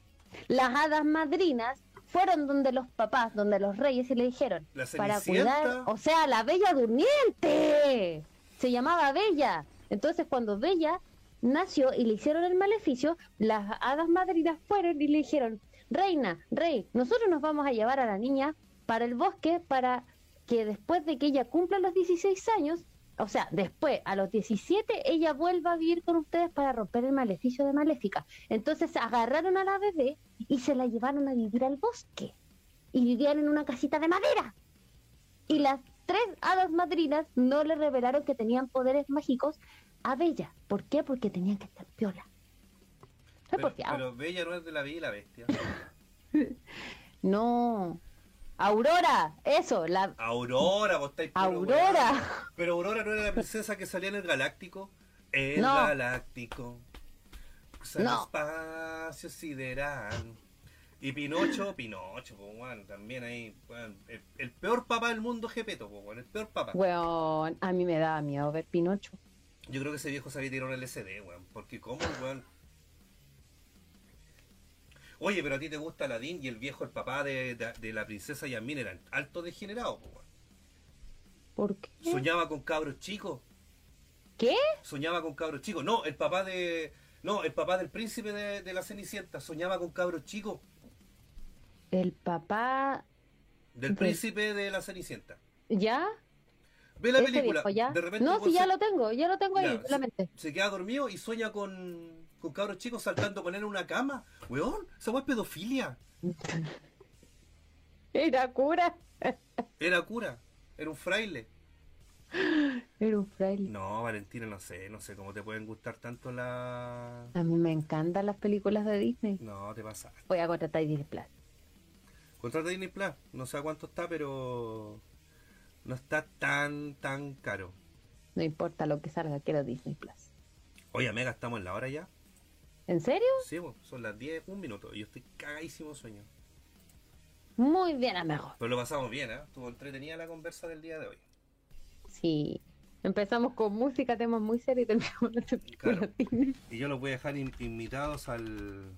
S3: las hadas madrinas fueron donde los papás, donde los reyes, y le dijeron,
S2: La
S3: para cuidar, o sea, la Bella Durmiente. Se llamaba Bella. Entonces, cuando Bella nació y le hicieron el maleficio, las hadas madrinas fueron y le dijeron, reina, rey, nosotros nos vamos a llevar a la niña para el bosque para que después de que ella cumpla los 16 años, o sea, después, a los 17, ella vuelva a vivir con ustedes para romper el maleficio de Maléfica. Entonces agarraron a la bebé y se la llevaron a vivir al bosque. Y vivían en una casita de madera. Y las tres hadas madrinas no le revelaron que tenían poderes mágicos a Bella. ¿Por qué? Porque tenían que estar piola.
S2: Pero, Bella no es de la Bella y la Bestia.
S3: No. Aurora, eso, la
S2: Aurora, vos estáis puro
S3: Aurora.
S2: Pero Aurora no era la princesa que salía en el Galáctico. El
S3: No.
S2: Galáctico. El
S3: No.
S2: espacio sideral. Y Pinocho, Pinocho, pues, weón, también ahí, weón, el, el peor papá del mundo, Gepeto, pues, weón, el peor papá.
S3: Weón, a mí me da miedo ver Pinocho.
S2: Yo creo que ese viejo sabía tirar un LCD, weón, porque cómo, weón. Oye, pero a ti te gusta Aladdin y el viejo, el papá de, de- de la princesa Yasmín, eran alto degenerado, weón.
S3: ¿Por qué?
S2: Soñaba con cabros chicos.
S3: ¿Qué?
S2: soñaba con cabros chicos. No, el papá de. No, el papá del príncipe de, de la Cenicienta soñaba con cabros chicos.
S3: El papá,
S2: Del príncipe de la Cenicienta.
S3: ¿ya?
S2: Ve la
S3: ¿Ese
S2: película.
S3: viejo ya?
S2: De repente
S3: no, si ya
S2: se-
S3: lo tengo, ya lo tengo
S2: Ya,
S3: ahí la mente.
S2: se queda dormido y sueña con, con cabros chicos saltando con él en una cama. Weón, esa weá es pedofilia.
S3: Era cura.
S2: Era cura. Era un fraile.
S3: Era un fraile.
S2: No, Valentina, no sé, no sé cómo te pueden gustar tanto la.
S3: A mí me encantan las películas de Disney.
S2: No, te pasa.
S3: Voy a contratar Disney Plus.
S2: Contrata Disney Plus. No sé a cuánto está, pero. No está tan, tan caro.
S3: No importa lo que salga, quiero Disney Plus.
S2: Oye, Mega, estamos en la hora ya.
S3: ¿En serio?
S2: Sí, son las 10, un minuto. Y yo estoy cagadísimo sueño.
S3: Muy bien, amigo.
S2: Pero lo pasamos bien, ¿eh? Estuvo entretenida la conversa del día de hoy.
S3: Sí. Empezamos con música, temas muy serios y terminamos
S2: Claro. Y yo los voy a dejar in- invitados al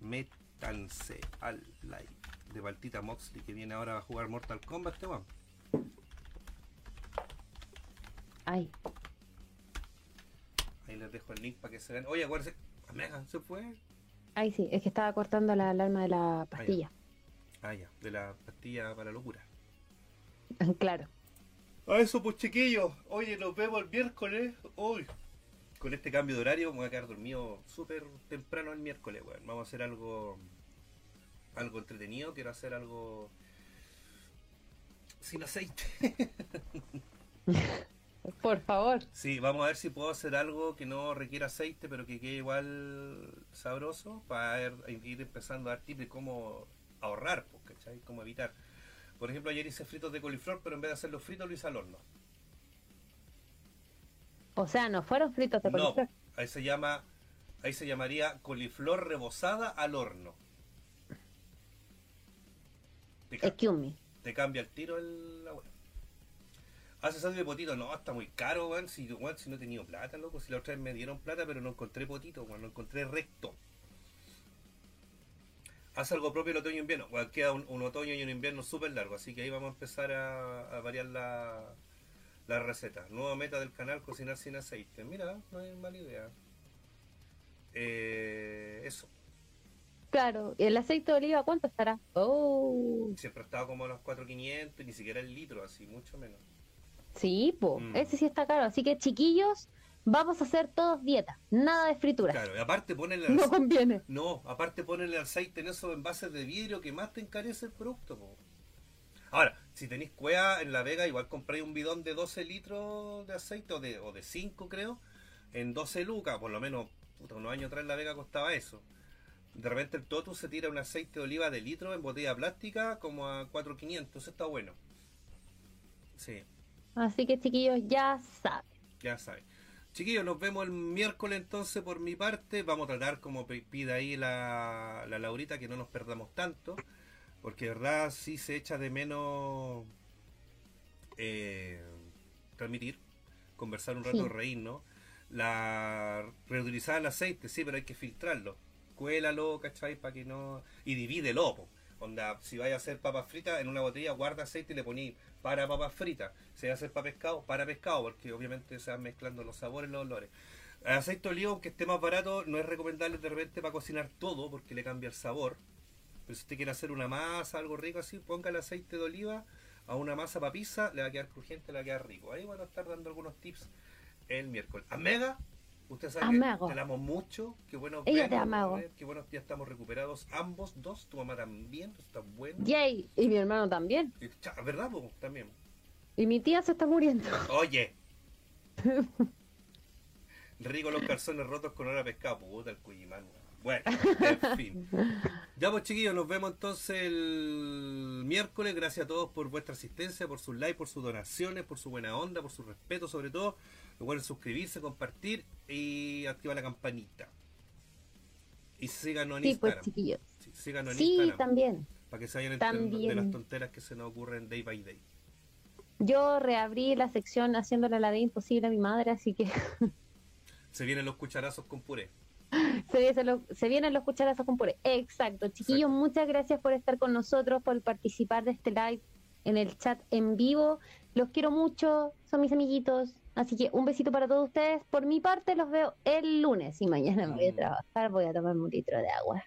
S2: Métanse al Live de Baltita Moxley que viene ahora a jugar Mortal Kombat, este weón.
S3: Ay,
S2: Ahí les dejo el link para que se vean. Oye, acuérdense. Ah, Mega, se fue.
S3: ay, sí, es que estaba cortando la alarma de la pastilla.
S2: Ah, ya, de la pastilla para la locura.
S3: claro.
S2: A eso, pues chiquillos. Oye, nos vemos el miércoles. Hoy. Con este cambio de horario, me voy a quedar dormido súper temprano el miércoles, weón. Vamos a hacer algo. Algo entretenido. Quiero hacer algo. Sin aceite.
S3: Por favor.
S2: Sí, vamos a ver si puedo hacer algo que no requiera aceite, pero que quede igual sabroso. Para ir, ir empezando a dar tips de cómo ahorrar, pues, ¿cachai? Cómo evitar. Por ejemplo, ayer hice fritos de coliflor, pero en vez de hacerlos fritos, lo hice al horno.
S3: O sea, no fueron fritos de
S2: No,
S3: coliflor.
S2: ahí se llama, ahí se llamaría coliflor rebozada al horno. Te, ca-
S3: Excuse me.
S2: te cambia el tiro el la. Hace sal de potito, no, está muy caro, weón. Si, weón, si no he tenido plata, loco. Si la otra vez me dieron plata, pero no encontré potito, weón, no encontré recto. Hace algo propio el otoño e invierno. Queda un, un otoño y un invierno súper largo, así que ahí vamos a empezar a, a variar la, la receta. Nueva meta del canal, cocinar sin aceite. Mira, no es mala idea. Eh, eso.
S3: Claro. ¿Y el aceite de oliva cuánto estará? Oh.
S2: Siempre ha estado como a los 4.500 y ni siquiera el litro, así, mucho menos.
S3: Sí, po.
S2: Mm.
S3: Ese sí está caro. Así que, chiquillos, vamos a hacer todos dieta. Nada de frituras.
S2: Claro, y aparte ponerle
S3: No conviene.
S2: No, aparte ponerle aceite en esos envases de vidrio que más te encarece el producto. po. Ahora, si tenéis cueva en La Vega, igual compráis un bidón de 12 litros de aceite o de, o de 5 creo, en 12 lucas, por lo menos puta, unos años atrás en La Vega costaba eso. De repente el Totu se tira un aceite de oliva de litro en botella plástica como a 4.500, eso está bueno. Sí,
S3: Así que, chiquillos, ya saben.
S2: ya sabes. Chiquillos, nos vemos el miércoles entonces por mi parte. Vamos a tratar como pide ahí la, la Laurita que no nos perdamos tanto. Porque de verdad sí se echa de menos eh, transmitir, conversar un rato,
S3: Sí.
S2: reírnos. La reutilizar el aceite, sí, pero hay que filtrarlo. Cuélalo, ¿cachai? Para que no. Y divídelo, po. Onda, si vais a hacer papas fritas, en una botella guarda aceite y le ponéis para papas fritas. A hacer para pescado, para pescado, porque obviamente se van mezclando los sabores, los olores. El aceite de oliva, aunque esté más barato, no es recomendable de repente para cocinar todo, porque le cambia el sabor. Pero si usted quiere hacer una masa, algo rico así, ponga el aceite de oliva a una masa para pizza, le va a quedar crujiente, le va a quedar rico. Ahí van a estar dando algunos tips el miércoles. Amega, usted sabe
S3: Amego.
S2: que te amo mucho, qué bueno
S3: Ella te amego.
S2: eh, qué bueno ya estamos recuperados ambos dos, tu mamá también, está bueno.
S3: Yay, y mi hermano también.
S2: Y, ¿Verdad, po? También.
S3: Y mi tía se está muriendo.
S2: Oye. Rico los calzones rotos con hora pescado, puta el cuyimán. Bueno, en fin. Ya pues chiquillos, nos vemos entonces el miércoles. Gracias a todos por vuestra asistencia, por sus likes, por sus donaciones, por su buena onda, por su respeto sobre todo. Recuerden suscribirse, compartir y activar la campanita. Y síganos en
S3: Sí, pues chiquillos.
S2: Sí, síganos en
S3: Sí,
S2: Instagram.
S3: también.
S2: Para que se vayan enterando de las tonteras que se nos ocurren day by day.
S3: Yo reabrí la sección haciéndole la ley imposible a mi madre, así que
S2: Se vienen los cucharazos con puré.
S3: se, vienen los- se vienen los cucharazos con puré. Exacto, chiquillos,
S2: Exacto.
S3: muchas gracias por estar con nosotros, por participar de este live en el chat en vivo. Los quiero mucho, son mis amiguitos. Así que un besito para todos ustedes. Por mi parte, los veo el lunes y mañana me voy a
S2: Mm.
S3: trabajar, voy a tomarme un litro de agua.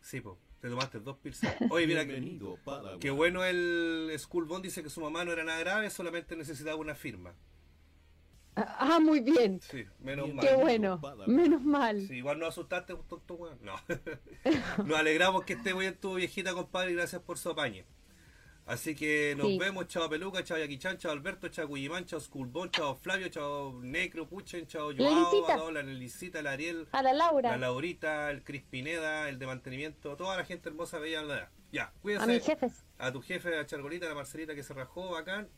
S2: Sí, po. Te tomaste dos pilsen. Oye, mira, que,
S4: Bienvenido, Padawan.
S2: qué bueno el School Bond dice que su mamá no era nada grave, solamente necesitaba una firma.
S3: Ah, muy bien.
S2: Sí, menos mal.
S3: Qué bueno. Menos mal.
S2: Sí, igual no asustaste, tonto weón. No. Nos alegramos que esté muy bien tu viejita, compadre, y gracias por su apañe. Así que nos
S3: Sí.
S2: vemos, chao Peluca, chao Yaquichan, chao Alberto, chao Cuyimán, chao Schoolbon, chao Flavio, chao Necro, Puchen, chao
S3: La
S2: Joao, la Nelicita, la Ariel,
S3: A la Laura,
S2: la Laurita, el Cris Pineda, el de mantenimiento, toda la gente hermosa veía la Ya, cuídense.
S3: a mis jefes.
S2: a tu jefe, a Chargolita, a la Marcelita que se rajó, bacán,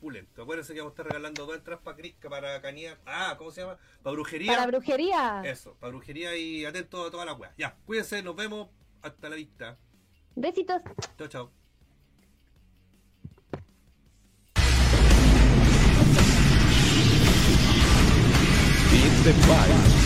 S2: pulento. Acuérdense que vamos a estar regalando dos entradas para para Canía. Ah, ¿cómo se llama? Para brujería.
S3: Para brujería.
S2: Eso, para brujería y atento a todas las weas. Ya, cuídense, nos vemos. Hasta la vista.
S3: Besitos.
S2: Chao, chao.
S4: the.